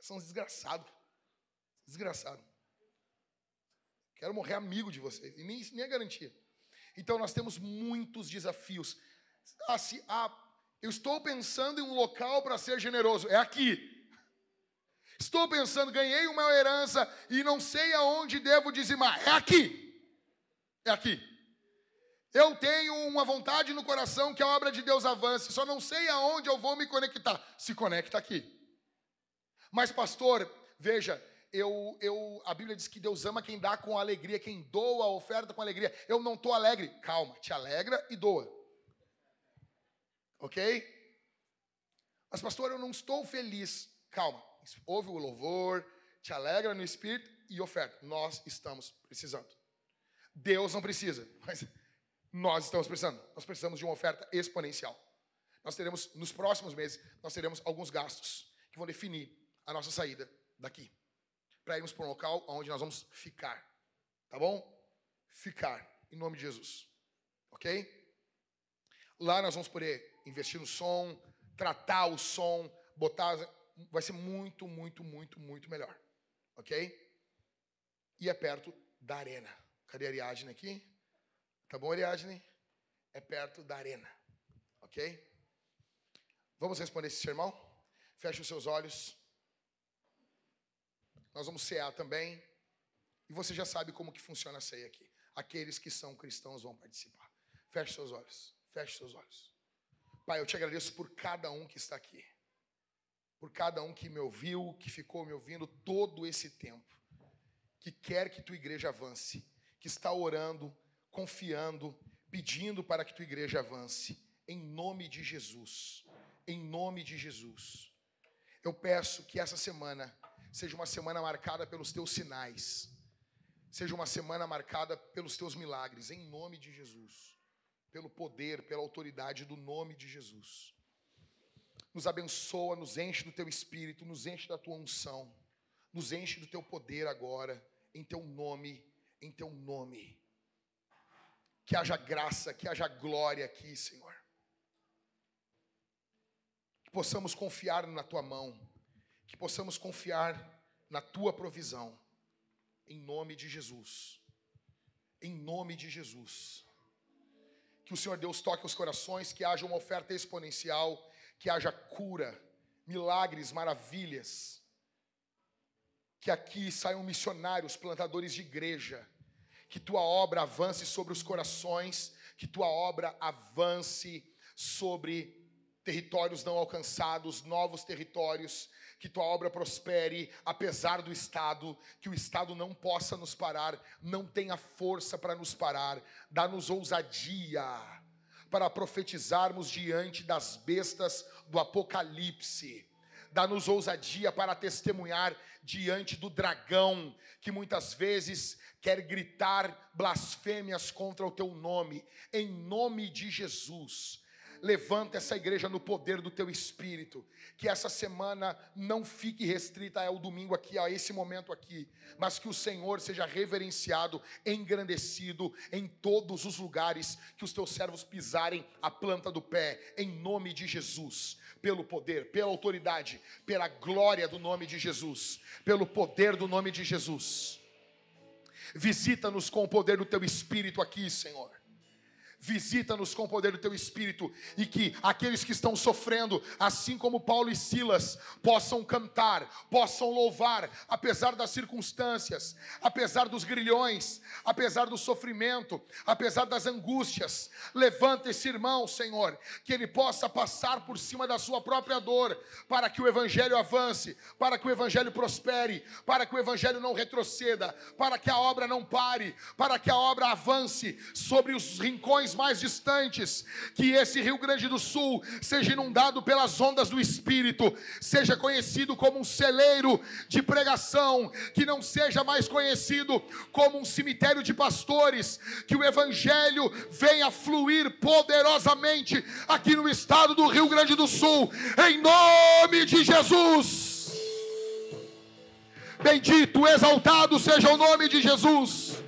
Speaker 3: São desgraçados. Desgraçado. Quero morrer amigo de vocês. E nem, nem é garantia. Então nós temos muitos desafios. Ah, se, ah, eu estou pensando em um local para ser generoso. É aqui. Estou pensando, ganhei uma herança e não sei aonde devo dizimar. É aqui. É aqui. Eu tenho uma vontade no coração que a obra de Deus avance, só não sei aonde eu vou me conectar. Se conecta aqui. Mas, pastor, veja, eu, eu, a Bíblia diz que Deus ama quem dá com alegria, quem doa a oferta com alegria. Eu não estou alegre. Calma, te alegra e doa. Ok? Mas, pastor, eu não estou feliz. Calma, ouve o louvor, te alegra no espírito e oferta. Nós estamos precisando. Deus não precisa, mas nós estamos precisando. Nós precisamos de uma oferta exponencial. Nós teremos, nos próximos meses, nós teremos alguns gastos que vão definir a nossa saída daqui. Para irmos para um local onde nós vamos ficar. Tá bom? Ficar, em nome de Jesus. Ok? Lá nós vamos poder investir no som, tratar o som, botar. Vai ser muito, muito, muito, muito melhor. Ok? E é perto da arena. Cadê a Ariadne aqui? Tá bom, Ariadne? É perto da arena. Ok? Vamos responder esse sermão? Feche os seus olhos. Nós vamos cear também. E você já sabe como que funciona a ceia aqui. Aqueles que são cristãos vão participar. Feche seus olhos. Feche seus olhos. Pai, eu te agradeço por cada um que está aqui, por cada um que me ouviu, que ficou me ouvindo todo esse tempo, que quer que tua igreja avance, que está orando, confiando, pedindo para que tua igreja avance, em nome de Jesus, em nome de Jesus. Eu peço que essa semana seja uma semana marcada pelos teus sinais, seja uma semana marcada pelos teus milagres, em nome de Jesus pelo poder, pela autoridade do nome de Jesus. Nos abençoa, nos enche do teu espírito, nos enche da tua unção, nos enche do teu poder agora, em teu nome, em teu nome. Que haja graça, que haja glória aqui, Senhor. Que possamos confiar na tua mão, que possamos confiar na tua provisão, em nome de Jesus. Em nome de Jesus. Que o Senhor Deus toque os corações, que haja uma oferta exponencial, que haja cura, milagres, maravilhas. Que aqui saiam missionários, plantadores de igreja. Que tua obra avance sobre os corações, que tua obra avance sobre territórios não alcançados, novos territórios, que tua obra prospere apesar do Estado, que o Estado não possa nos parar, não tenha força para nos parar, dá-nos ousadia para profetizarmos diante das bestas do Apocalipse, Dá-nos ousadia para testemunhar diante do dragão, que muitas vezes quer gritar blasfêmias contra o teu nome, em nome de Jesus. Levanta essa igreja no poder do teu espírito. Que essa semana não fique restrita ao domingo aqui, a esse momento aqui, mas que o Senhor seja reverenciado, engrandecido em todos os lugares que os teus servos pisarem a planta do pé, em nome de Jesus pelo poder, pela autoridade, pela glória do nome de Jesus, pelo poder do nome de Jesus. Visita-nos com o poder do teu espírito aqui, Senhor. Visita-nos com o poder do teu espírito e que aqueles que estão sofrendo, assim como Paulo e Silas, possam cantar, possam louvar, apesar das circunstâncias, apesar dos grilhões, apesar do sofrimento, apesar das angústias. Levanta esse irmão, Senhor, que ele possa passar por cima da sua própria dor, para que o evangelho avance, para que o evangelho prospere, para que o evangelho não retroceda, para que a obra não pare, para que a obra avance sobre os rincões mais distantes, que esse Rio Grande do Sul seja inundado pelas ondas do Espírito, seja conhecido como um celeiro de pregação, que não seja mais conhecido como um cemitério de pastores, que o Evangelho venha fluir poderosamente aqui no estado do Rio Grande do Sul, em nome de Jesus. Bendito, exaltado seja o nome de Jesus.